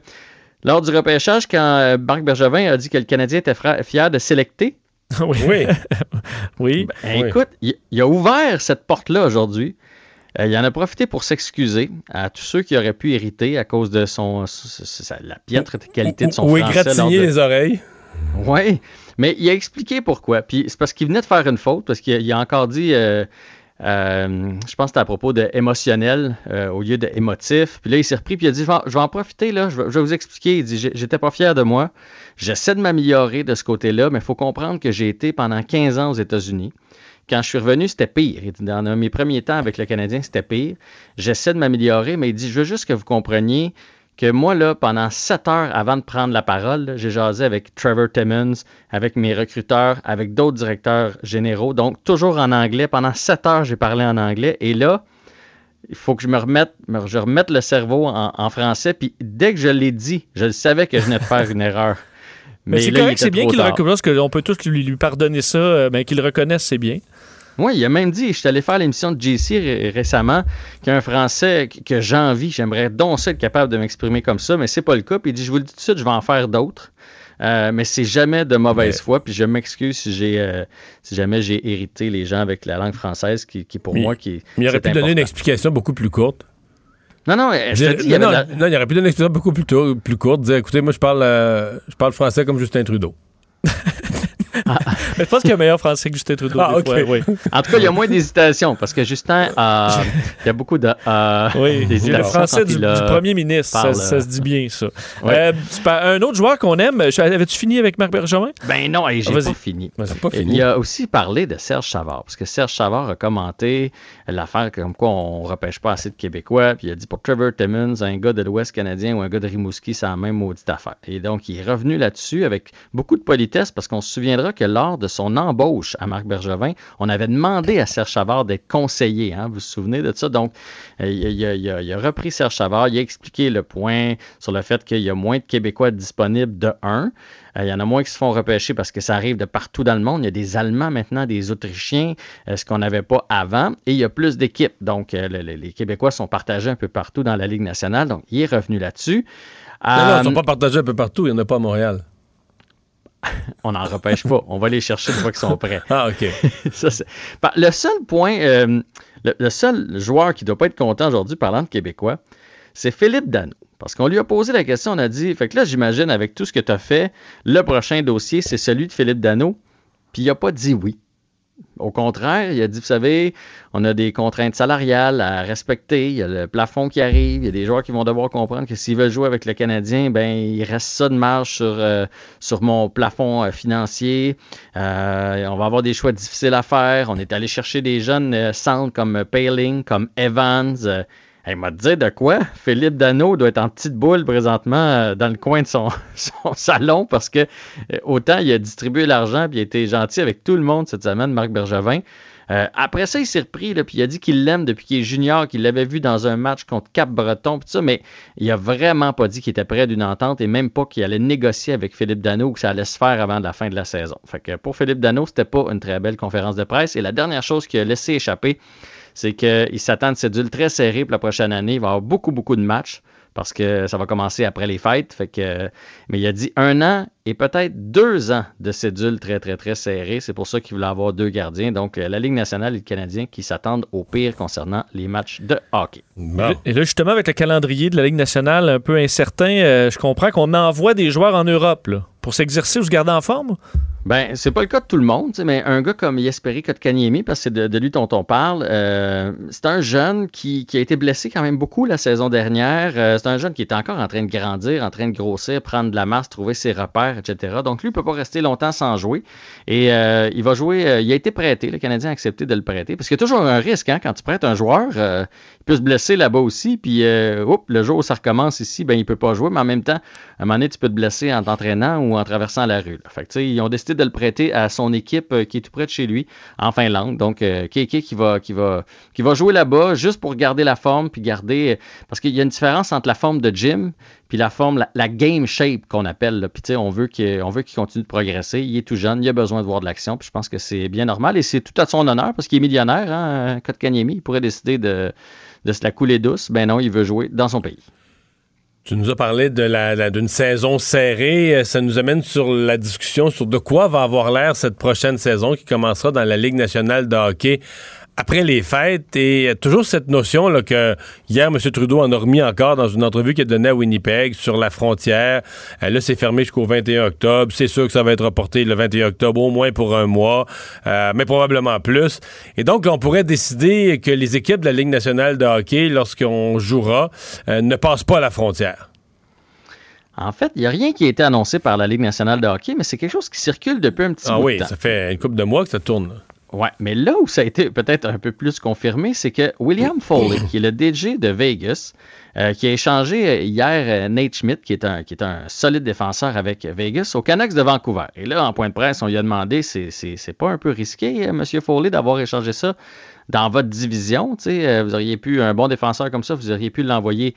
lors du repêchage quand euh, Marc Bergevin a dit que le Canadien était fier de sélecter? *laughs* oui. Oui. *laughs* oui. Ben, Oui. Écoute, il, il a ouvert cette porte-là aujourd'hui. Euh, il en a profité pour s'excuser à tous ceux qui auraient pu hériter à cause de son, sa- sa- la piètre qualité de son Ou français. égratigner de- les oreilles. Oui, mais il a expliqué pourquoi. Puis c'est parce qu'il venait de faire une faute, parce qu'il a, encore dit, euh, euh, je pense que c'était à propos de émotionnel euh, au lieu de émotif. Puis là, il s'est repris, puis il a dit, je vais, en- profiter, là, je vais, vous expliquer. Il dit, j'étais pas fier de moi. J'essaie de m'améliorer de ce côté-là, mais il faut comprendre que j'ai été pendant 15 ans aux États-Unis. Quand je suis revenu, c'était pire. Dans mes premiers temps avec le Canadien, c'était pire. J'essaie de m'améliorer, mais il dit, je veux juste que vous compreniez que moi, là, pendant sept heures avant de prendre la parole, j'ai jasé avec Trevor Timmons, avec mes recruteurs, avec d'autres directeurs généraux, donc toujours en anglais. Pendant sept heures, j'ai parlé en anglais. Et là, il faut que je me remette, me- je remette le cerveau en, en français. Puis dès que je l'ai dit, je le savais que je venais de faire une erreur. *laughs* Mais, c'est correct, bien qu'il reconnaisse, qu'on peut tous lui, lui pardonner ça, euh, mais qu'il reconnaisse, c'est bien. Oui, il a même dit, je suis allé faire l'émission de JC ré- récemment, qu'un Français que- j'envie, j'aimerais donc ça être capable de m'exprimer comme ça, mais c'est pas le cas. Puis il dit, je vous le dis tout de suite, je vais en faire d'autres. Euh, mais c'est jamais de mauvaise foi, puis je m'excuse si j'ai euh, si jamais j'ai hérité les gens avec la langue française qui, qui pour Mais- moi qui Mais il aurait pu donner une explication beaucoup plus courte. Non non, je te dis, il la- non, il aurait pu donner une explication beaucoup plus, tôt- plus courte. Dire, écoutez, moi, je parle, euh, je parle français comme Justin Trudeau. *laughs* Mais je pense qu'il y a un meilleur français que Justin Trudeau. Ah, fois, oui. En tout cas, il y a moins d'hésitation parce que Justin, euh, il y a beaucoup de euh, Oui, le français du, du premier ministre, ça, parle, ça se dit bien, ça. Euh, un autre joueur qu'on aime, avais-tu fini avec Marc Bergevin? Ben non, j'ai Ah, pas fini. Il a aussi parlé de Serge Savard, parce que Serge Savard a commenté l'affaire comme quoi on repêche pas assez de Québécois, puis il a dit pour Trevor Timmons, un gars de l'Ouest canadien ou un gars de Rimouski, c'est la même maudite affaire. Et donc, il est revenu là-dessus avec beaucoup de politesse, parce qu'on se souviendra que lors de son embauche à Marc Bergevin, on avait demandé à Serge Savard d'être conseiller, hein, vous vous souvenez de ça? Donc, euh, il, a, repris Serge Savard, il a expliqué le point sur le fait qu'il y a moins de Québécois disponibles de 1. Euh, Il y en a moins qui se font repêcher parce que ça arrive de partout dans le monde. Il y a des Allemands maintenant, des Autrichiens, euh, ce qu'on n'avait pas avant. Et il y a plus d'équipes. Donc, euh, le- le- les Québécois sont partagés un peu partout dans la Ligue nationale. Donc, il est revenu là-dessus. Non, non, ils sont pas partagés un peu partout. Il n'y en a pas à Montréal. *laughs* on n'en repêche pas. On va les chercher une fois qu'ils sont prêts. Ah, OK. *laughs* Ça, le seul point, euh, le, le seul joueur qui ne doit pas être content aujourd'hui parlant de Québécois, c'est Philippe Dano. Parce qu'on lui a posé la question, on a dit, fait que là, j'imagine, avec tout ce que tu as fait, le prochain dossier, c'est celui de Philippe Dano. Puis il n'a pas dit oui. Au contraire, il a dit, vous savez, on a des contraintes salariales à respecter, il y a le plafond qui arrive, il y a des joueurs qui vont devoir comprendre que s'ils veulent jouer avec le Canadien, ben il reste ça de marge sur, euh, mon plafond euh, financier. Euh, on va avoir des choix difficiles à faire. On est allé chercher des jeunes centres comme Paling, comme Evans. Il m'a dit de quoi? Philippe Dano doit être en petite boule présentement euh, dans le coin de son, *laughs* son salon parce que euh, autant il a distribué l'argent puis il a été gentil avec tout le monde cette semaine, Marc Bergevin. Euh, après ça, il s'est repris, là, puis il a dit qu'il l'aime depuis qu'il est junior, qu'il l'avait vu dans un match contre Cap-Breton, tout ça, mais il a vraiment pas dit qu'il était prêt d'une entente et même pas qu'il allait négocier avec Philippe Dano ou que ça allait se faire avant la fin de la saison. Fait que pour Philippe Dano, c'était pas une très belle conférence de presse. Et la dernière chose qu'il a laissé échapper, c'est qu'il s'attend à une cédule très serrée pour la prochaine année. Il va y avoir beaucoup, beaucoup de matchs. parce que ça va commencer après les fêtes. Fait que, mais il a dit un an et peut-être deux ans de cédule très, très, très serrée. C'est pour ça qu'il voulait avoir deux gardiens. Donc, euh, la Ligue nationale et le Canadien qui s'attendent au pire concernant les matchs de hockey. Et là, justement, avec le calendrier de la Ligue nationale un peu incertain, euh, je comprends qu'on envoie des joueurs en Europe là, pour s'exercer ou se garder en forme? Ben, c'est pas le cas de tout le monde, mais un gars comme Jesperi Kotkaniemi, parce que c'est de, lui dont on parle, euh, c'est un jeune qui, a été blessé quand même beaucoup la saison dernière. Euh, c'est un jeune qui est encore en train de grandir, en train de grossir, prendre de la masse, trouver ses repères, etc. Donc lui, il peut pas rester longtemps sans jouer. Et euh, il va jouer, euh, il a été prêté, le Canadien a accepté de le prêter, parce qu'il y a toujours un risque hein, quand tu prêtes un joueur, il peut se blesser là-bas aussi, puis oups, le jour où ça recommence ici, ben il peut pas jouer, mais en même temps, à un moment donné, tu peux te blesser en t'entraînant ou en traversant la rue. Fait que, ils ont décidé de le prêter à son équipe euh, qui est tout près de chez lui, en Finlande. Donc, euh, Keke qui va, qui, va, jouer là-bas juste pour garder la forme, puis garder. Parce qu'il y a une différence entre la forme de gym puis la forme, la, game shape qu'on appelle. Puis, tu sais, on veut qu'il on veut qu'il continue de progresser. Il est tout jeune, il a besoin de voir de l'action, puis je pense que c'est bien normal et c'est tout à son honneur parce qu'il est millionnaire, hein, Kotkaniemi. Il pourrait décider de, de se la couler douce. Ben non, il veut jouer dans son pays. Tu nous as parlé de la, d'une saison serrée. Euh, Ça nous amène sur la discussion sur de quoi va avoir l'air cette prochaine saison qui commencera dans la Ligue nationale de hockey après les fêtes. Et toujours cette notion là, que hier, M. Trudeau en a remis encore dans une entrevue qu'il a donnée à Winnipeg sur la frontière. Euh, là, c'est fermé jusqu'au 21 octobre. C'est sûr que ça va être reporté le 21 octobre, au moins pour un mois, euh, mais probablement plus. Et donc, là, on pourrait décider que les équipes de la Ligue nationale de hockey, lorsqu'on jouera, euh, ne passent pas la frontière. En fait, il n'y a rien qui a été annoncé par la Ligue nationale de hockey, mais c'est quelque chose qui circule depuis un petit Ah bout oui, de temps. ça fait une couple de mois que ça tourne. Ouais, mais là où ça a été peut-être un peu plus confirmé, c'est que William Foley, qui est le DG de Vegas, euh, qui a échangé euh, hier euh, Nate Schmidt, qui est, un, qui est un solide défenseur avec Vegas, au Canucks de Vancouver. Et là, en point de presse, on lui a demandé, c'est, pas un peu risqué, Monsieur Foley, d'avoir échangé ça dans votre division? vous auriez pu, un bon défenseur comme ça, vous auriez pu l'envoyer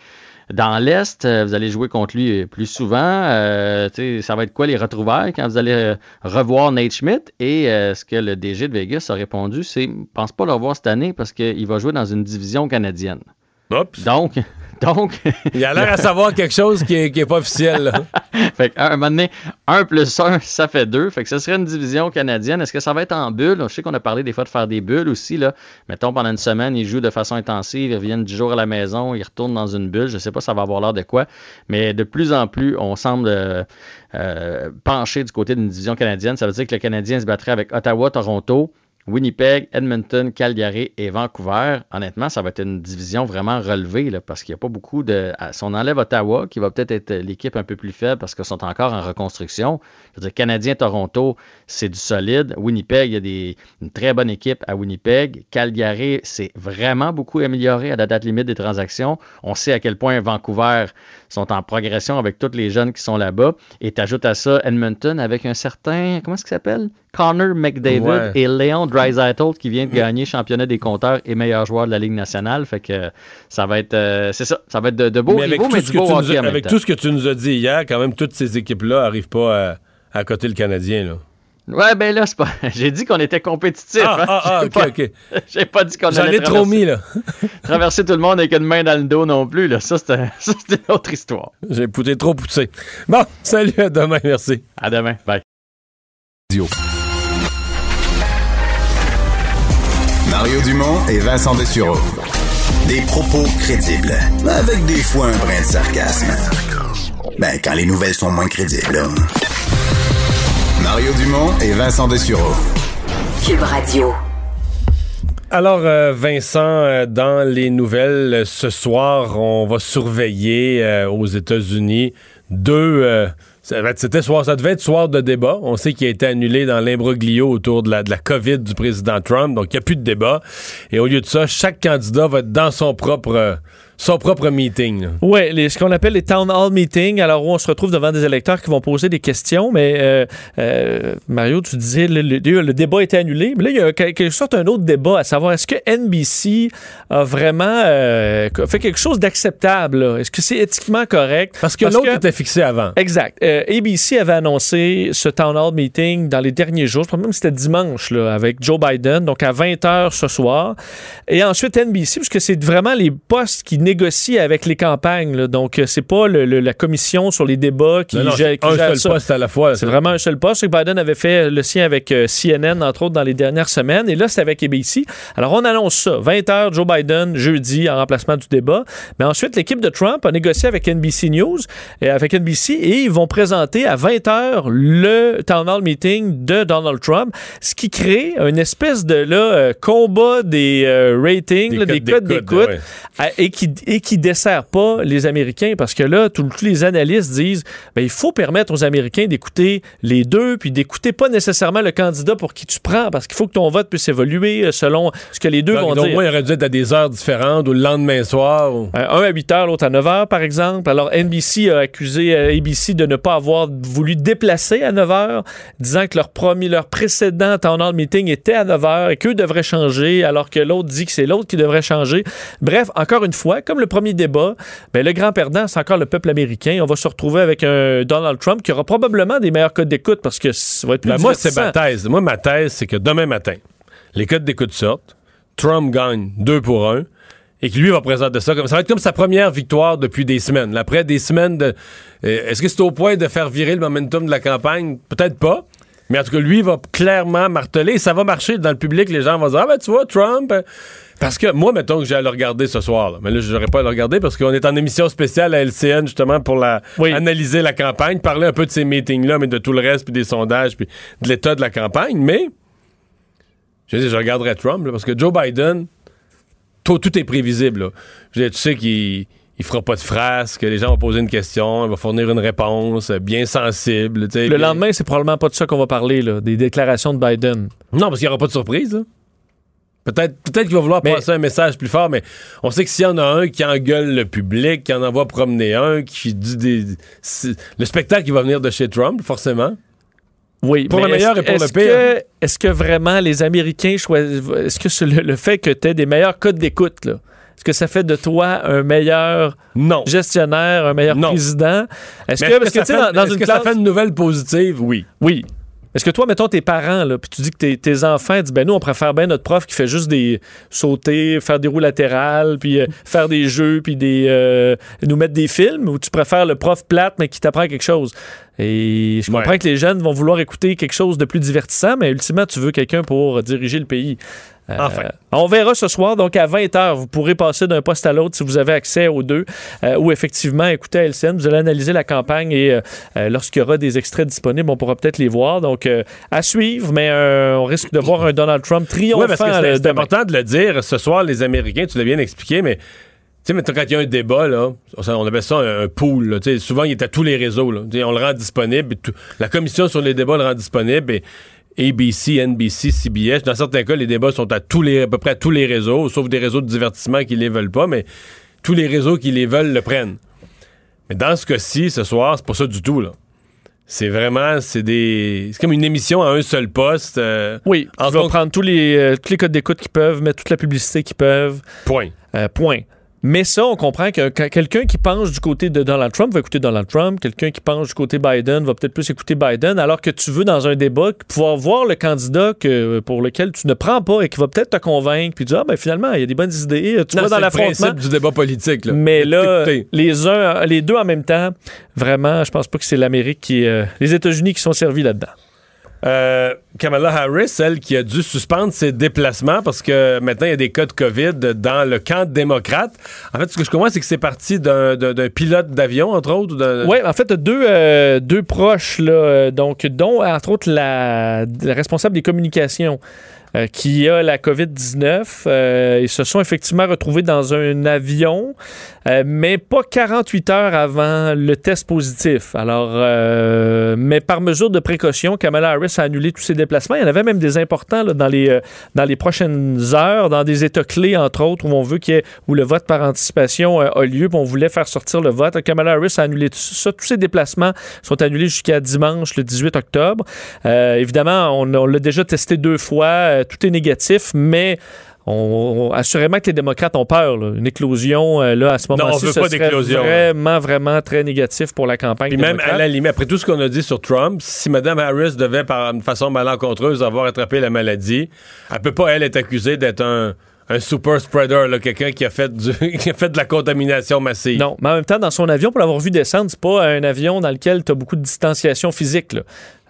dans l'Est, euh, vous allez jouer contre lui plus souvent. Euh, ça va être quoi les retrouvailles quand vous allez euh, revoir Nate Schmidt? Et euh, ce que le DG de Vegas a répondu, c'est pense pas le revoir cette année parce qu'il va jouer dans une division canadienne. Donc, *laughs* donc. Il a l'air à savoir quelque chose qui est, qui est pas officiel. là. *laughs* fait qu'à un moment donné, 1 plus 1, ça fait 2. Fait que ce serait une division canadienne. Est-ce que ça va être en bulle? Je sais qu'on a parlé des fois de faire des bulles aussi. Là. Mettons, pendant une semaine, ils jouent de façon intensive, ils reviennent du jour à la maison, ils retournent dans une bulle. Je sais pas ça va avoir l'air de quoi. Mais de plus en plus, on semble euh, euh, pencher du côté d'une division canadienne. Ça veut dire que le Canadien se battrait avec Ottawa, Toronto, Winnipeg, Edmonton, Calgary et Vancouver. Honnêtement, ça va être une division vraiment relevée parce qu'il n'y a pas beaucoup de. Si on enlève Ottawa, qui va peut-être être l'équipe un peu plus faible parce qu'ils sont encore en reconstruction, je veux dire, Canadien, Toronto, c'est du solide. Winnipeg, il y a des, une très bonne équipe à Winnipeg. Calgary, c'est vraiment beaucoup amélioré à la date limite des transactions. On sait à quel point Vancouver sont en progression avec tous les jeunes qui sont là-bas. Et tu ajoutes à ça Edmonton avec un certain. Comment est-ce qu'il s'appelle? Connor McDavid Ouais. et Léon Draisaitl qui vient de gagner championnat des compteurs et meilleur joueur de la Ligue nationale. Fait que ça va être. euh, c'est ça. Ça va être de, de beaux mais avec, rivaux, tout mais ce du beau hockey as- avec tout ce que tu nous as dit hier, quand même, toutes ces équipes-là n'arrivent pas à, à coter le Canadien. Là. Ouais, ben là, c'est pas. *laughs* J'ai dit qu'on était compétitif. Ah, hein. ah, ah, *laughs* J'ai ok, pas- ok. *laughs* J'ai pas dit qu'on J'en allait ai trop mis, là. traverser tout le monde avec une main dans le dos non plus. Là. Ça, c'est ça, c'est une autre histoire. J'ai pouté trop poussé. Bon, salut, à demain, merci. À demain. Bye. Mario Dumont et Vincent Dessureau. Des propos crédibles, avec des fois un brin de sarcasme. Ben, quand les nouvelles sont moins crédibles, là. Mario Dumont et Vincent Dessureau. Cube Radio. Alors, euh, Vincent, euh, dans les nouvelles, euh, ce soir, on va surveiller aux États-Unis deux. c'était soir, ça devait être soir de débat. On sait qu'il a été annulé dans l'imbroglio autour de la, de la COVID du président Trump, donc il n'y a plus de débat. Et au lieu de ça, chaque candidat va être dans son propre, euh, son propre meeting. Oui, ce qu'on appelle les town hall meetings, alors où on se retrouve devant des électeurs qui vont poser des questions. Mais euh, euh, Mario, tu disais le, le- le débat était annulé, mais là il y a quelque sorte un autre débat à savoir est-ce que NBC a vraiment euh, fait quelque chose d'acceptable? Est-ce que c'est éthiquement correct? Parce que l'autre était fixé avant. Exact. ABC avait annoncé ce town hall meeting dans les derniers jours. Je crois même que c'était dimanche là, avec Joe Biden, donc à 20h ce soir. Et ensuite NBC, puisque c'est vraiment les postes qui négocie avec les campagnes. là. Donc, euh, c'est pas le- le- la commission sur les débats qui, Non, non, gère, qui un gère seul ça. poste à la fois. C'est vraiment un seul poste. Que Biden avait fait le sien avec euh, CNN, entre autres, dans les dernières semaines. Et là, c'est avec ABC. Alors, on annonce ça. 20 h Joe Biden, jeudi, en remplacement du débat. Mais ensuite, l'équipe de Trump a négocié avec NBC News, et avec NBC, et ils vont présenter à 20 h le town hall meeting de Donald Trump, ce qui crée une espèce de là, euh, combat des euh, ratings, Des là, codes d'écoute, ouais. et qui et qui dessert pas les Américains parce que là tous les analystes disent ben, il faut permettre aux Américains d'écouter les deux puis d'écouter pas nécessairement le candidat pour qui tu prends parce qu'il faut que ton vote puisse évoluer euh, selon ce que les deux vont Donc, donc, dire. moi, il aurait dû être à des heures différentes ou le lendemain soir. ou- Euh, un à 8 heures, l'autre à 9 heures, par exemple. Alors, NBC a accusé euh, ABC de ne pas avoir voulu déplacer à 9 heures, disant que leur, premier, leur précédent town hall meeting était à 9 heures et qu'eux devraient changer, alors que l'autre dit que c'est l'autre qui devrait changer. Bref, encore une fois, comme le premier débat, ben, le grand perdant, c'est encore le peuple américain. On va se retrouver avec un Donald Trump qui aura probablement des meilleurs codes d'écoute parce que ça va être plus Ben, moi, c'est ma thèse. Moi, ma thèse, c'est que demain matin, les codes d'écoute sortent, Trump gagne deux pour un, et que lui va présenter ça comme ça va être comme sa première victoire depuis des semaines. Après des semaines de, euh, est-ce que c'est au point de faire virer le momentum de la campagne? Peut-être pas. Mais en tout cas, lui va clairement marteler. Ça va marcher dans le public. Les gens vont dire Ah, ben, tu vois, Trump. Parce que moi, mettons que j'ai à le regarder ce soir. là. Mais là, j'aurais pas à le regarder parce qu'on est en émission spéciale à LCN, justement, pour la, Oui. analyser la campagne, parler un peu de ces meetings-là, mais de tout le reste, puis des sondages, puis de l'état de la campagne. Mais, je veux dire, je regarderai Trump, là, parce que Joe Biden, tout, tout est prévisible. là. Je veux dire, tu sais qu'il il fera pas de phrase, que les gens vont poser une question, il va fournir une réponse euh, bien sensible. Le Puis- lendemain, c'est probablement pas de ça qu'on va parler, là, des déclarations de Biden. Non, parce qu'il n'y aura pas de surprise. là. Peut-être peut qu'il va vouloir Mais- passer un message plus fort, mais on sait que s'il y en a un qui engueule le public, qui en envoie promener un, qui dit des. Le spectacle qui va venir de chez Trump, forcément. Oui, Pour mais le meilleur et pour le pire. Est-ce que vraiment les Américains choisissent. Est-ce que c'est le, le fait que tu aies des meilleurs codes d'écoute, là, est-ce que ça fait de toi un meilleur Non. gestionnaire, un meilleur Non. président? Est-ce que, parce que, ça tu sais, fait- dans, une que classe. ça fait une nouvelle positive? Oui. Oui. Est-ce que toi, mettons tes parents, là, puis tu dis que tes, tes enfants disent, ben nous, on préfère bien notre prof qui fait juste des sauter, faire des roues latérales, puis euh, faire des jeux, puis des euh, nous mettre des films, ou tu préfères le prof plate, mais qui t'apprend quelque chose? Et je comprends Ouais. que les jeunes vont vouloir écouter quelque chose de plus divertissant, mais ultimement, tu veux quelqu'un pour diriger le pays. Euh. On verra ce soir, donc à 20h, vous pourrez passer d'un poste à l'autre si vous avez accès aux deux, euh, ou effectivement écouter LCN, vous allez analyser la campagne et euh, lorsqu'il y aura des extraits disponibles, on pourra peut-être les voir. Donc à suivre, mais on risque de voir un Donald Trump triomphant Oui, parce que c'est- important de le dire. Ce soir, les Américains, tu l'as bien expliqué, mais. Tu sais, quand il y a un débat, là, on appelle ça un, pool. là. Souvent, il est à tous les réseaux. Là. On le rend disponible. tout- la commission sur les débats le rend disponible. Et ABC, NBC, CBS. Dans certains cas, les débats sont à tous les, à peu près à tous les réseaux, sauf des réseaux de divertissement qui les veulent pas, mais tous les réseaux qui les veulent le prennent. Mais dans ce cas-ci, ce soir, c'est pas ça du tout, là. C'est vraiment, c'est des. C'est comme une émission à un seul poste. euh, Oui, va donc- prendre tous les, euh, tous les codes d'écoute qu'ils peuvent, mettre toute la publicité qu'ils peuvent. point. Euh, point. Mais ça, on comprend que que- quelqu'un qui penche du côté de Donald Trump va écouter Donald Trump, quelqu'un qui penche du côté Biden va peut-être plus écouter Biden, alors que tu veux, dans un débat, pouvoir voir le candidat que, pour lequel tu ne prends pas et qui va peut-être te convaincre, puis dire, ah, ben finalement, il y a des bonnes idées, tu Non, vois dans c'est le l'affrontement. principe du débat politique. Là. Mais là, les, uns, les deux en même temps, vraiment, je pense pas que c'est l'Amérique qui. euh, les États-Unis qui sont servis là-dedans. Euh, Kamala Harris, elle qui a dû suspendre ses déplacements parce que maintenant il y a des cas de COVID dans le camp démocrate. En fait, ce que je comprends, c'est que c'est parti d'un pilote d'avion, entre autres. Oui, en fait, deux, euh, deux proches, là, euh, donc, dont, entre autres, la responsable des communications euh, qui a la COVID-19. Euh, ils se sont effectivement retrouvés dans un avion, euh, mais pas 48 heures avant le test positif. Alors, mais par mesure de précaution, Kamala Harris a annulé tous ses déplacements. Il y en avait même des importants dans, les, dans les prochaines heures, dans des États clés, entre autres, où on veut qu'il où le vote par anticipation a lieu, puis on voulait faire sortir le vote. Kamala Harris a annulé tout ça. Tous ses déplacements sont annulés jusqu'à dimanche, le 18 octobre. Évidemment, on l'a déjà testé deux fois. Tout est négatif, mais on, on- assurément que les démocrates ont peur. là. Une éclosion, euh, là, à ce moment-ci, ce pas serait vraiment, vraiment très négatif pour la campagne Puis même à la limite, après tout ce qu'on a dit sur Trump, si Mme Harris devait, par une façon malencontreuse, avoir attrapé la maladie, elle peut pas, elle, être accusée d'être un, un super spreader, là, quelqu'un qui a fait du, *laughs* qui a fait de la contamination massive. Non, mais en même temps, dans son avion, pour l'avoir vu descendre, c'est pas un avion dans lequel tu as beaucoup de distanciation physique. Là.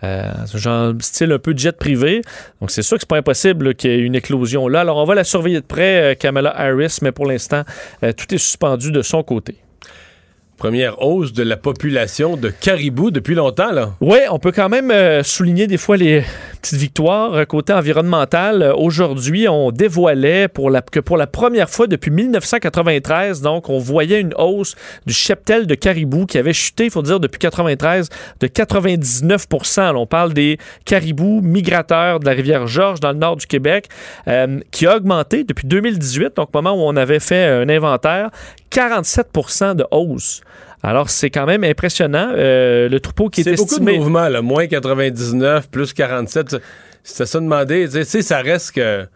Euh, c'est genre style un peu jet privé. Donc, c'est sûr que c'est pas impossible là, qu'il y ait une éclosion là. Alors, on va la surveiller de près, euh, Kamala Harris, mais pour l'instant, euh, tout est suspendu de son côté. Première hausse de la population de caribou depuis longtemps, là. Oui, on peut quand même euh, souligner des fois les petites victoires euh, côté environnemental. Euh, Aujourd'hui, on dévoilait pour la, que pour la première fois depuis 1993, donc, on voyait une hausse du cheptel de caribou qui avait chuté, il faut dire, depuis 93 de 99 Là, On parle des caribous migrateurs de la rivière Georges dans le nord du Québec, euh, qui a augmenté depuis 2018, donc moment où on avait fait un inventaire, 47% de hausse. Alors, c'est quand même impressionnant. Euh, le troupeau qui est, C'est beaucoup de estimé... mouvements, là. Moins 99, plus 47. C'était ça demandé. Tu sais, ça reste que.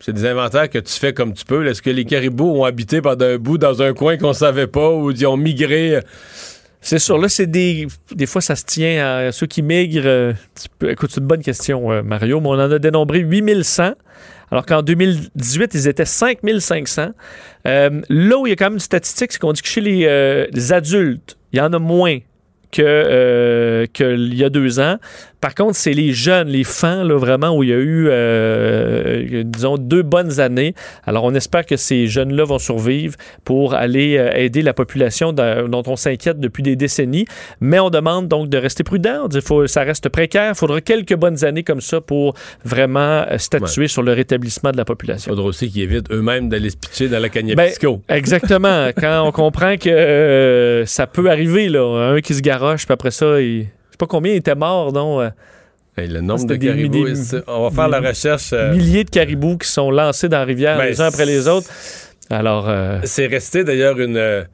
C'est des inventaires que tu fais comme tu peux. Est-ce que les caribous ont habité pendant un bout dans un coin qu'on savait pas ou ils ont migré? C'est sûr, là, c'est des. Des fois, ça se tient à ceux qui migrent. euh, tu peux- Écoute, c'est une bonne question, euh, Mario, mais on en a dénombré 8100. Alors qu'en 2018, ils étaient 5500. Euh, là où il y a quand même une statistique, c'est qu'on dit que chez les, euh, adultes, il y en a moins que, euh, qu'il y a deux ans. Par contre, c'est les jeunes, les fans, là, vraiment, où il y a eu, euh, disons, deux bonnes années. Alors, on espère que ces jeunes-là vont survivre pour aller euh, aider la population dont on s'inquiète depuis des décennies. Mais on demande donc de rester prudent. On dit, faut, ça reste précaire. Il faudra quelques bonnes années comme ça pour vraiment euh, statuer sur le rétablissement de la Il population. faudra aussi qu'ils évitent eux-mêmes d'aller se pitcher dans la Ben, Cagnapisco. exactement. *laughs* Quand on comprend que euh, ça peut arriver, là, un qui se garoche, puis après ça, il... je sais pas combien il était mort, non? euh, Hey, le nombre de caribous, on va faire la recherche. euh, milliers de caribous qui sont lancés dans la rivière ben, les uns après les autres. Alors, euh, C'est resté d'ailleurs une.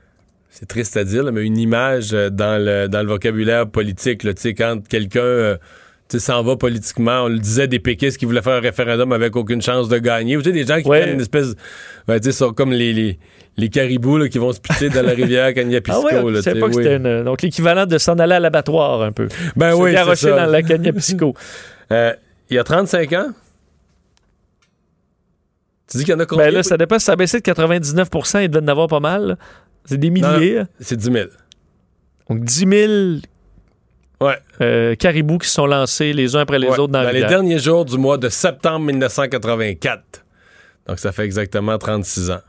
c'est triste à dire, là, mais une image dans le, dans le vocabulaire politique. Là, Tu sais, quand quelqu'un euh, s'en va politiquement, on le disait des péquistes qui voulaient faire un référendum avec aucune chance de gagner. Ou, Tu sais, des gens qui Ouais. prennent une espèce. Ben, tu sont comme les, les, les caribous là, qui vont se pitcher dans la rivière Cagnapisco. ah ouais, là, pas que oui. une- donc l'équivalent de s'en aller à l'abattoir un peu. Ben Se oui, c'est ça. dans la Cagnapisco. *laughs* Euh, il y a 35 ans? Tu dis qu'il y en a combien? ben là, ça dépend si ça a baissé de 99 il devait en avoir pas mal. C'est des milliers. C'est 10 000. Donc 10 000 Ouais. euh, caribous qui sont lancés les uns après les Ouais, autres dans, dans les derniers jours du mois de septembre 1984. Donc, ça fait exactement 36 ans.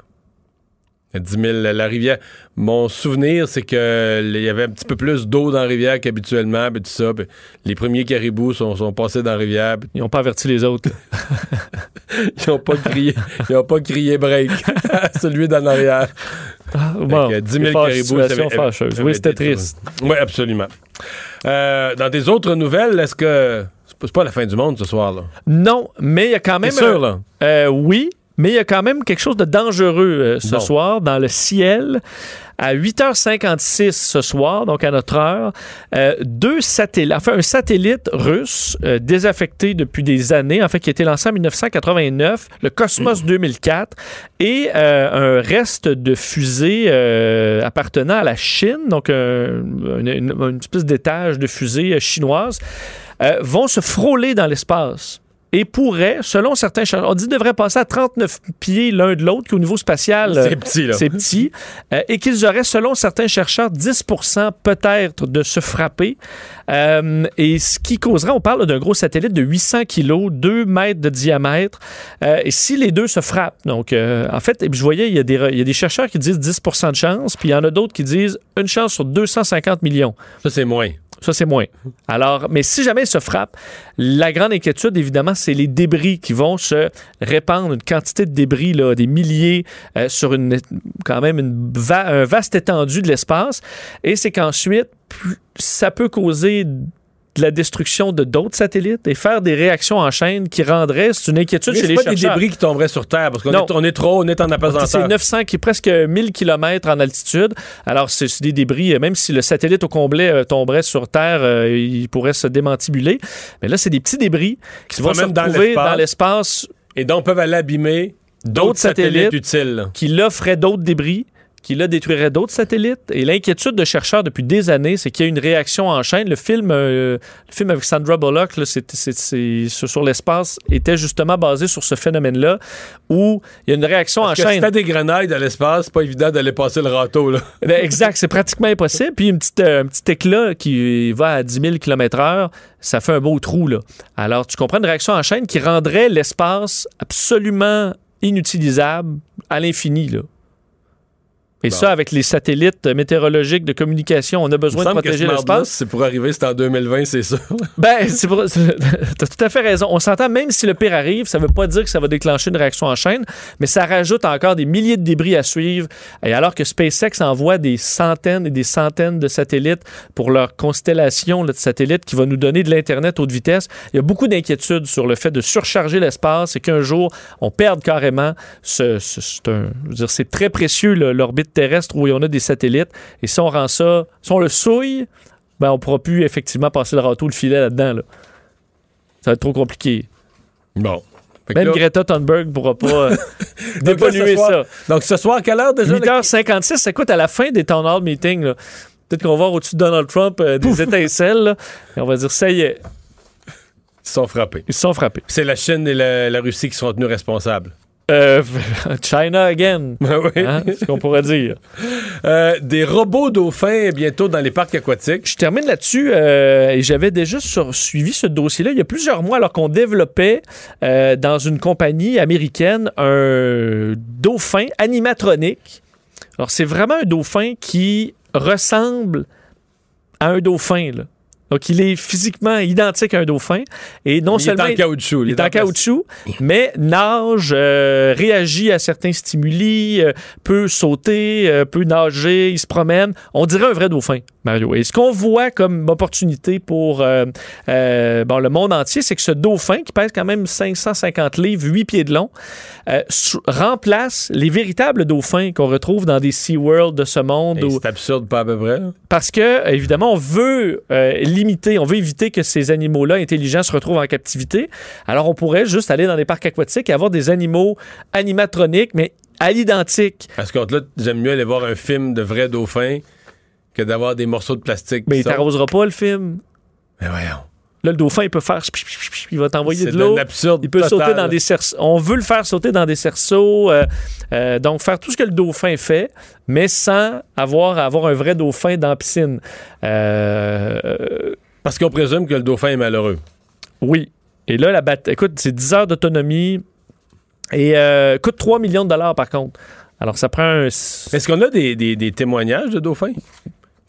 Il y a 10 000, la rivière. Mon souvenir, c'est que il y avait un petit peu plus d'eau dans la rivière qu'habituellement, puis tout ça. puis les premiers caribous sont, sont passés dans la rivière. puis Ils n'ont pas averti les autres. *laughs* ils n'ont pas crié, ils ont pas crié break *laughs* celui d'en arrière. Ah, bon, que 10 000 fâche- caribous, avait- Oui, c'était triste. Oui, absolument. Euh, dans des autres nouvelles, est-ce que. C'est pas- c'est pas la fin du monde ce soir, là? Non, mais il y a quand même. T'es sûr, un- là? Euh, oui, mais il y a quand même quelque chose de dangereux euh, ce Bon. soir dans le ciel. À 8h56 ce soir, donc à notre heure, euh, deux satellites, enfin un satellite russe euh, désaffecté depuis des années, en fait qui a été lancé en 1989, le Cosmos 2004, et euh, un reste de fusée appartenant à la Chine, donc un- une, une- une espèce d'étage de fusée chinoise, vont se frôler dans l'espace et pourraient, selon certains chercheurs, on dit devraient passer à 39 pieds l'un de l'autre, qu'au niveau spatial, euh, C'est petit, là. c'est petit, euh, et qu'ils auraient, selon certains chercheurs, 10 peut-être de se frapper. Euh, et ce qui causerait, on parle d'un gros satellite de 800 kilos, 2 mètres de diamètre, euh, et si les deux se frappent, donc euh, en fait, je voyais, il y, a des, il y a des chercheurs qui disent 10% de chance, puis il y en a d'autres qui disent une chance sur 250 millions. Ça, c'est moins. Ça, c'est moins. Alors, mais si jamais ils se frappent, la grande inquiétude, évidemment, c'est les débris qui vont se répandre, une quantité de débris, là, des milliers, euh, sur une, quand même une un vaste étendue de l'espace. Et c'est qu'ensuite, ça peut causer de la destruction de d'autres satellites et faire des réactions en chaîne qui rendraient, c'est une inquiétude Mais chez c'est les pas des chercheurs. débris qui tomberaient sur Terre, parce qu'on est, on est trop, on est en C'est apesanteur. 900 qui est presque 1000 km en altitude. Alors, c'est c'est des débris, euh, même si le satellite au complet euh, tomberait sur Terre, euh, il pourrait se démantibuler. Mais là, c'est des petits débris qui se vont se retrouver l'espace. dans l'espace Et donc, peuvent aller abîmer d'autres satellites utiles. qui là feraient d'autres débris qui là détruirait d'autres satellites. Et l'inquiétude de chercheurs depuis des années, c'est qu'il y a une réaction en chaîne. Le film, euh, le film avec Sandra Bullock, là, c'est- c'est- c'est- sur l'espace, était justement basé sur ce phénomène-là, où il y a une réaction Parce en que si chaîne. t'as des grenades dans l'espace, c'est pas évident d'aller passer le râteau, là. *laughs* Ben, exact, c'est pratiquement impossible. Puis une petite, euh, un petit éclat qui va à 10 000 km/h, ça fait un beau trou. Là. Alors, tu comprends une réaction en chaîne qui rendrait l'espace absolument inutilisable à l'infini. Là. Et Bon. ça, avec les satellites météorologiques de communication, on a besoin de protéger l'espace. c'est pour arriver, c'est en 2020, c'est ça. *laughs* Ben, c'est pour... *laughs* t'as tout à fait raison. On s'entend, même si le pire arrive, ça veut pas dire que ça va déclencher une réaction en chaîne, mais ça rajoute encore des milliers de débris à suivre. Et alors que SpaceX envoie des centaines et des centaines de satellites pour leur constellation là, de satellites qui va nous donner de l'Internet haute vitesse, il y a beaucoup d'inquiétudes sur le fait de surcharger l'espace et qu'un jour, on perde carrément ce... ce- c'est un- je veux dire, c'est très précieux, l'orbite terrestre où on a des satellites. Et si on rend ça... Si on le souille, ben, on pourra plus effectivement passer le râteau, le filet là-dedans. là. Ça va être trop compliqué. Bon. Même là- Greta Thunberg ne pourra pas euh, *laughs* dépolluer ça. Donc, ce soir, à quelle heure déjà? là? 8h56, écoute, à la fin des town hall meetings, là, peut-être qu'on va voir au-dessus de Donald Trump euh, des étincelles. là, et on va dire, ça y est, Ils se sont frappés. ils se sont frappés. C'est la Chine et la, la Russie qui sont tenus responsables. Euh, *laughs* China again, Ben oui. hein, ce qu'on pourrait dire. Euh, des robots dauphins bientôt dans les parcs aquatiques. Je termine là-dessus euh, et j'avais déjà sur- suivi ce dossier-là il y a plusieurs mois alors qu'on développait dans une compagnie américaine un dauphin animatronique. Alors c'est vraiment un dauphin qui ressemble à un dauphin. Là. Donc il est physiquement identique à un dauphin et non il seulement est en caoutchouc. il est en caoutchouc, *laughs* mais nage, euh, réagit à certains stimuli, euh, peut sauter, euh, peut nager, il se promène. On dirait un vrai dauphin, Mario. Et ce qu'on voit comme opportunité pour bon, le monde entier, c'est que ce dauphin, qui pèse quand même 550 livres, 8 pieds de long, remplace les véritables dauphins qu'on retrouve dans des SeaWorld de ce monde. Où- C'est absurde, pas à peu près. parce que, évidemment, on veut limiter, on veut éviter que ces animaux-là intelligents se retrouvent en captivité. Alors, on pourrait juste aller dans des parcs aquatiques et avoir des animaux animatroniques, mais à l'identique. À ce compte-là, j'aime mieux aller voir un film de vrais dauphins que d'avoir des morceaux de plastique. Mais il t'arrosera pas le film. Mais voyons. Là, le dauphin, il peut faire... Il va t'envoyer de l'eau. Il peut total. sauter dans des cerceaux. On veut le faire sauter dans des cerceaux. euh, euh, donc, faire tout ce que le dauphin fait, mais sans avoir à avoir un vrai dauphin dans la piscine. Euh, Parce qu'on présume que le dauphin est malheureux. Oui. Et là, la batte- écoute, c'est 10 heures d'autonomie et coûte 3 millions de dollars par contre. Alors, ça prend un. Est-ce qu'on a des, des- des témoignages de dauphins?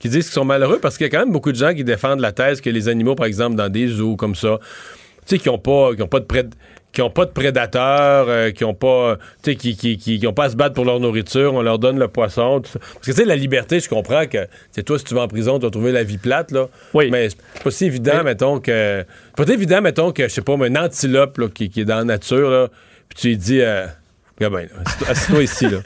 Qui disent qu'ils sont malheureux? Parce qu'il y a quand même beaucoup de gens qui défendent la thèse que les animaux, par exemple, dans des zoos comme ça, tu sais, qui n'ont pas, qui ont pas de préd- qui ont pas de prédateurs, euh, qui ont pas, tu sais, qui, qui, qui, qui ont pas à se battre pour leur nourriture, on leur donne le poisson. tout ça. Parce que, tu sais, la liberté, je comprends que, c'est toi, si tu vas en prison, tu vas trouver la vie plate, là. Oui. Mais c'est pas si évident, mettons, que. C'est pas évident, mettons, que, je sais pas, mais un antilope, là, qui, qui est dans la nature, là, puis tu lui dis, euh, Regarde bien, là, assis-toi- ici, là.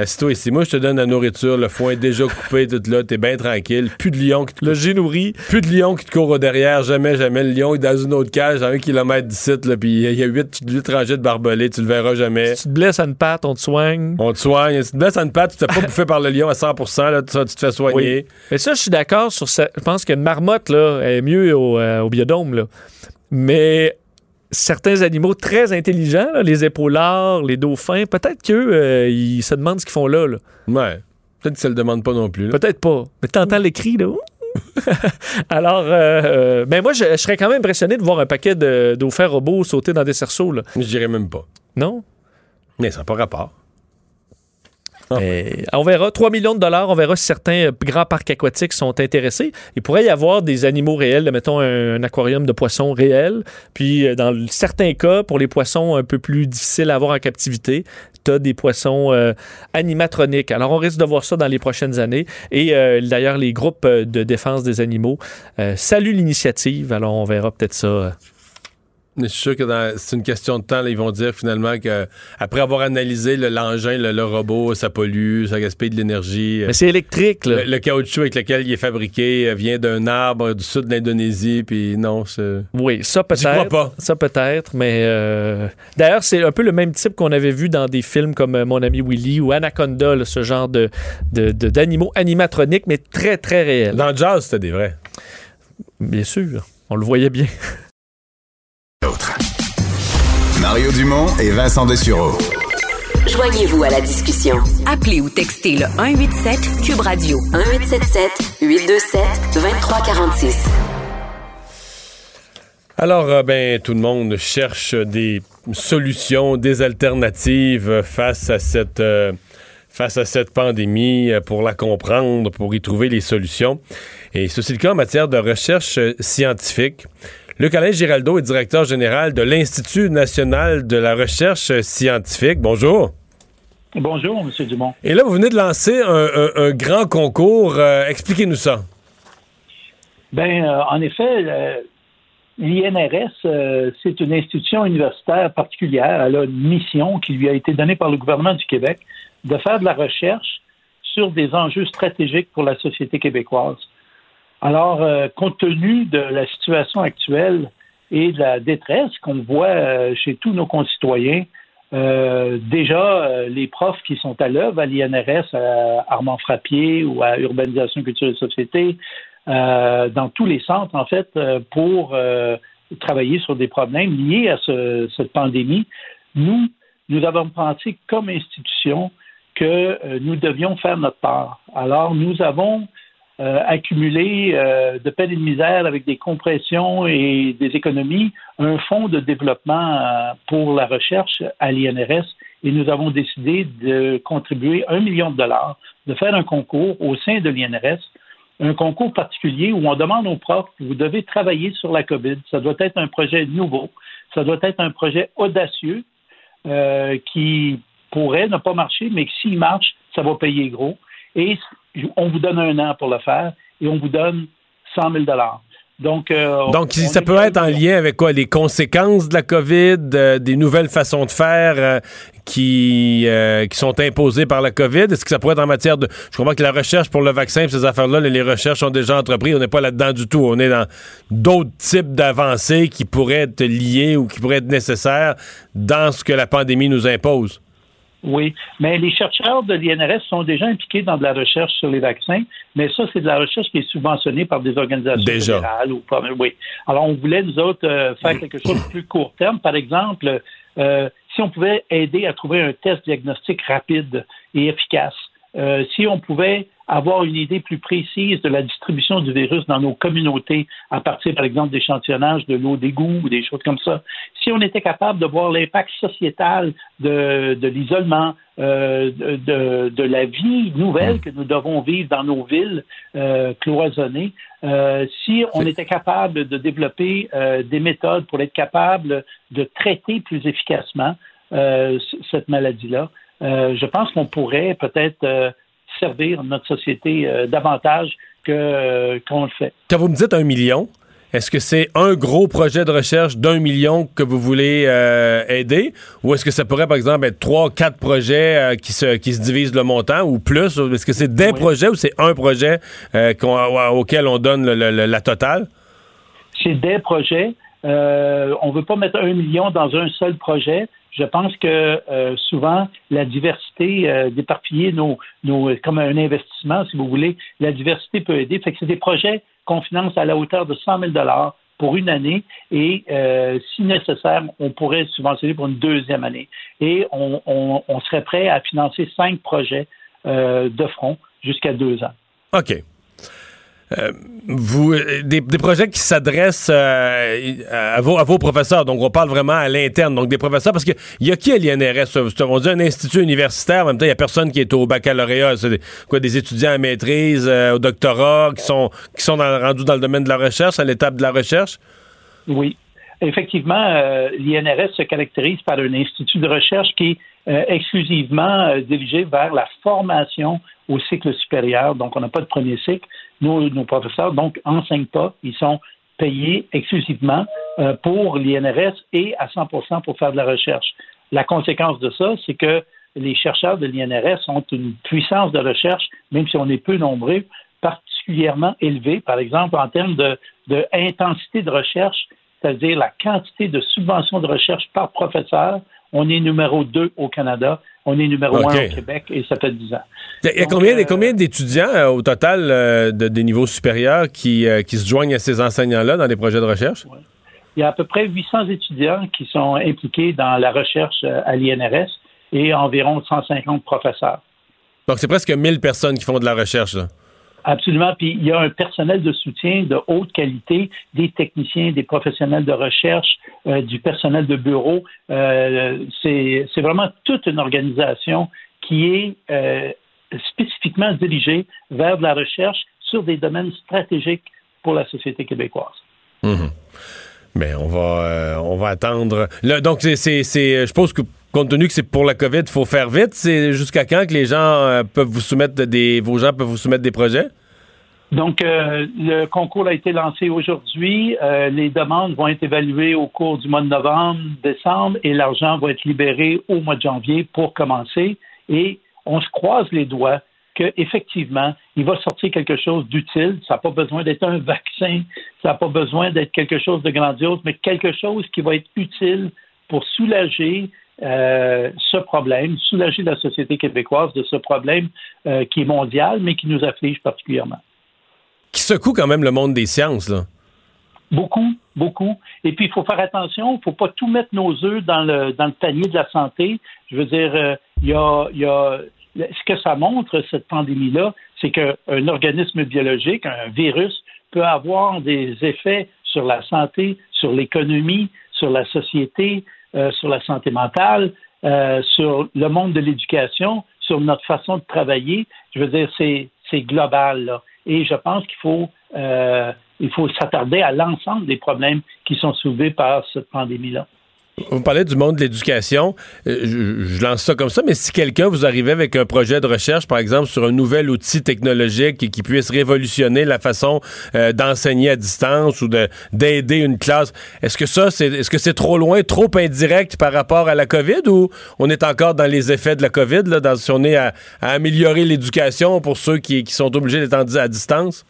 Assis-toi ici. Moi, je te donne la nourriture, le foin est déjà coupé, tout là, t'es bien tranquille. Plus de lion qui te Le j'ai nourri. plus de lion qui te court au derrière, jamais, jamais. Le lion est dans une autre cage, à un kilomètre d'ici, là, puis il y a huit, huit rangées de barbelés, tu le verras jamais. Si tu te blesses à une patte, on te soigne. On te soigne. Si tu te blesses à une patte, tu t'es pas bouffé par le lion à 100%, là, tu, tu te fais soigner. Mais ça, je suis d'accord sur ça. Je pense qu'une marmotte, là, est mieux au, euh, au biodôme, là. Mais certains animaux très intelligents, là, les épaulards, les dauphins, peut-être qu'eux, euh, ils se demandent ce qu'ils font là. là. Ouais. Peut-être que ça le demande pas non plus. Peut-être pas. Mais t'entends les cris, là. *laughs* Alors, euh, euh, ben moi, je, je serais quand même impressionné de voir un paquet de dauphins robots sauter dans des cerceaux, là. Je dirais même pas. Non? Mais ça n'a pas rapport. Et on verra. 3 millions de dollars, on verra si certains euh, grands parcs aquatiques sont intéressés. Il pourrait y avoir des animaux réels, mettons un, aquarium de poissons réel. Puis, euh, dans certains cas, pour les poissons un peu plus difficiles à avoir en captivité, tu as des poissons euh, animatroniques. Alors, on risque de voir ça dans les prochaines années. Et euh, d'ailleurs, les groupes euh, de défense des animaux euh, saluent l'initiative. Alors, on verra peut-être ça. Euh, Mais je suis sûr que c'est une question de temps. là, ils vont dire finalement que après avoir analysé le- l'engin, le, le robot, ça pollue, ça gaspille de l'énergie. Mais c'est électrique, là. Le, le caoutchouc avec lequel il est fabriqué euh, vient d'un arbre du sud de l'Indonésie, puis non, c'est... Oui, ça peut-être. pas. Ça peut-être, mais euh, d'ailleurs, c'est un peu le même type qu'on avait vu dans des films comme euh, Mon ami Willy ou Anaconda, là, ce genre de, d'animaux animatroniques, mais très, très réels. Dans Jazz, c'était des vrais. Bien sûr, on le voyait bien. Mario Dumont et Vincent Dessureau. Joignez-vous à la discussion. Appelez ou textez le 187 Cube Radio 1877 827 2346. Alors, euh, ben, tout le monde cherche des solutions, des alternatives face à cette, euh, face à cette pandémie, euh, pour la comprendre, pour y trouver les solutions. Et ceci est le cas en matière de recherche euh, scientifique. Luc Alain Giraldo est directeur général de l'Institut national de la recherche scientifique. Bonjour. Bonjour, M. Dumont. Et là, vous venez de lancer un, un- un grand concours. Euh, Expliquez-nous ça. Ben, euh, en effet, euh, l'INRS, euh, c'est une institution universitaire particulière. Elle a une mission qui lui a été donnée par le gouvernement du Québec de faire de la recherche sur des enjeux stratégiques pour la société québécoise. Alors, euh, compte tenu de la situation actuelle et de la détresse qu'on voit euh, chez tous nos concitoyens, euh, déjà, les profs qui sont à l'œuvre à l'INRS, à Armand Frappier ou à Urbanisation, Culture et Société, dans tous les centres, en fait, pour travailler sur des problèmes liés à ce- cette pandémie. Nous, nous avons pensé comme institution que nous devions faire notre part. Alors, nous avons euh, accumulé euh, de peine et de misère avec des compressions et des économies un fonds de développement euh, pour la recherche à l'INRS et nous avons décidé de contribuer un million de dollars, de faire un concours au sein de l'INRS un concours particulier où on demande aux profs, vous devez travailler sur la COVID. Ça doit être un projet nouveau, ça doit être un projet audacieux euh, qui pourrait ne pas marcher, mais s'il marche, ça va payer gros. Et on vous donne un an pour le faire et on vous donne 100 000 Donc, euh, Donc, on ça peut être en lien avec quoi? Les conséquences de la COVID, euh, des nouvelles façons de faire euh, qui, euh, qui sont imposées par la COVID? Est-ce que ça pourrait être en matière de... Je comprends que la recherche pour le vaccin, pis ces affaires-là, les recherches sont déjà entreprises. On n'est pas là-dedans du tout. On est dans d'autres types d'avancées qui pourraient être liées ou qui pourraient être nécessaires dans ce que la pandémie nous impose. Oui, mais les chercheurs de l'INRS sont déjà impliqués dans de la recherche sur les vaccins, mais ça, c'est de la recherche qui est subventionnée par des organisations Déjà. fédérales. Ou pas, oui. Alors, on voulait, nous autres, euh, faire quelque chose de plus court terme. Par exemple, euh, si on pouvait aider à trouver un test diagnostic rapide et efficace, euh, si on pouvait avoir une idée plus précise de la distribution du virus dans nos communautés à partir, par exemple, d'échantillonnage de l'eau d'égout ou des choses comme ça. Si on était capable de voir l'impact sociétal de, de l'isolement, euh, de, de, la vie nouvelle que nous devons vivre dans nos villes euh, cloisonnées, euh, si on était capable de développer euh, des méthodes pour être capable de traiter plus efficacement euh, cette maladie-là, euh, je pense qu'on pourrait peut-être euh, servir notre société euh, davantage que euh, qu'on le fait. Quand vous me dites un million, est-ce que c'est un gros projet de recherche d'un million que vous voulez euh, aider? Ou est-ce que ça pourrait, par exemple, être trois, quatre projets qui, se, qui se divisent le montant ou plus? Est-ce que c'est des projets ou c'est un projet auquel on donne le- le- le- la totale? C'est des projets. On ne veut pas mettre un million dans un seul projet. Je pense que euh, souvent, la diversité, euh, d'éparpiller nos, nos, comme un investissement, si vous voulez, la diversité peut aider. Fait que c'est des projets qu'on finance à la hauteur de 100 000 pour une année et, euh, si nécessaire, on pourrait subventionner pour une deuxième année. Et on, on- serait prêt à financer cinq projets euh, de front jusqu'à deux ans. OK. Euh, vous, euh, des, projets qui s'adressent euh, à, vos, professeurs, donc on parle vraiment à l'interne, donc des professeurs, parce qu'il y a qui à l'INRS? On dit un institut universitaire, en même temps, il n'y a personne qui est au baccalauréat. C'est quoi, des étudiants à maîtrise, au doctorat, qui sont, qui sont dans- rendus dans le domaine de la recherche, à l'étape de la recherche? Oui. Effectivement, l'INRS se caractérise par un institut de recherche qui est exclusivement dirigé vers la formation au cycle supérieur. Donc, on n'a pas de premier cycle. Nos, nos professeurs, donc, enseignent pas. Ils sont payés exclusivement euh, pour l'INRS et à 100 pour faire de la recherche. La conséquence de ça, c'est que les chercheurs de l'INRS ont une puissance de recherche, même si on est peu nombreux, particulièrement élevée, par exemple en termes de, de de recherche, c'est-à-dire la quantité de subventions de recherche par professeur. On est numéro 2 au Canada, on est numéro 1 OK. au Québec et ça fait 10 ans. Il y a Donc, combien, euh, combien d'étudiants euh, au total euh, de, des niveaux supérieurs qui, qui se joignent à ces enseignants-là dans des projets de recherche? Il y a à peu près 800 étudiants qui sont impliqués dans la recherche à l'INRS et environ 150 professeurs. Donc, c'est presque 1000 personnes qui font de la recherche. Là. Absolument. Puis il y a un personnel de soutien de haute qualité, des techniciens, des professionnels de recherche, euh, du personnel de bureau. Euh, c'est vraiment toute une organisation qui est euh, spécifiquement dirigée vers de la recherche sur des domaines stratégiques pour la société québécoise. Mhm. Mais on va, on va attendre. Donc, c'est- je suppose que compte tenu que c'est pour la COVID, il faut faire vite. C'est jusqu'à quand que les gens euh, peuvent vous soumettre des. Vos gens peuvent vous soumettre des projets? Donc, euh, le concours a été lancé aujourd'hui. Euh, les demandes vont être évaluées au cours du mois de novembre, décembre, et l'argent va être libéré au mois de janvier pour commencer. Et on se croise les doigts qu'effectivement, il va sortir quelque chose d'utile. Ça n'a pas besoin d'être un vaccin, ça n'a pas besoin d'être quelque chose de grandiose, mais quelque chose qui va être utile pour soulager euh, ce problème, soulager la société québécoise de ce problème euh, qui est mondial, mais qui nous afflige particulièrement. Qui secoue quand même le monde des sciences, là. Beaucoup, beaucoup. Et puis, il faut faire attention, il ne faut pas tout mettre nos œufs dans le, dans le panier de la santé. Je veux dire, euh, il y, a, il y a. Ce que ça montre, cette pandémie-là, c'est qu'un organisme biologique, un virus, peut avoir des effets sur la santé, sur l'économie, sur la société, euh, sur la santé mentale, euh, sur le monde de l'éducation, sur notre façon de travailler. Je veux dire, c'est global. Là. Et je pense qu'il faut, euh, il faut s'attarder à l'ensemble des problèmes qui sont soulevés par cette pandémie-là. Vous parlez du monde de l'éducation. Euh, Je, lance ça comme ça, mais si quelqu'un vous arrivait avec un projet de recherche, par exemple, sur un nouvel outil technologique qui puisse révolutionner la façon euh, d'enseigner à distance ou de d'aider une classe, est-ce que ça, c'est est-ce que c'est trop loin, trop indirect par rapport à la COVID ou on est encore dans les effets de la COVID, là, dans, si on est à, améliorer l'éducation pour ceux qui, sont obligés d'être à distance?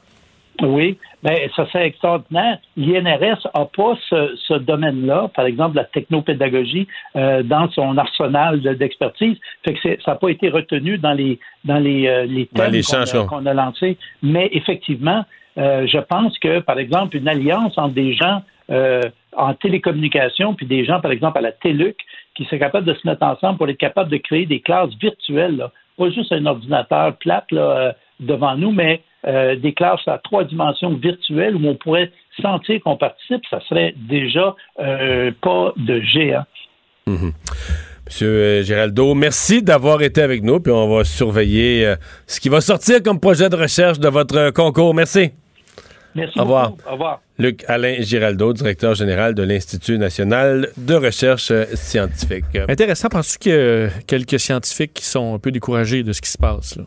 Oui, mais ça c'est extraordinaire. L'INRS n'a pas ce, ce domaine-là, par exemple la technopédagogie, euh, dans son arsenal de- d'expertise. Fait que c'est- ça n'a pas été retenu dans les dans les, euh, les thèmes les qu'on a, a lancés. Mais effectivement, euh, je pense que, par exemple, une alliance entre des gens euh, en télécommunication puis des gens, par exemple, à la TELUC, qui seraient capables de se mettre ensemble pour être capables de créer des classes virtuelles, là. pas juste un ordinateur plate là, euh, devant nous, mais euh, des classes à trois dimensions virtuelles où on pourrait sentir qu'on participe, ça serait déjà euh, pas de géant. Mhm. Monsieur euh, Géraldo, merci d'avoir été avec nous, puis on va surveiller euh, ce qui va sortir comme projet de recherche de votre concours. Merci. Merci Au revoir. beaucoup. Au revoir. Luc Alain Giraldo, directeur général de l'Institut national de recherche scientifique. Intéressant, penses-tu qu'il y a quelques scientifiques qui sont un peu découragés de ce qui se passe? Là?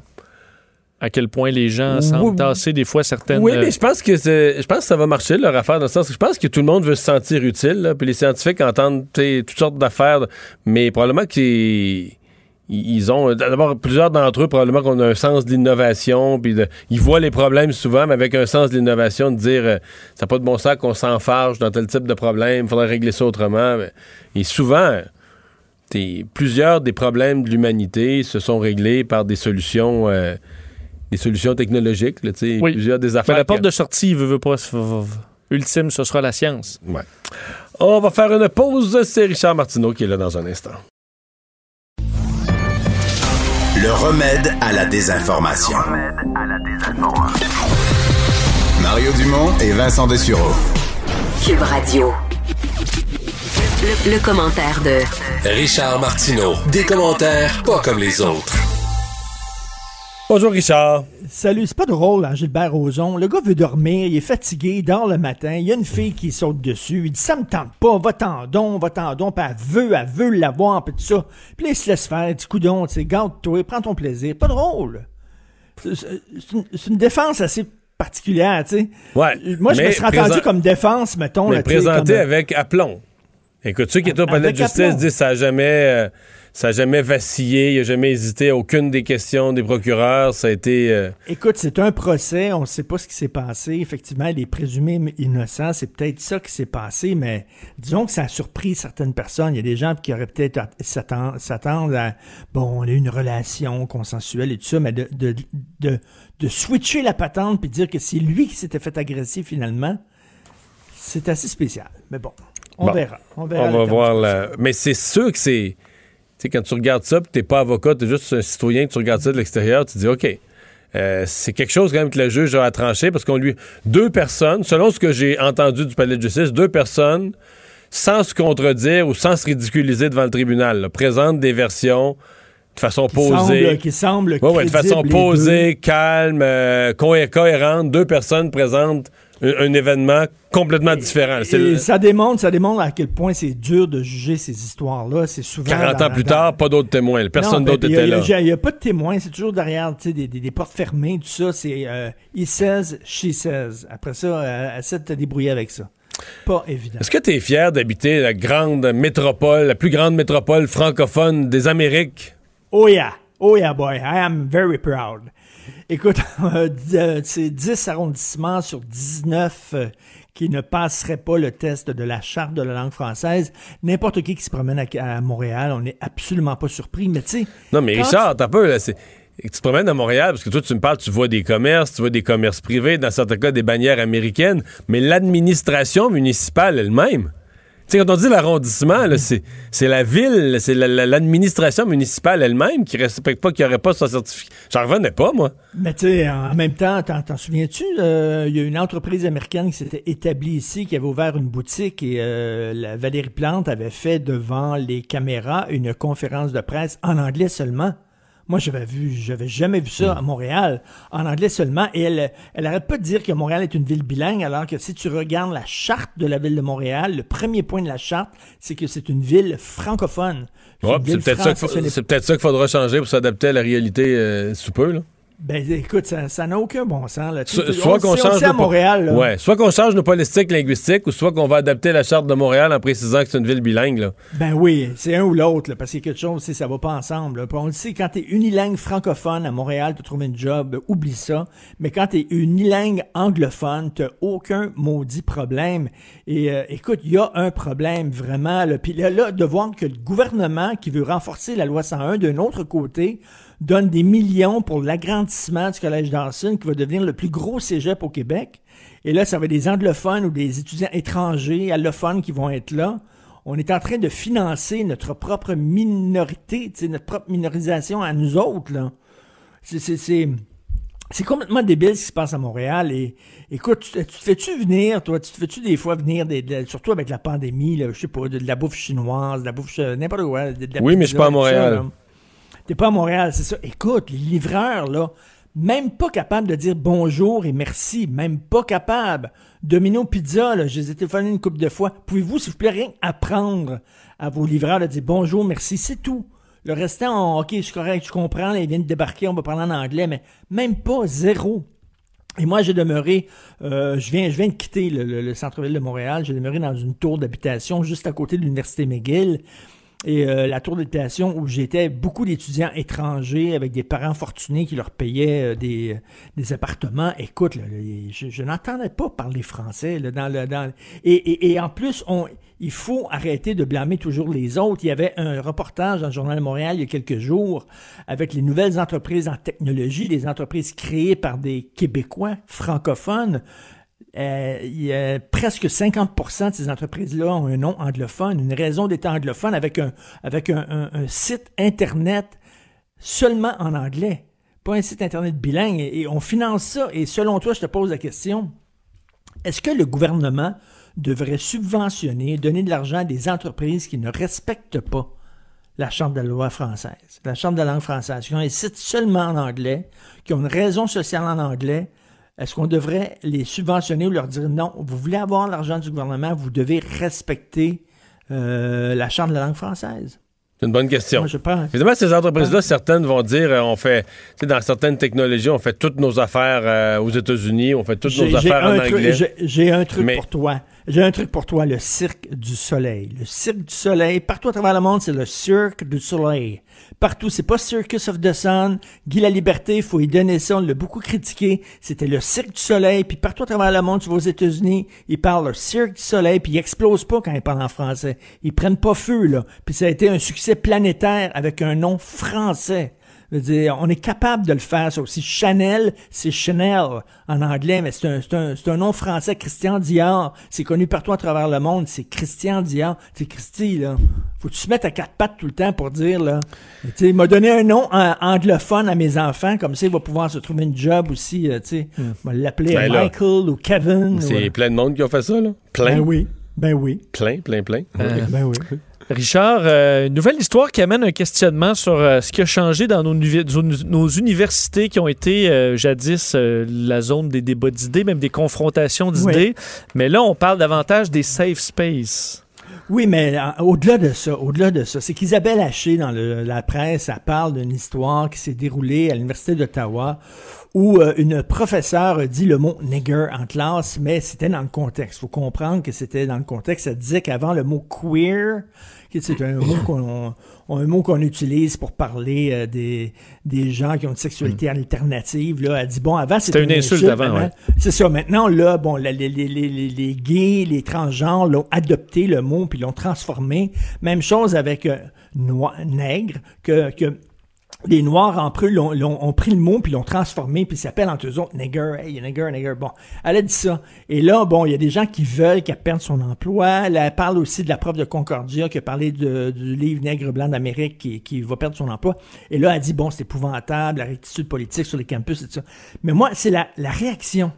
À quel point les gens Oui. semblent tasser des fois certaines... Oui, euh, mais je pense que c'est- je pense que ça va marcher leur affaire dans le sens que je pense que tout le monde veut se sentir utile. là, puis les scientifiques entendent toutes sortes d'affaires, mais probablement qu'ils ils ont d'abord plusieurs d'entre eux probablement qu'on a un sens de l'innovation puis de- ils voient les problèmes souvent mais avec un sens de l'innovation de dire euh, ça n'a pas de bon sens qu'on s'enfarge dans tel type de problème il faudrait régler ça autrement et souvent plusieurs des problèmes de l'humanité se sont réglés par des solutions euh, des solutions technologiques là, t'sais, Oui. plusieurs des mais affaires la porte que- de sortie, il veut, veut pas... Ultime, ce sera la science. Ouais. On va faire une pause. C'est Richard Martineau qui est là dans un instant. Le remède à la désinformation. Mario Dumont et Vincent Dessureau. Cube Radio. Le, le commentaire de Richard Martineau. Des commentaires pas comme les autres. Bonjour Richard. Salut, c'est pas drôle, hein, Gilbert Rozon. Le gars veut dormir, il est fatigué, il dort le matin, il y a une fille qui saute dessus, il dit ça me tente pas, va-t'en donc, va-t'en donc, puis elle veut, elle veut l'avoir, puis tout ça. Puis là, il se laisse faire, dit coudon, tu sais, garde-toi, prends ton plaisir. Pas drôle. C'est une, défense assez particulière, tu sais. Ouais. Moi, je me serais entendu comme défense, mettons. Mais là, présenté comme- avec aplomb. Écoute, ceux qui étaient au palais de justice aplomb. disent ça n'a jamais, euh, ça a jamais vacillé, il n'a jamais hésité à aucune des questions des procureurs. Ça a été. euh, Écoute, c'est un procès, on ne sait pas ce qui s'est passé. Effectivement, il est présumé innocent, c'est peut-être ça qui s'est passé, mais disons que ça a surpris certaines personnes. Il y a des gens qui auraient peut-être s'attendre à, bon, on a eu une relation consensuelle et tout ça, mais de, de, de, de switcher la patente puis dire que c'est lui qui s'était fait agresser finalement, c'est assez spécial. Mais bon, on Bon. verra. On verra. On va voir la... Mais c'est sûr que c'est. Tu sais, quand tu regardes ça, puis t'es pas avocat, t'es juste un citoyen, tu regardes ça de l'extérieur, tu te dis, OK, euh, c'est quelque chose quand même que le juge a à trancher parce qu'on lui. Deux personnes, selon ce que j'ai entendu du palais de justice, deux personnes, sans se contredire ou sans se ridiculiser devant le tribunal, là, présentent des versions de façon qui posée. semble- qui semble Ouais, ouais, de façon posée, calme, euh, co- cohérente. Deux personnes présentent un, un événement complètement différent. C'est Et le- ça démontre, ça démontre à quel point c'est dur de juger ces histoires-là. C'est souvent 40 dans- ans plus dans- tard, pas d'autres témoins. Personne ben, d'autre y a- était là. Il n'y a, pas de témoins, c'est toujours derrière des, des- des portes fermées, tout ça. C'est euh, he says, she says. Après ça, euh, essaie de te débrouiller avec ça. Pas évident. Est-ce que tu es fier d'habiter la grande métropole, la plus grande métropole francophone des Amériques? Oh yeah, oh yeah boy, I am very proud. Écoute, *laughs* euh, dix- euh, c'est 10 arrondissements sur 19 euh, qui ne passeraient pas le test de la charte de la langue française. N'importe qui qui se promène à, à Montréal, on n'est absolument pas surpris. Mais tu sais, Non, mais Richard, t'as peu, là, c'est. Tu te promènes à Montréal, parce que toi, tu me parles, tu vois des commerces, tu vois des commerces privés, dans certains cas, des bannières américaines, mais l'administration municipale elle-même. Quand on dit l'arrondissement, c'est la ville, c'est la- la- l'administration municipale elle-même qui respecte pas, qui aurait pas son certificat. J'en revenais pas, moi. Mais tu sais, en même temps, t'en, souviens-tu? euh, Il y a une entreprise américaine qui s'était établie ici, qui avait ouvert une boutique et euh, Valérie Plante avait fait devant les caméras une conférence de presse en anglais seulement. Moi, j'avais vu, j'avais jamais vu ça à Montréal, en anglais seulement. Et elle, elle arrête pas de dire que Montréal est une ville bilingue, alors que si tu regardes la charte de la ville de Montréal, le premier point de la charte, c'est que c'est une ville francophone. C'est Ouais, peut-être ça qu'il c'est peut-être ça faudra changer pour s'adapter à la réalité euh, sous peu, là. Ben, écoute, ça ça n'a aucun bon sens. Là. So- soit qu'on change à Montréal. là. Ouais, soit qu'on change nos politiques linguistiques ou soit qu'on va adapter la charte de Montréal en précisant que c'est une ville bilingue là. Ben oui, c'est un ou l'autre, là, parce qu'il y a quelque chose, ça va pas ensemble. là. On le sait, quand t'es unilingue francophone à Montréal, tu trouves un job, ben, oublie ça. Mais quand t'es unilingue anglophone, t'as aucun maudit problème. Et euh, écoute, il y a un problème vraiment. Là. Puis là, là, de voir que le gouvernement qui veut renforcer la loi 101 d'un autre côté donne des millions pour l'agrandissement du collège Dawson, qui va devenir le plus gros cégep au Québec. Et là, ça va être des anglophones ou des étudiants étrangers, allophones qui vont être là. On est en train de financer notre propre minorité, notre propre minorisation à nous autres, là. C'est, c'est, complètement débile ce qui se passe à Montréal. Et écoute, tu, tu te fais-tu venir, toi, tu te fais-tu des fois venir, des, de- surtout avec la pandémie, là, je sais pas, de, de la bouffe chinoise, de la bouffe, euh, n'importe quoi. de- la Oui, mais je suis pas à ça, Montréal. T'es pas à Montréal, c'est ça. Écoute, les livreurs, là, même pas capables de dire bonjour et merci, même pas capables. Domino Pizza, là, je les ai téléphonés une couple de fois. Pouvez-vous, s'il vous plaît, rien apprendre à vos livreurs de dire bonjour, merci, c'est tout. Le restant, on- ok, je suis correct, je comprends, là, ils viennent de débarquer, on va parler en anglais, mais même pas zéro. Et moi, j'ai demeuré, euh, je, viens, je viens de quitter le, le- le centre-ville de Montréal, j'ai demeuré dans une tour d'habitation juste à côté de l'Université McGill. Et euh, la tour d'habitation où j'étais, beaucoup d'étudiants étrangers avec des parents fortunés qui leur payaient euh, des, des appartements. Écoute, je, je n'entendais pas parler français. Là, dans le, dans, et en plus, on, il faut arrêter de blâmer toujours les autres. Il y avait un reportage dans le Journal de Montréal il y a quelques jours avec les nouvelles entreprises en technologie, les entreprises créées par des Québécois francophones. Euh, il y a presque 50% de ces entreprises-là ont un nom anglophone, une raison d'être anglophone avec un, avec un, site Internet seulement en anglais, pas un site Internet bilingue. Et, et on finance ça. Et selon toi, je te pose la question, est-ce que le gouvernement devrait subventionner, donner de l'argent à des entreprises qui ne respectent pas la Charte de la loi française, la Charte de la langue française, qui ont un site seulement en anglais, qui ont une raison sociale en anglais, est-ce qu'on devrait les subventionner ou leur dire non, vous voulez avoir l'argent du gouvernement, vous devez respecter euh, la Charte de la langue française? C'est une bonne question. Moi, je pense. Évidemment, ces entreprises-là, certaines vont dire, euh, on fait, dans certaines technologies, on fait toutes nos affaires euh, aux États-Unis, on fait toutes nos affaires en anglais. j'ai- J'ai un truc Mais- pour toi. J'ai un truc pour toi, le cirque du soleil. Le cirque du soleil, partout à travers le monde, c'est le cirque du soleil. Partout, c'est pas Circus of the Sun. Guy la Liberté, faut y donner ça, on l'a beaucoup critiqué. C'était le cirque du soleil, puis partout à travers le monde, tu vas aux États-Unis, ils parlent le cirque du soleil, puis ils explosent pas quand ils parlent en français. Ils prennent pas feu, là. Puis ça a été un succès planétaire avec un nom français. Je veux dire, on est capable de le faire, ça aussi. Chanel, c'est Chanel en anglais, mais c'est un, nom français. Christian Dior, c'est connu partout à travers le monde. C'est Christian Dior. C'est Christy, là. Faut que tu te mettes à quatre pattes tout le temps pour dire, là? Tu sais, il m'a donné un nom euh, anglophone à mes enfants, comme ça, il va pouvoir se trouver une job aussi, euh, tu sais. Va l'appeler Ben là, Michael ou Kevin. C'est ou- plein de monde qui ont fait ça, là. Plein. Ben oui. Ben oui. Plein, plein, plein. Euh, Ben oui. Richard, euh, une nouvelle histoire qui amène un questionnement sur euh, ce qui a changé dans nos, universités qui ont été euh, jadis la zone des débats d'idées, même des confrontations d'idées. Mais là, on parle davantage des safe space. Oui, mais au-delà de ça, au-delà de ça, c'est qu'Isabelle Haché, dans le- la presse, elle parle d'une histoire qui s'est déroulée à l'Université d'Ottawa où euh, une professeure dit le mot nigger en classe, mais c'était dans le contexte. faut comprendre que c'était dans le contexte. Elle disait qu'avant le mot queer, que c'est un mot *coughs* qu'on un mot qu'on utilise pour parler euh, des, des gens qui ont une sexualité alternative. Là, elle dit bon, avant C'était une insulte avant, maintenant, ouais. c'est ça. Maintenant, là, bon, les, les, les, les, gays, les transgenres l'ont adopté le mot puis l'ont transformé. Même chose avec euh, noi- nègre, que, que les Noirs en pris, l'ont, l'ont- ont pris le mot puis l'ont transformé puis s'appellent entre eux autres nigger, hey, nigger, nigger. Bon, elle a dit ça. Et là, bon, il y a des gens qui veulent qu'elle perde son emploi. Là, elle parle aussi de la prof de Concordia qui a parlé de- du livre Nègre blanc d'Amérique qui, qui va perdre son emploi. Et là, elle dit, bon, c'est épouvantable, la rectitude politique sur les campus et tout ça. Mais moi, c'est la, la réaction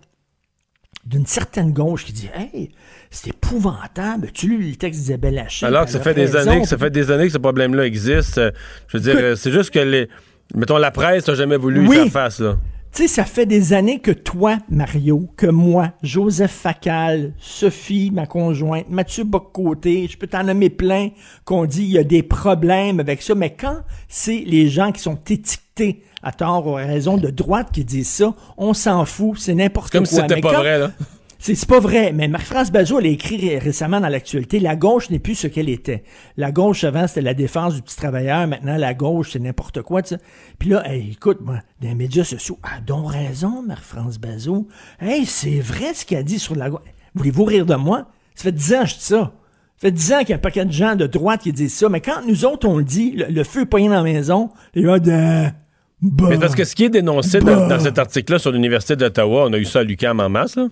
d'une certaine gauche qui dit Hey, c'est épouvantable. Tu lu le texte d'Isabelle Haché? Alors que ça fait des années que ça fait des années que ce problème-là existe. Euh, Je veux dire, euh, c'est juste que les. Mettons, la presse n'a jamais voulu Oui. y faire face, là. Tu sais, ça fait des années que toi, Mario, que moi, Joseph Facal, Sophie, ma conjointe, Mathieu Boccoté, je peux t'en nommer plein, qu'on dit il y a des problèmes avec ça, mais quand c'est les gens qui sont étiquetés à tort ou à raison de droite qui disent ça, on s'en fout, c'est n'importe quoi. Comme si c'était pas quand- vrai, là. C'est pas vrai, mais Marie-France Bazot, elle a écrit ré- récemment dans l'actualité, la gauche n'est plus ce qu'elle était. La gauche, avant, c'était la défense du petit travailleur. Maintenant, la gauche, c'est n'importe quoi, tu sais. Puis là, hey, écoute, moi, les médias sociaux, ah, donc raison, Marie-France Bazot. Hey, c'est vrai ce qu'elle a dit sur la gauche. Voulez-vous rire de moi? Ça fait dix ans que je dis ça. Ça fait dix ans qu'il y a un paquet de gens de droite qui disent ça, mais quand nous autres, on le dit, le, le feu est poigné dans la maison, les gars, de... Bah. Mais parce que ce qui est dénoncé dans, dans cet article-là sur l'Université d'Ottawa, on a eu ça à l'UQAM en masse, là.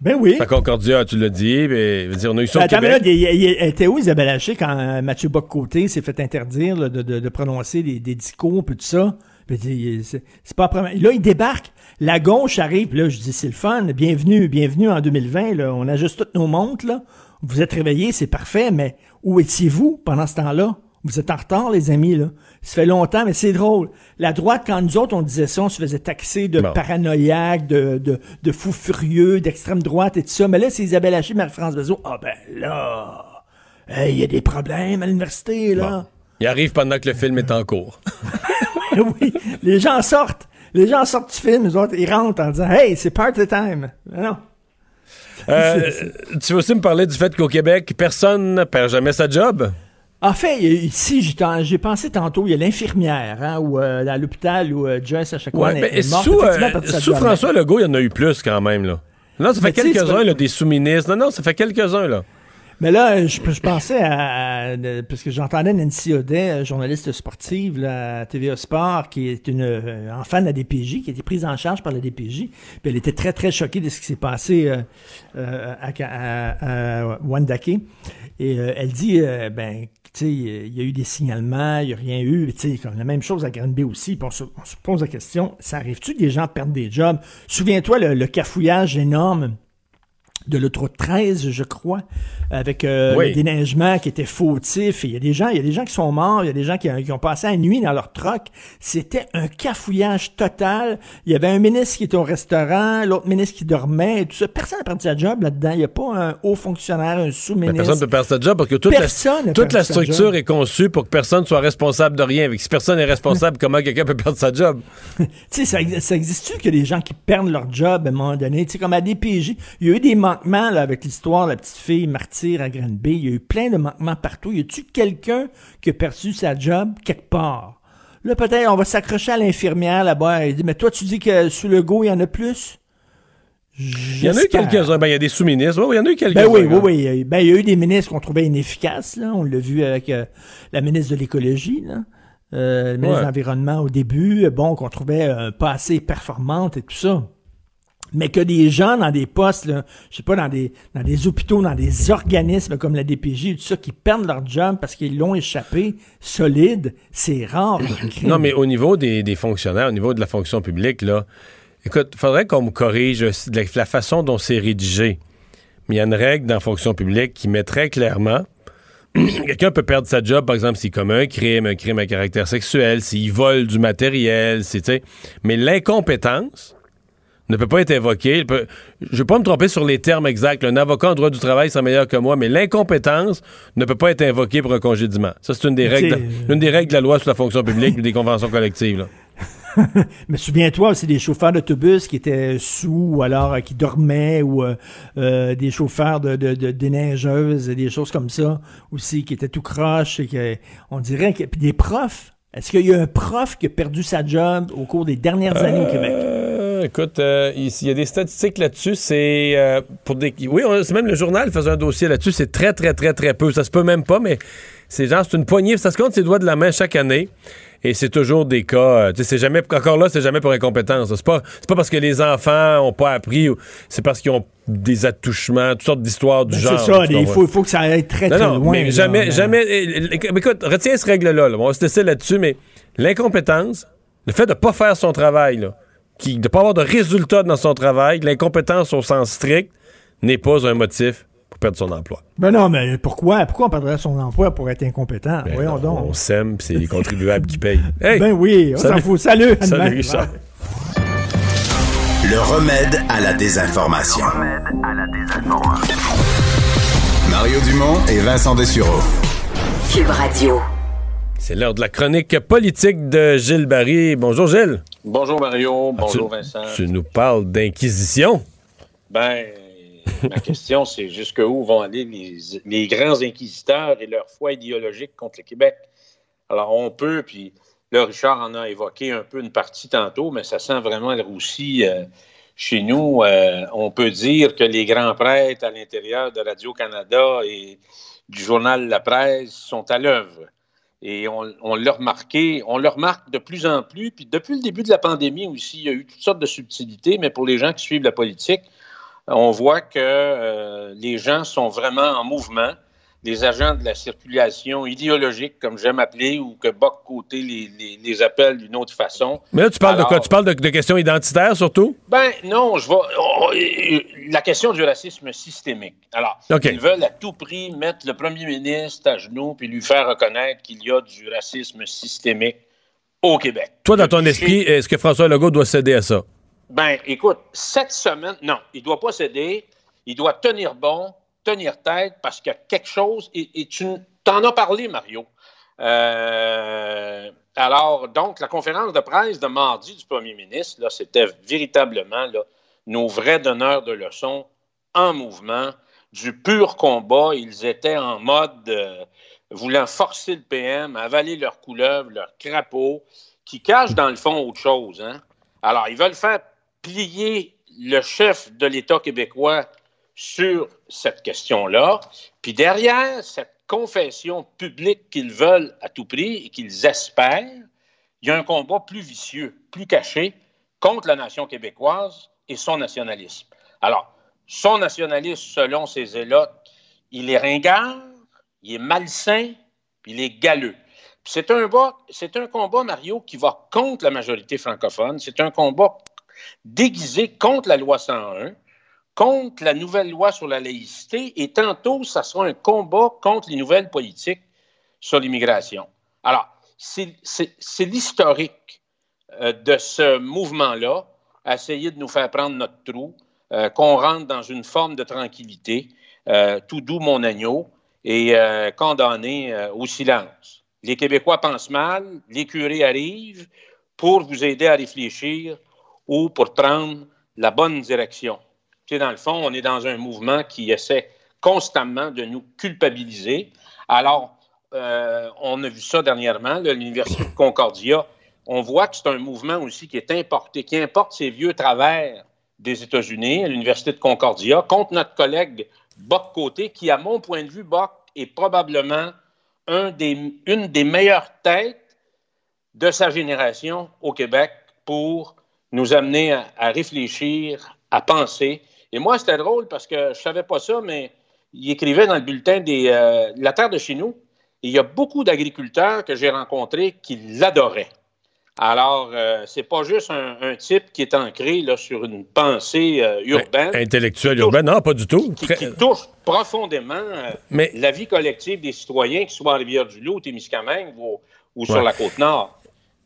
Ben oui. À Concordia, tu l'as dit. mais, je veux dire, on a eu ça au Attends, mais Québec. là, il- il- il- elle était où Isabelle Haché quand euh, Mathieu Bock-Côté s'est fait interdire là, de, de, de prononcer des, des discours puis tout ça? C'est pas après. Là, il débarque. La gauche arrive. puis Là, je dis, c'est le fun. Bienvenue, bienvenue en 2020. Là. On ajuste toutes nos montres. Là. Vous êtes réveillés, c'est parfait. Mais où étiez-vous pendant ce temps-là? Vous êtes en retard, les amis, là. Ça fait longtemps, mais c'est drôle. La droite, quand nous autres, on disait ça, on se faisait taxer de Bon. paranoïaques, de, de, de fous furieux, d'extrême droite et tout ça. Mais là, c'est Isabelle Haché, Marie-France Bezot. Ah ben là, hey, il y a des problèmes à l'université, là. Il arrive pendant que le film est en cours. *laughs* *laughs* oui, les gens sortent. Les gens sortent du film, les autres, ils rentrent en disant « Hey, c'est party time! » Mais Non. Euh, tu veux aussi me parler du fait qu'au Québec, personne ne perd jamais sa job? En fait, ici, j'ai pensé tantôt, il y a l'infirmière, hein, ou euh, à l'hôpital où euh, Joyce à chaque fois Ouais, ben, est morte. sous, euh, sous. François Legault, il y en a eu plus quand même. Là. Non, ça fait quelques-uns, là, des sous-ministres. Non, non, ça fait quelques-uns. là. Mais là, je, je pensais à, à- parce que j'entendais Nancy Audet, euh, journaliste sportive là, à TVA Sport, qui est une euh, enfant de la DPJ, qui a été prise en charge par la DPJ. Puis elle était très, très choquée de ce qui s'est passé euh, euh, à, à, à Wendake. Et euh, elle dit, euh, ben, il y a eu des signalements, il n'y a rien eu. Comme la même chose à Granby aussi. Puis on se, on se pose la question, ça arrive-tu que des gens perdent des jobs? Souviens-toi le, le cafouillage énorme de l'autoroute 13, je crois, avec euh, Oui. le déneigement qui était fautif. Il y a des gens, il y a des gens qui sont morts, il y a des gens qui, qui ont passé la nuit dans leur troc. C'était un cafouillage total. Il y avait un ministre qui était au restaurant, l'autre ministre qui dormait, et tout ça. Personne n'a perdu sa job là-dedans. Il n'y a pas un haut fonctionnaire, un sous-ministre. personne ne peut perdre sa job parce que toute Personne la, toute structure est conçue pour que personne soit responsable de rien. Si personne n'est responsable, comment quelqu'un peut perdre sa job? *laughs* Tu sais, ça, ça existe-tu que des gens qui perdent leur job à un moment donné? Tu sais, comme à DPJ, il y a eu des manquements là, avec l'histoire de la petite fille martyre à Granby. Il y a eu plein de manquements partout. Y a-tu quelqu'un qui a perdu sa job quelque part? Là, peut-être, on va s'accrocher à l'infirmière là-bas. Elle dit, mais toi, tu dis que sous le go, il y en a plus? Il y en a eu quelques-uns. Ben, il y a des sous-ministres. Oui, il y en a eu quelques-uns. Ben oui, oui, oui. Ben, il y a eu des ministres qu'on trouvait inefficaces, là. On l'a vu avec euh, la ministre de l'écologie, là. Euh, le ministre Ouais. de l'Environnement au début, bon, qu'on trouvait euh, pas assez performante et tout ça. Mais que des gens dans des postes, là, je sais pas, dans des, dans des hôpitaux, dans des organismes comme la DPJ, tout ça, qui perdent leur job parce qu'ils l'ont échappé solide, c'est rare. *laughs* Non, mais au niveau des, des fonctionnaires, au niveau de la fonction publique, là, écoute, faudrait qu'on me corrige la, façon dont c'est rédigé. Mais il y a une règle dans la fonction publique qui met très clairement *clears throat* quelqu'un peut perdre sa job, par exemple, s'il commet un crime, un crime à caractère sexuel, s'il vole du matériel, c'est. Mais l'incompétence ne peut pas être peut- Je ne vais pas me tromper sur les termes exacts. Un avocat en droit du travail sera meilleur que moi, mais l'incompétence ne peut pas être invoquée pour un congédiement. Ça, c'est une des règles, c'est- de, une des règles de la loi sur la fonction publique et des conventions collectives. là. *laughs* Mais souviens-toi aussi des chauffeurs d'autobus qui étaient sous ou alors euh, qui dormaient ou euh, euh, des chauffeurs de, de, de déneigeuses et des choses comme ça aussi qui étaient tout croches et que on dirait que puis des profs. Est-ce qu'il y a un prof qui a perdu sa job au cours des dernières années au Québec? Écoute, euh, il il y a des statistiques là-dessus. C'est euh, pour des. Oui, c'est même le journal faisait un dossier là-dessus. C'est très, très, très, très peu. Ça se peut même pas, mais c'est genre, c'est une poignée. Ça se compte ses doigts de la main chaque année. Et c'est toujours des cas. euh, c'est jamais. Encore là, c'est jamais pour incompétence. C'est pas, pas parce que les enfants ont pas appris. ou C'est parce qu'ils ont des attouchements, toutes sortes d'histoires du Ben, genre. c'est ça, il faut, faut que ça aille très Non, très non, loin. mais là, jamais, mais- jamais. euh, euh, Écoute, retiens cette règle-là. là. On va se laisser là-dessus, mais l'incompétence, le fait de ne pas faire son travail, là, qui, de ne pas avoir de résultat dans son travail, l'incompétence au sens strict, n'est pas un motif pour perdre son emploi. Ben non, mais pourquoi? Pourquoi on perdrait son emploi pour être incompétent? Ben Voyons non, donc. On s'aime, puis c'est les contribuables qui payent. *laughs* Hey! Ben oui, on s'en Salut. fout. Salut, à Salut. Richard. Le remède à la désinformation. Mario Dumont et Vincent Dessureau. Cube Radio. C'est l'heure de la chronique politique de Gilles Barry. Bonjour, Gilles. Bonjour Mario, bonjour tu, Vincent. Tu nous parles d'inquisition? Ben, ma question, c'est jusqu'où vont aller les, les grands inquisiteurs et leur foi idéologique contre le Québec? Alors, on peut, puis là, Richard en a évoqué un peu une partie tantôt, mais ça sent vraiment le roussi euh, chez nous. Euh, on peut dire que les grands prêtres à l'intérieur de Radio-Canada et du journal La Presse sont à l'œuvre. Et on, on l'a remarqué, on le remarque de plus en plus. Puis depuis le début de la pandémie aussi, il y a eu toutes sortes de subtilités, mais pour les gens qui suivent la politique, on voit que euh, les gens sont vraiment en mouvement. Les agents de la circulation idéologique, comme j'aime appeler, ou que Boc Côté les, les, les appelle d'une autre façon. Mais là, tu parles Alors, de quoi? Tu parles de, de questions identitaires surtout? Ben non, je vais. oh, euh, la question du racisme systémique. Alors, ils veulent à tout prix mettre le premier ministre à genoux puis lui faire reconnaître qu'il y a du racisme systémique au Québec. Toi, dans ton esprit, est-ce que François Legault doit céder à ça? Ben, écoute, cette semaine, non, il ne doit pas céder. Il doit tenir bon, tenir tête, parce qu'il y a quelque chose, et, tu t'en as parlé, Mario. Euh, alors, donc, la conférence de presse de mardi du premier ministre, là, c'était véritablement là, nos vrais donneurs de leçons en mouvement, du pur combat. Ils étaient en mode euh, voulant forcer le PM, avaler leurs couleuvres, leurs crapauds, qui cachent dans le fond autre chose. Hein? Alors, ils veulent faire plier le chef de l'État québécois sur cette question-là. Puis derrière cette confession publique qu'ils veulent à tout prix et qu'ils espèrent, il y a un combat plus vicieux, plus caché contre la nation québécoise et son nationalisme. Alors, son nationalisme, selon ses zélotes, il est ringard, il est malsain, il est galeux. C'est un combat, Mario, qui va contre la majorité francophone. C'est un combat déguisé contre la loi 101, contre la nouvelle loi sur la laïcité et tantôt, ça sera un combat contre les nouvelles politiques sur l'immigration. Alors, c'est l'historique euh, de ce mouvement-là, essayer de nous faire prendre notre trou, euh, qu'on rentre dans une forme de tranquillité, euh, tout doux mon agneau, et condamné au silence. Les Québécois pensent mal, les curés arrivent pour vous aider à réfléchir ou pour prendre la bonne direction. Tu dans le fond, on est dans un mouvement qui essaie constamment de nous culpabiliser. Alors, euh, on a vu ça dernièrement, l'Université de Concordia. On voit que c'est un mouvement aussi qui est importé, qui importe ces vieux travers des États-Unis, à l'Université de Concordia, contre notre collègue Boc Côté, qui, à mon point de vue, Boc est probablement une des meilleures têtes de sa génération au Québec pour nous amener à réfléchir, à penser. Et moi, c'était drôle parce que je savais pas ça, mais il écrivait dans le bulletin des, euh, la terre de chez nous. Et il y a beaucoup d'agriculteurs que j'ai rencontrés qui l'adoraient. Alors, euh, c'est pas juste un, un type qui est ancré là, sur une pensée euh, urbaine Intellectuel urbain, non, pas du tout. qui, qui touche profondément euh, Mais- la vie collective des citoyens, qu'ils soient à Rivière-du-Loup, Témiscamingue ou, ou sur la Côte-Nord.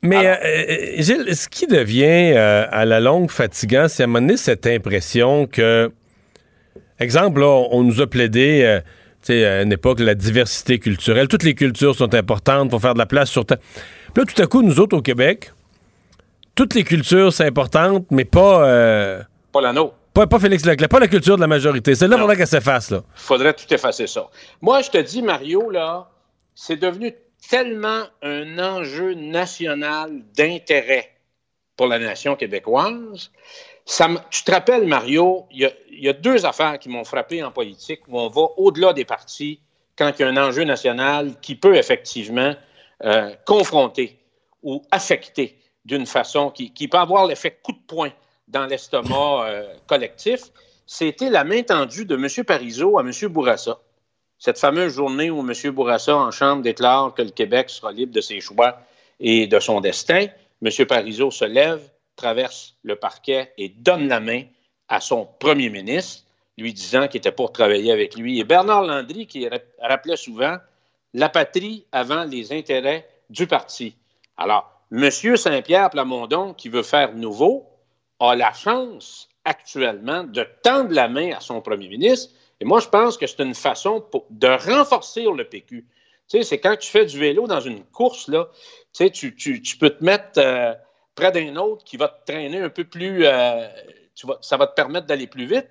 Mais euh, euh, Gilles, ce qui devient euh, à la longue fatigant, c'est à un moment donné cette impression que, exemple, là, on, on nous a plaidé, euh, tu sais, à une époque, la diversité culturelle. Toutes les cultures sont importantes, faut faire de la place sur Terre. Puis là, tout à coup, nous autres au Québec, toutes les cultures, c'est importante, mais pas, euh, Pas la nôtre. pas, pas Félix Leclerc, pas la culture de la majorité. Celle-là, il faudrait qu'elle s'efface, là. Il faudrait tout effacer ça. Moi, je te dis, Mario, là, c'est devenu tellement un enjeu national d'intérêt pour la nation québécoise. Ça tu te rappelles, Mario, il y a, deux affaires qui m'ont frappé en politique où on va au-delà des partis quand il y a un enjeu national qui peut effectivement euh, confronter ou affecter d'une façon qui, qui peut avoir l'effet coup de poing dans l'estomac euh, collectif. C'était la main tendue de M. Parizeau à M. Bourassa. Cette fameuse journée où M. Bourassa, en Chambre, déclare que le Québec sera libre de ses choix et de son destin. M. Parizeau se lève, traverse le parquet et donne la main à son premier ministre, lui disant qu'il était pour travailler avec lui. Et Bernard Landry, qui ra- rappelait souvent la patrie avant les intérêts du parti. Alors, M. Saint-Pierre Plamondon, qui veut faire nouveau, a la chance actuellement de tendre la main à son premier ministre. Et moi, je pense que c'est une façon de renforcer le PQ. Tu sais, c'est quand tu fais du vélo dans une course, là, tu peux te mettre euh, près d'un autre qui va te traîner un peu plus. euh, ça va te permettre d'aller plus vite,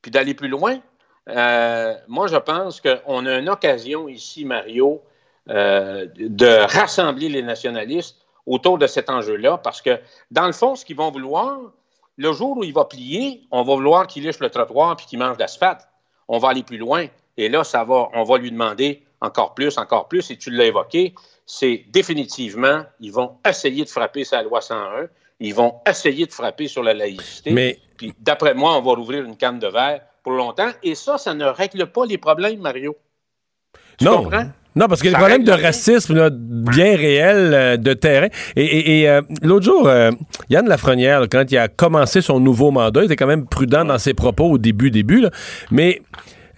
puis d'aller plus loin. Euh, moi, je pense qu'on a une occasion ici, Mario, de rassembler les nationalistes autour de cet enjeu-là, parce que, dans le fond, ce qu'ils vont vouloir, le jour où il va plier, on va vouloir qu'il liche le trottoir puis qu'il mange d'asphalte. On va aller plus loin. Et là, ça va, on va lui demander encore plus, encore plus. Et tu l'as évoqué, c'est définitivement, ils vont essayer de frapper sa loi 101. Ils vont essayer de frapper sur la laïcité. Mais- Puis, d'après moi, on va rouvrir une canne de verre pour longtemps. Et ça, ça ne règle pas les problèmes, Mario. Tu non. comprends? Non, parce qu'il y a Ça des problèmes de racisme là, bien réels euh, de terrain. Et, et- et, euh, l'autre jour, euh, Yann Lafrenière, là, quand il a commencé son nouveau mandat, il était quand même prudent dans ses propos au début, début. là. mais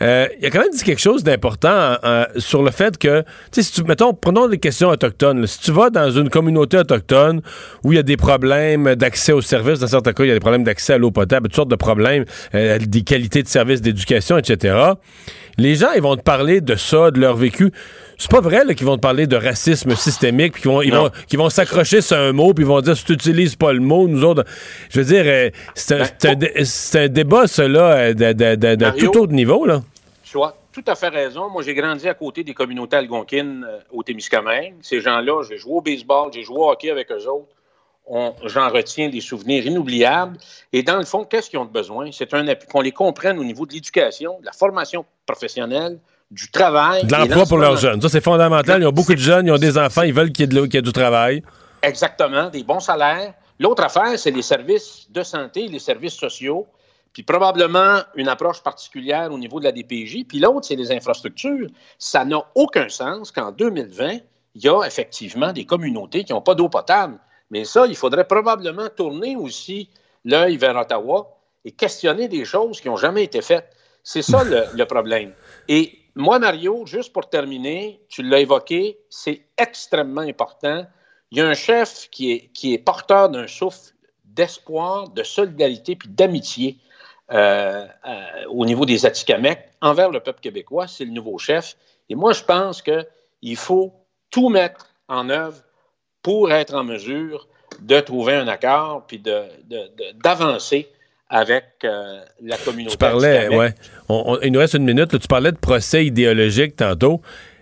il a quand même dit quelque chose d'important sur le fait que, tu sais, si tu, mettons, prenons les questions autochtones. si tu vas dans une communauté autochtone où il y a des problèmes d'accès aux services, dans certains cas, il y a des problèmes d'accès à l'eau potable, toutes sortes de problèmes, des qualités de services d'éducation, etc., les gens, ils vont te parler de ça, de leur vécu. C'est pas vrai qu'ils vont te parler de racisme systémique, puis qu'ils vont, ils vont, s'accrocher sur un mot, puis ils vont dire si tu n'utilises pas le mot, nous autres. Je veux dire, euh, c'est un, c'est un débat, cela, euh, Mario? tout autre niveau. Là. Tu as tout à fait raison. Moi, j'ai grandi à côté des communautés algonquines euh, au Témiscamingue. Ces gens-là, j'ai joué au baseball, j'ai joué au hockey avec eux autres. J'en retiens des souvenirs inoubliables. Et dans le fond, qu'est-ce qu'ils ont besoin? C'est un appui- qu'on les comprenne au niveau de l'éducation, de la formation professionnelle, du travail. De l'emploi pour leurs jeunes. Ça, c'est fondamental. Ils ont beaucoup de jeunes, ils ont des enfants, ils veulent qu'il y y ait du travail. Exactement, des bons salaires. L'autre affaire, c'est les services de santé, les services sociaux, puis probablement une approche particulière au niveau de la DPJ. Puis l'autre, c'est les infrastructures. Ça n'a aucun sens qu'en 2020, il y a effectivement des communautés qui n'ont pas d'eau potable. Mais ça, il faudrait probablement tourner aussi l'œil vers Ottawa et questionner des choses qui n'ont jamais été faites. C'est ça le, le problème. Et moi, Mario, juste pour terminer, tu l'as évoqué, c'est extrêmement important. Il y a un chef qui est, porteur d'un souffle d'espoir, de solidarité puis d'amitié euh, euh, au niveau des Atikamekw envers le peuple québécois. C'est le nouveau chef. Et moi, je pense qu'il faut tout mettre en œuvre pour être en mesure de trouver un accord puis de- de- de- d'avancer avec euh, la communauté. Tu parlais, Atikamekw. ouais. On- on- il nous reste une minute. là. tu parlais de procès idéologique tantôt.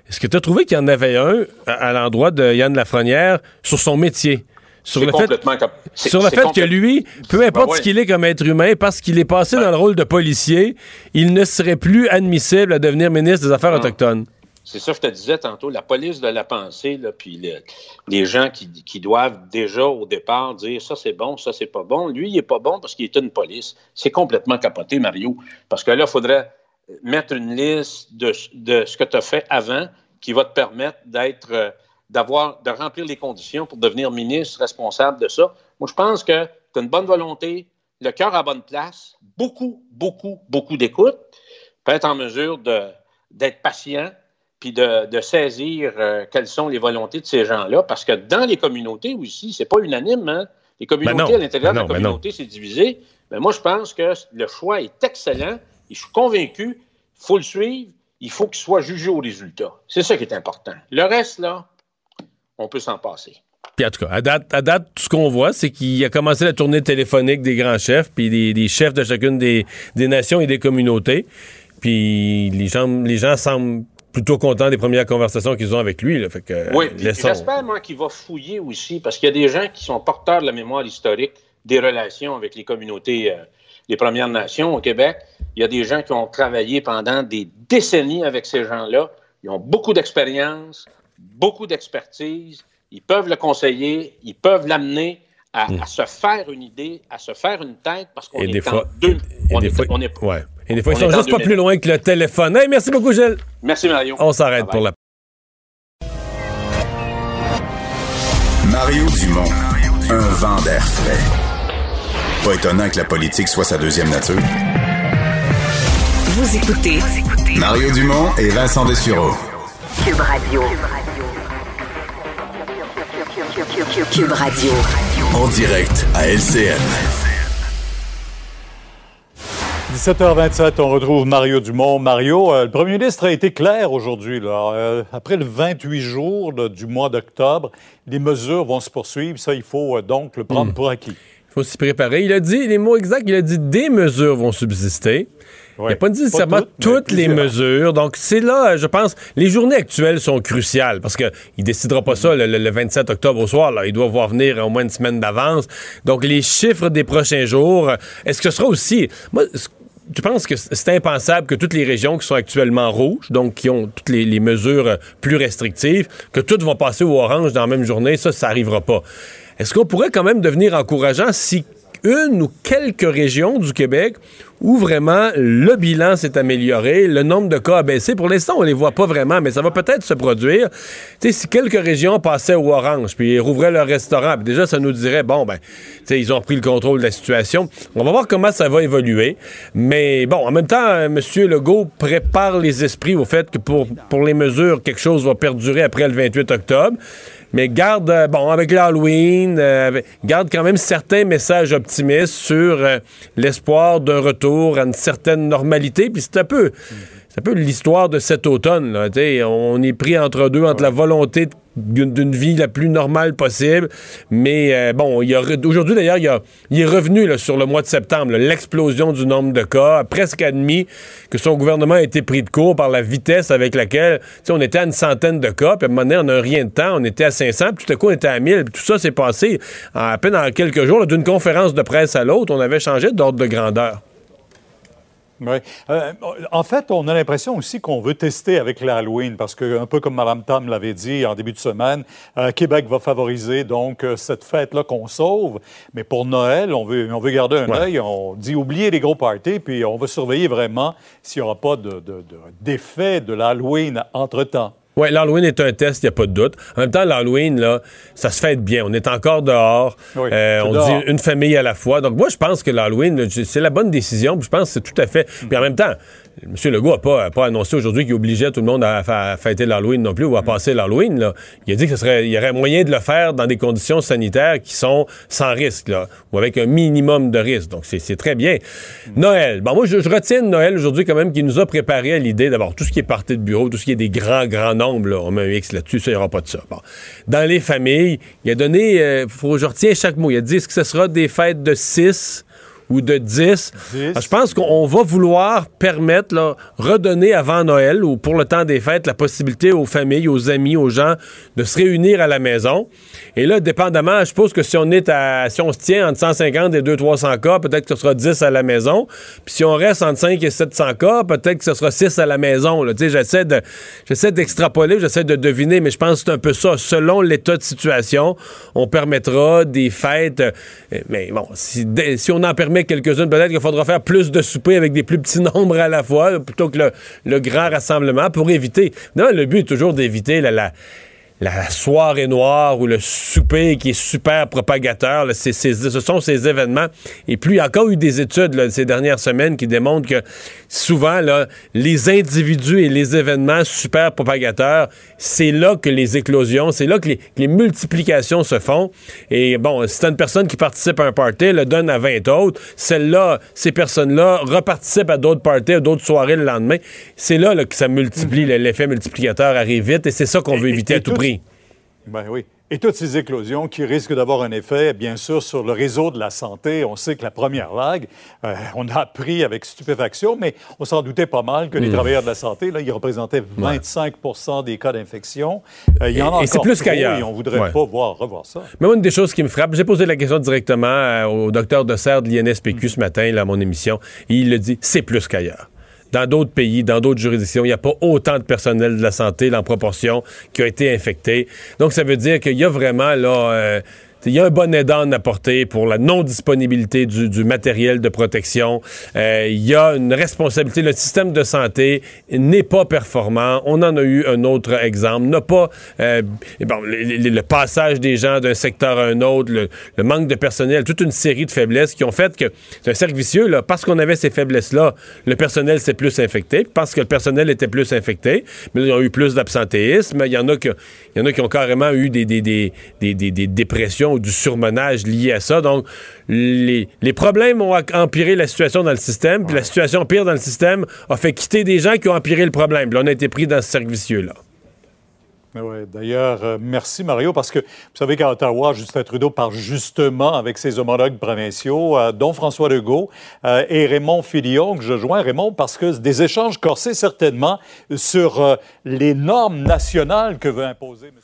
Est-ce que tu as trouvé qu'il y en avait un à, à l'endroit de Yann Lafrenière sur son métier? Sur le fait, sur le complète- que lui, peu importe Ben ouais. ce qu'il est comme être humain, parce qu'il est passé dans le rôle de policier, il ne serait plus admissible à devenir ministre des Affaires autochtones. C'est ça que je te disais tantôt, la police de la pensée, là, puis le- les gens qui, doivent déjà au départ dire ça c'est bon, ça c'est pas bon. Lui, il est pas bon parce qu'il est une police. C'est complètement capoté, Mario. Parce que là, il faudrait mettre une liste de, de ce que tu as fait avant qui va te permettre d'être, euh, d'avoir, de remplir les conditions pour devenir ministre responsable de ça. Moi, je pense que tu as une bonne volonté, le cœur à bonne place, beaucoup, beaucoup, beaucoup d'écoute, peut être en mesure d'être patient, puis de, de saisir euh, quelles sont les volontés de ces gens-là, parce que dans les communautés aussi, c'est pas unanime, hein? Les communautés, Ben non, à l'intérieur ben de la ben communauté, c'est divisé. Mais moi, je pense que le choix est excellent et je suis convaincu, il faut le suivre, il faut qu'il soit jugé au résultat. C'est ça qui est important. Le reste, là, on peut s'en passer. Puis en tout cas, à date, à date tout ce qu'on voit, c'est qu'il a commencé la tournée téléphonique des grands chefs, puis des, des chefs de chacune des, des nations et des communautés. Puis les gens, les gens semblent plutôt contents des premières conversations qu'ils ont avec lui. Là. Fait que, Oui, euh, laissons- j'espère, moi, qu'il va fouiller aussi, parce qu'il y a des gens qui sont porteurs de la mémoire historique des relations avec les communautés euh, des Premières Nations au Québec. Il y a des gens qui ont travaillé pendant des décennies avec ces gens-là. Ils ont beaucoup d'expérience, beaucoup d'expertise. Ils peuvent le conseiller, ils peuvent l'amener à, à se faire une idée, à se faire une tête, parce qu'on Hmm. Et est des en fois- deux. et on des est- fois- on est- ouais. Et des fois, on ils sont juste pas 2000. plus loin que le téléphone. Hey, merci beaucoup, Gilles. Merci, Mario. On s'arrête pour la Mario Dumont, un vent d'air frais. Pas étonnant que la politique soit sa deuxième nature. Vous écoutez Mario Dumont et Vincent Dessureau. Cube Radio. Cube Radio. En direct à LCN. 17h27, on retrouve Mario Dumont. Mario, euh, le premier ministre a été clair aujourd'hui. Euh, après le 28 jours là, du mois d'octobre, les mesures vont se poursuivre. Ça, il faut euh, donc le prendre Hmm. pour acquis. Il faut s'y préparer. Il a dit, les mots exacts, il a dit des mesures vont subsister. Il n'a pas dit nécessairement toutes, toutes les mesures. Donc, c'est là, je pense, les journées actuelles sont cruciales parce qu'il ne décidera pas ça le, le- le 27 octobre au soir. Là. Il doit voir venir au moins une semaine d'avance. Donc, les chiffres des prochains jours, est-ce que ce sera aussi... Moi, tu penses que c'est impensable que toutes les régions qui sont actuellement rouges, donc qui ont toutes les, mesures euh, plus restrictives, que toutes vont passer au orange dans la même journée? Ça, ça n'arrivera pas. Est-ce qu'on pourrait quand même devenir encourageant si une ou quelques régions du Québec où vraiment le bilan s'est amélioré, le nombre de cas a baissé. Pour l'instant, on les voit pas vraiment, mais ça va peut-être se produire. Sais, si quelques régions passaient au orange, puis rouvraient leur restaurant, déjà, ça nous dirait, bon, ben, ils ont repris le contrôle de la situation. On va voir comment ça va évoluer. Mais bon, en même temps, euh, M. Legault prépare les esprits au fait que pour, pour les mesures, quelque chose va perdurer après le 28 octobre mais garde, euh, bon, avec l'Halloween, euh, garde quand même certains messages optimistes sur euh, l'espoir d'un retour à une certaine normalité. Puis c'est un peu, c'est un peu l'histoire de cet automne. Là, on est pris entre deux, entre la volonté de- d'une vie la plus normale possible. Mais euh, bon, il aujourd'hui d'ailleurs, il, il est revenu sur le mois de septembre, l'explosion du nombre de cas, presque admis que son gouvernement a été pris de court par la vitesse avec laquelle, on était à une centaine de cas, puis à un moment donné, en un rien de temps, on était à 500, puis tout à coup, on était à 1000, puis tout ça s'est passé à peine en quelques jours, d'une conférence de presse à l'autre, on avait changé d'ordre de grandeur. Oui. Euh, en fait, on a l'impression aussi qu'on veut tester avec l'Halloween, parce que, un peu comme Mme Tam l'avait dit en début de semaine, euh, Québec va favoriser donc euh, cette fête-là qu'on sauve. Mais pour Noël, on veut, on veut garder un Ouais. œil. On dit oubliez les gros parties, puis on va surveiller vraiment s'il n'y aura pas de- de- de- d'effet de, l'Halloween entre-temps. Oui, l'Halloween est un test, il n'y a pas de doute. En même temps, l'Halloween, là, ça se fait bien. On est encore dehors. Oui, Euh, on dehors. dit une famille à la fois. Donc, moi, je pense que l'Halloween, c'est la bonne décision. puis Je pense que c'est tout à fait. Puis en même temps, M. Legault n'a pas, pas annoncé aujourd'hui qu'il obligeait tout le monde à, fêter l'Halloween non plus ou à passer l'Halloween. là. Il a dit serait, il y aurait moyen de le faire dans des conditions sanitaires qui sont sans risque, là, ou avec un minimum de risque. Donc, c'est c'est très bien. Noël. Bon, moi, je, je retiens Noël aujourd'hui quand même qui nous a préparé à l'idée d'avoir tout ce qui est partie de bureau, tout ce qui est des grands, grands nombres. là. on met un X là-dessus, ça, il n'y aura pas de ça. Bon. Dans les familles, il a donné, euh, faut, je retiens chaque mot, il a dit est-ce que ce sera des fêtes de 6 ou de 10. Alors, je pense qu'on va vouloir permettre, là, redonner avant Noël ou pour le temps des fêtes, la possibilité aux familles, aux amis, aux gens de se réunir à la maison. Et là, dépendamment, je suppose que si on est à, si on se tient entre 150 et 200-300 cas, peut-être que ce sera 10 à la maison. Puis si on reste entre 5 et 700 cas, peut-être que ce sera 6 à la maison. là. Tu sais, j'essaie de, j'essaie d'extrapoler, j'essaie de deviner, mais je pense que c'est un peu ça. Selon l'état de situation, on permettra des fêtes. euh, Mais bon, si, si on en permet quelques-unes, peut-être qu'il faudra faire plus de soupers avec des plus petits *laughs* nombres à la fois, plutôt que le, grand rassemblement, pour éviter. Non, le but est toujours d'éviter la, la, la soirée noire ou le souper qui est super propagateur. là, ce sont ces événements. Et puis, il y a encore eu des études là, ces dernières semaines qui démontrent que souvent, là, les individus et les événements super propagateurs, c'est là que les éclosions, c'est là que les, que les multiplications se font. Et bon, si t'as une personne qui participe à un party, le donne à 20 autres, celle-là, ces personnes-là reparticipent à d'autres parties, à d'autres soirées le lendemain. C'est là, que ça multiplie, l'effet multiplicateur arrive vite et c'est ça qu'on veut éviter à tout- prix. Ben oui. Et toutes ces éclosions qui risquent d'avoir un effet, bien sûr, sur le réseau de la santé. On sait que la première vague, euh, on a appris avec stupéfaction, mais on s'en doutait pas mal que les Mm. travailleurs de la santé, là, ils représentaient 25 des cas d'infection. Euh, il y en a Et- c'est encore plus qu'ailleurs. Et on voudrait Ouais. pas voir, revoir ça. Mais une des choses qui me frappe, j'ai posé la question directement euh, au docteur de Serre de l'INSPQ ce matin, là, à mon émission, et il le dit, c'est plus qu'ailleurs. Dans d'autres pays, dans d'autres juridictions, il n'y a pas autant de personnel de la santé en proportion qui a été infecté. Donc, ça veut dire qu'il y a vraiment, là, euh, il y a un bon aidant à apporter pour la non-disponibilité du, matériel de protection. Euh, Il y a une responsabilité. Le système de santé n'est pas performant. On en a eu un autre exemple. N'a pas euh, le, passage des gens d'un secteur à un autre, le, manque de personnel, toute une série de faiblesses qui ont fait que c'est un cercle vicieux. Là, parce qu'on avait ces faiblesses-là, le personnel s'est plus infecté. Parce que le personnel était plus infecté, mais ils ont eu plus d'absentéisme. Il y en a que, il y en a qui ont carrément eu des dépressions ou du surmenage lié à ça. Donc, les, les problèmes ont empiré la situation dans le système, puis la situation pire dans le système a fait quitter des gens qui ont empiré le problème. Puis là, on a été pris dans ce cercle vicieux-là. Oui, D'ailleurs, euh, merci Mario, parce que vous savez qu'à Ottawa, Justin Trudeau parle justement avec ses homologues provinciaux, euh, dont François Legault euh, et Raymond Filion, que je joins Raymond, parce que des échanges corsés certainement sur les normes nationales que veut imposer M.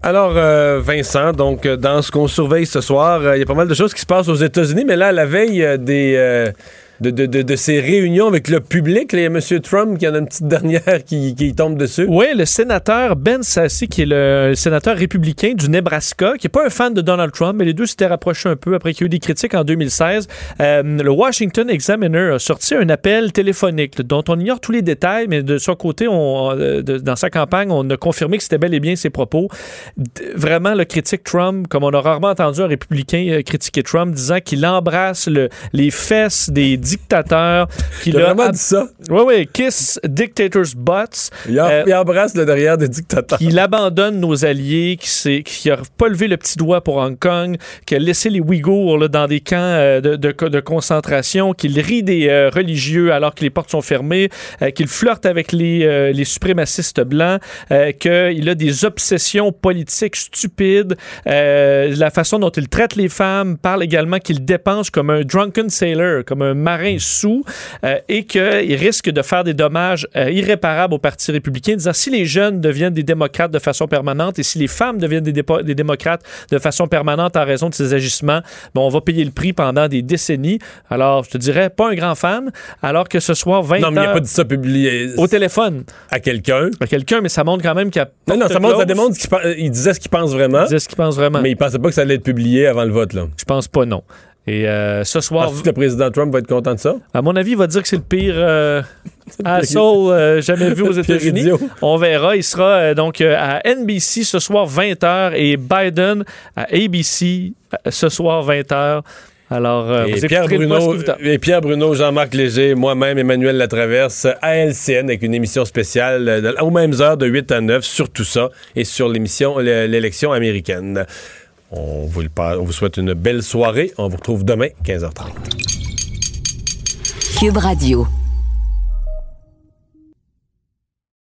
Alors, euh, Vincent, donc, dans ce qu'on surveille ce soir, euh, il y a pas mal de choses qui se passent aux États-Unis, mais là, à la veille euh, des, euh, de, de, de- de ces réunions avec le public, là, il y a M. Trump qui en a une petite dernière qui, qui tombe dessus. Oui, le sénateur Ben Sassy, qui est le sénateur républicain du Nebraska, qui n'est pas un fan de Donald Trump, mais les deux s'étaient rapprochés un peu après qu'il y a eu des critiques en 2016. Euh, le Washington Examiner a sorti un appel téléphonique dont on ignore tous les détails, mais de son côté, euh, dans sa campagne, on a confirmé que c'était bel et bien ses propos. Vraiment, le critique Trump, comme on a rarement entendu un républicain euh, critiquer Trump, disant qu'il embrasse le- les fesses des dictateurs. qu'il Il a a vraiment ab- dit ça? Oui, oui, kiss dictators' butts. Il, en- Euh, il embrasse le derrière des dictateurs. qu'il abandonne nos alliés, qui, s'est- qui a pas levé le petit doigt pour Hong Kong, qui a laissé les Ouïghours là, dans des camps euh, de, de- de concentration, qu'il rit des euh, religieux alors que les portes sont fermées, qu'il flirte avec les, les suprémacistes blancs, qu'il a des obsessions politiques stupides, la façon dont il traite les femmes, parle également qu'il dépense comme un drunken sailor, comme un marin sous, euh, et qu'il risque de faire des dommages euh, irréparables au Parti républicain, disant si les jeunes deviennent des démocrates de façon permanente et si les femmes deviennent des, démocrates de façon permanente en raison de ces agissements, ben, on va payer le prix pendant des décennies. Alors, je te dirais, pas un grand fan, alors que ce soir, 20 Non, mais il n'a pas dit ça publié au téléphone à quelqu'un. à quelqu'un, mais ça montre quand même qu'il y a Non, non, ça, montre, ça démontre qu'il disait ce qu'il pense vraiment, Il disait ce qu'il pense vraiment. mais il pensait pas que ça allait être publié avant le vote. Là. Je pense pas, non. Et euh, ce soir, que le président Trump va être content de ça? à mon avis, il va dire que c'est le pire euh, *laughs* *laughs* euh, jamais vu aux *laughs* États-Unis. On verra. Il sera euh, donc à NBC ce soir 20h et Biden à ABC ce soir 20h. Alors, euh, Et Pierre, Bruno, et Pierre Bruno, Jean-Marc Léger, moi-même, Emmanuel Latraverse, à LCN, avec une émission spéciale de- aux mêmes heures de 8 à 9 sur tout ça et sur l'émission l'élection américaine. On vous, le on vous souhaite une belle soirée. On vous retrouve demain, 15h30. Cube Radio.